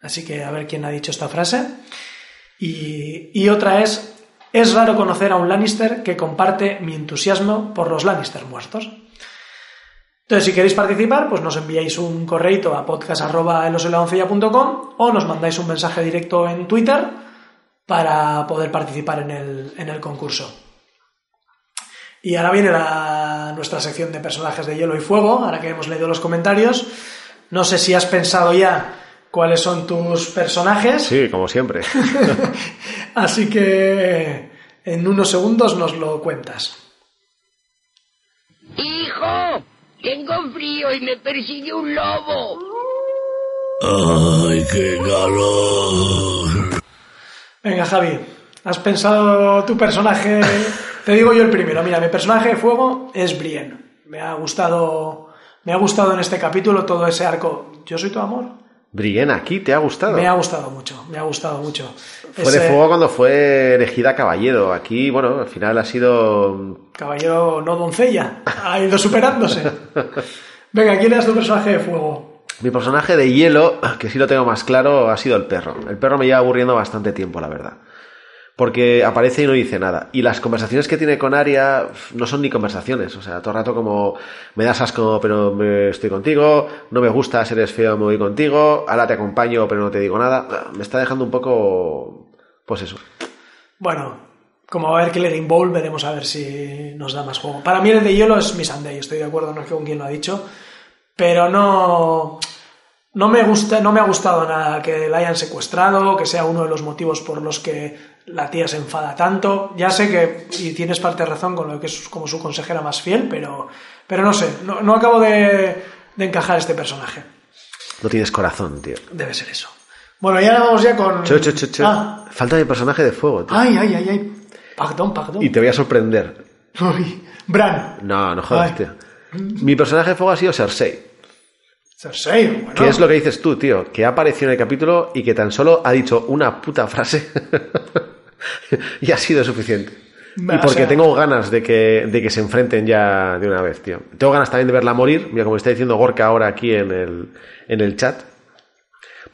Así que a ver quién ha dicho esta frase. Y, otra es, es raro conocer a un Lannister que comparte mi entusiasmo por los Lannister muertos. Entonces, si queréis participar, pues nos enviáis un correito a podcast.eloseladoncella.com o nos mandáis un mensaje directo en Twitter para poder participar en el, en el concurso. Y ahora viene la- nuestra sección de personajes de hielo y fuego, ahora que hemos leído los comentarios. No sé si has pensado ya cuáles son tus personajes, Sí, como siempre. así que en unos segundos nos lo cuentas. ¡Hijo! Tengo frío y me persigue un lobo. ¡Ay, qué calor! Venga, Javi, ¿has pensado tu personaje? Te digo yo el primero. Mira, mi personaje de fuego es Brienne. Me ha gustado, me ha gustado en este capítulo todo ese arco. Yo soy tu amor. Brienne, aquí te ha gustado. Me ha gustado mucho, me ha gustado mucho. Fue de fuego cuando fue elegida caballero. Aquí, bueno, al final ha sido. Caballero no doncella. Ha ido superándose. Venga, ¿quién es tu personaje de fuego? Mi personaje de hielo, que sí lo tengo más claro, ha sido el perro. El perro me lleva aburriendo bastante tiempo, la verdad. Porque aparece y no dice nada. Y las conversaciones que tiene con Aria no son ni conversaciones. O sea, todo el rato como me das asco pero me estoy contigo, no me gusta, eres feo, me voy contigo, ahora te acompaño pero no te digo nada. Me está dejando un poco... Pues eso. Bueno, como va a haber Killing Bowl, veremos a ver si nos da más juego. Para mí el de hielo es Missandei, estoy de acuerdo, no es que con quien lo ha dicho, pero no, no me gusta, no me ha gustado nada que la hayan secuestrado, que sea uno de los motivos por los que la tía se enfada tanto. Ya sé que, y tienes parte de razón con lo que es como su consejera más fiel, pero, pero no sé, no, no acabo de, de encajar este personaje. No tienes corazón, tío. Debe ser eso. Bueno, ya vamos ya con... Cho, cho, cho, cho. Ah, Falta mi personaje de fuego, tío. ay, ay, ay, ay. Perdón, perdón. Y te voy a sorprender. Uy, Bran. No, no jodas, Ay. tío. Mi personaje de fuego ha sido Cersei. Cersei, bueno. Que es lo que dices tú, tío, que ha aparecido en el capítulo y que tan solo ha dicho una puta frase y ha sido suficiente. Y porque sea- tengo ganas de que, de que se enfrenten ya de una vez, tío. Tengo ganas también de verla morir, mira como está diciendo Gorka ahora aquí en el, en el chat.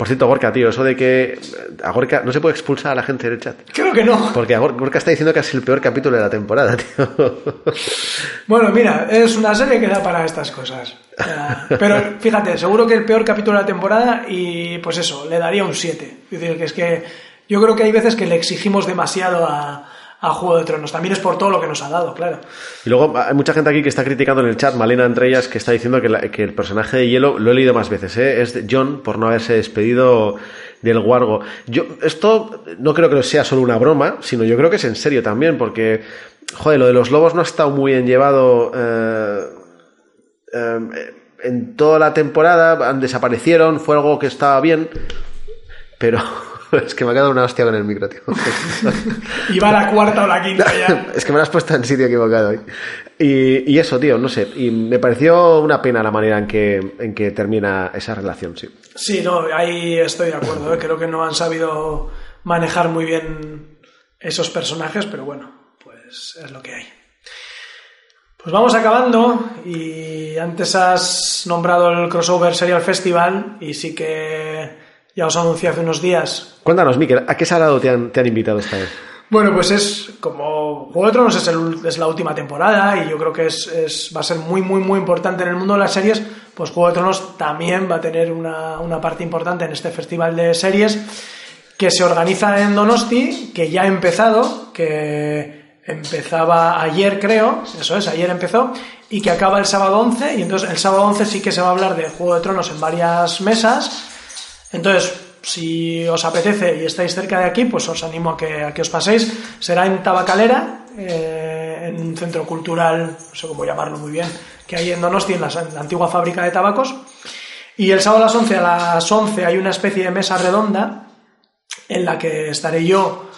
Por cierto, Gorka, tío, eso de que a Gorka no se puede expulsar a la gente del chat. Creo que no. Porque a Gorka está diciendo que es el peor capítulo de la temporada, tío. Bueno, mira, es una serie que da para estas cosas. Pero fíjate, seguro que el peor capítulo de la temporada y pues eso, le daría un 7. Es decir, que es que yo creo que hay veces que le exigimos demasiado a, a Juego de Tronos. También es por todo lo que nos ha dado, claro. Y luego hay mucha gente aquí que está criticando en el chat, Malena entre ellas, que está diciendo que, la- que el personaje de Hielo, lo he leído más veces, ¿eh? es John por no haberse despedido del Wargo. Yo, esto no creo que sea solo una broma, sino yo creo que es en serio también, porque, joder, lo de los lobos no ha estado muy bien llevado eh, eh, en toda la temporada, desaparecieron, fue algo que estaba bien, pero es que me ha quedado una hostia con el micro, tío. Y va la cuarta o la quinta ya. es que me lo has puesto en sitio equivocado hoy. Y, y eso, tío, no sé. Y me pareció una pena la manera en que, en que termina esa relación, sí. Sí, no, ahí estoy de acuerdo. ¿eh? Creo que no han sabido manejar muy bien esos personajes, pero bueno, pues es lo que hay. Pues vamos acabando y antes has nombrado el crossover Serial Festival y sí que ya os anuncié hace unos días. Cuéntanos, Miquel, ¿a qué salado te han, te han invitado esta vez? Bueno, pues es como Juego de Tronos es, el- es la última temporada y yo creo que es, es- va a ser muy, muy, muy importante en el mundo de las series. Pues Juego de Tronos también va a tener una, una parte importante en este festival de series que se organiza en Donosti, que ya ha empezado, que empezaba ayer creo, eso es, ayer empezó, y que acaba el sábado 11, y entonces el sábado 11 sí que se va a hablar de Juego de Tronos en varias mesas. Entonces, si os apetece y estáis cerca de aquí, pues os animo a que, a que os paséis. Será en Tabacalera, eh, en un centro cultural, no sé cómo llamarlo muy bien, que hay en Donosti, en la, en la antigua fábrica de tabacos. Y el sábado a las 11, a las 11 hay una especie de mesa redonda en la que estaré yo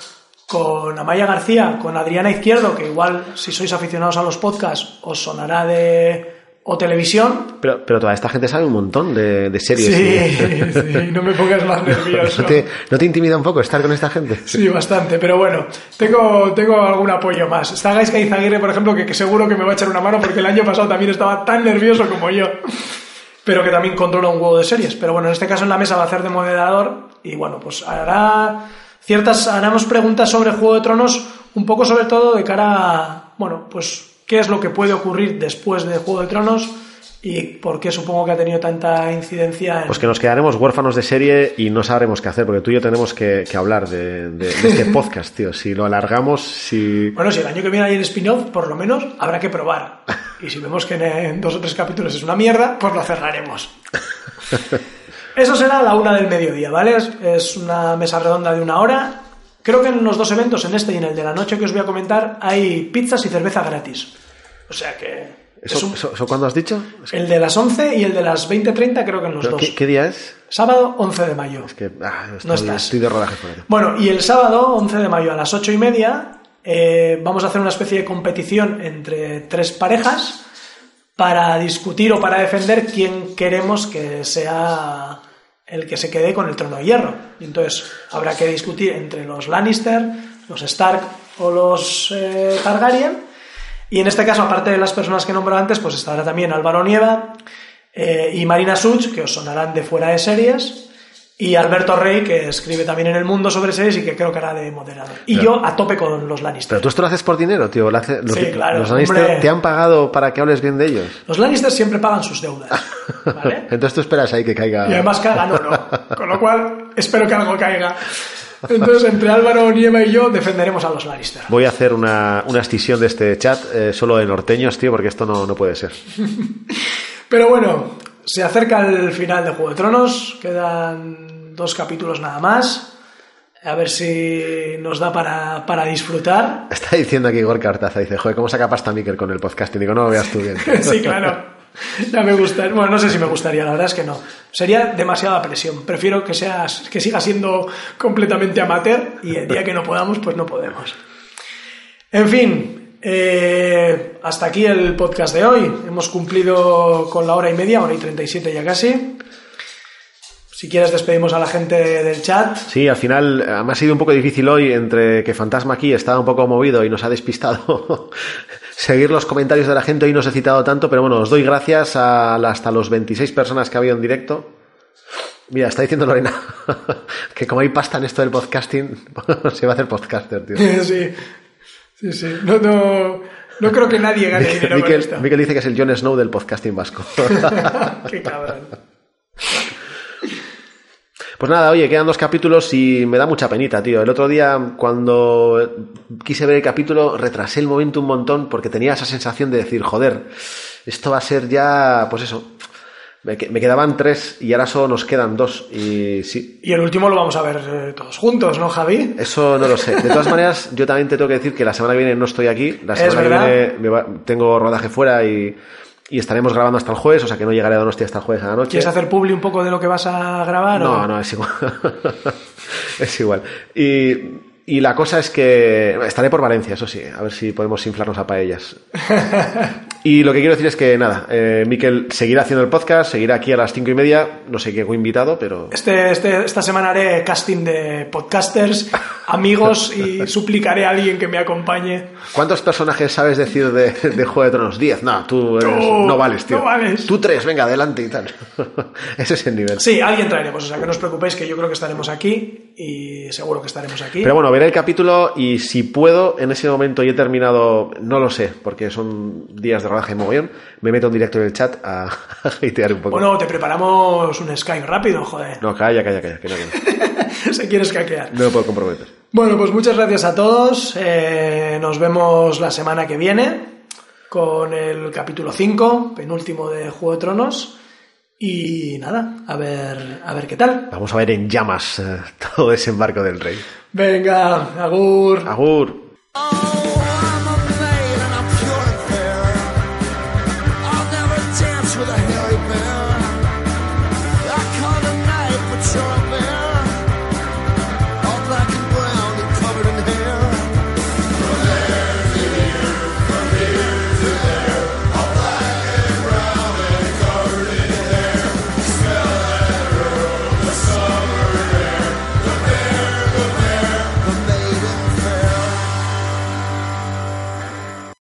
con Amaya García, con Adriana Izquierdo, que igual si sois aficionados a los podcasts os sonará de o televisión. Pero, pero toda esta gente sabe un montón de, de series. Sí, sí, no me pongas más nervioso. ¿No te, ¿No te intimida un poco estar con esta gente? Sí, bastante, pero bueno, tengo, tengo algún apoyo más. Está Gaisca Izaguirre, por ejemplo, que, que seguro que me va a echar una mano porque el año pasado también estaba tan nervioso como yo, pero que también controla un huevo de series. Pero bueno, en este caso en la mesa va a hacer de moderador y bueno, pues hará ciertas, haremos preguntas sobre Juego de Tronos, un poco sobre todo de cara a, bueno, pues qué es lo que puede ocurrir después de Juego de Tronos y por qué supongo que ha tenido tanta incidencia en... Pues que nos quedaremos huérfanos de serie y no sabremos qué hacer, porque tú y yo tenemos que, que hablar de, de- de este podcast, tío. Si lo alargamos, si... Bueno, si el año que viene hay el spin-off, por lo menos habrá que probar. Y si vemos que en, dos o tres capítulos es una mierda, pues lo cerraremos. Eso será a la una del mediodía, ¿vale? Es una mesa redonda de una hora. Creo que en los dos eventos, en este y en el de la noche que os voy a comentar, hay pizzas y cerveza gratis. O sea que... ¿Eso, es un- eso- eso cuándo has dicho? Es que- el de las 11 y el de las 20.30 creo que en los ¿pero dos. ¿qué, qué día es? Sábado 11 de mayo. Es que ah, estoy, No estás. estoy de rodaje fuera. Bueno, y el sábado, 11 de mayo, a las 8 y media, eh, vamos a hacer una especie de competición entre tres parejas para discutir o para defender quién queremos que sea el que se quede con el trono de hierro. Y entonces habrá que discutir entre los Lannister, los Stark o los eh, Targaryen. Y en este caso, aparte de las personas que nombro antes, pues estará también Álvaro Nieva eh, y Marina Such, que os sonarán de fuera de series, y Alberto Rey, que escribe también en El Mundo sobre series y que creo que hará de moderador. Y yo a tope con los Lannister. Pero tú esto lo haces por dinero, tío. Lo hace- los, Sí, claro, los Lannister hombre. te han pagado para que hables bien de ellos. Los Lannister siempre pagan sus deudas, ¿vale? Entonces tú esperas ahí que caiga. Y además cagan oro. Con lo cual, espero que algo caiga. Entonces, entre Álvaro Nieva y yo defenderemos a los Lannister. Voy a hacer una, una escisión de este chat eh, solo de norteños, tío, porque esto no, no puede ser. Pero bueno, se acerca el final de Juego de Tronos, quedan dos capítulos nada más. A ver si nos da para, para disfrutar. Está diciendo aquí Igor Cartaza, dice, joder, ¿cómo saca pasta Miquel con el podcasting? Digo, no lo veas tú bien. sí, claro. Ya me gustaría. Bueno, no sé si me gustaría, la verdad es que no. Sería demasiada presión. Prefiero que, seas, que siga siendo completamente amateur y el día que no podamos, pues no podemos. En fin, eh, hasta aquí el podcast de hoy. Hemos cumplido con la hora y media, hora y 37 ya casi. Si quieres despedimos a la gente del chat. Sí, al final eh, me ha sido un poco difícil hoy entre que Fantasma aquí estaba un poco movido y nos ha despistado seguir los comentarios de la gente. Hoy no os he citado tanto, pero bueno, os doy gracias a hasta los 26 personas que ha habido en directo. Mira, está diciendo Lorena que como hay pasta en esto del podcasting, se va a hacer podcaster, tío. sí, sí, sí. No, no, no creo que nadie gane dinero Miquel, esto. Miquel dice que es el Jon Snow del podcasting vasco. Qué cabrón. Pues nada, oye, quedan dos capítulos y me da mucha penita, tío. El otro día, cuando quise ver el capítulo, retrasé el momento un montón porque tenía esa sensación de decir, joder, esto va a ser ya, pues eso. Me, que- me quedaban tres y ahora solo nos quedan dos. Y sí, Y el último lo vamos a ver eh, todos juntos, ¿no, Javi? eso no lo sé. De todas maneras, yo también te tengo que decir que la semana que viene no estoy aquí. La semana que viene me va- tengo rodaje fuera y, y estaremos grabando hasta el jueves, o sea que no llegaré a Donostia hasta el jueves a la noche. ¿Quieres hacer publi un poco de lo que vas a grabar? o- No, no, es igual. es igual. Y, y la cosa es que estaré por Valencia, eso sí, a ver si podemos inflarnos a paellas. Y lo que quiero decir es que nada, eh, Miquel seguirá haciendo el podcast, seguirá aquí a las cinco y media, no sé qué invitado, pero... Este, este- esta semana haré casting de podcasters, amigos y suplicaré a alguien que me acompañe. ¿Cuántos personajes sabes decir de, de Juego de Tronos? Diez. No, tú eres- Tú no vales, tío. no vales. Tú tres, venga, adelante y tal. Ese es el nivel. Sí, alguien traeremos, o sea que no os preocupéis que yo creo que estaremos aquí y seguro que estaremos aquí. Pero bueno, veré el capítulo y si puedo, en ese momento y he terminado, no lo sé, porque son días de mogollón, me meto en directo en el chat a, a hatear un poco. Bueno, te preparamos un Skype rápido, joder. No, calla, calla, calla, que no, que no. Se quieres hackear. No me puedo comprometer. Bueno, pues muchas gracias a todos. Eh, nos vemos la semana que viene con el capítulo 5, penúltimo de Juego de Tronos. Y nada, a ver, a ver qué tal. Vamos a ver en llamas eh, todo desembarco del rey. Venga, Agur. Agur.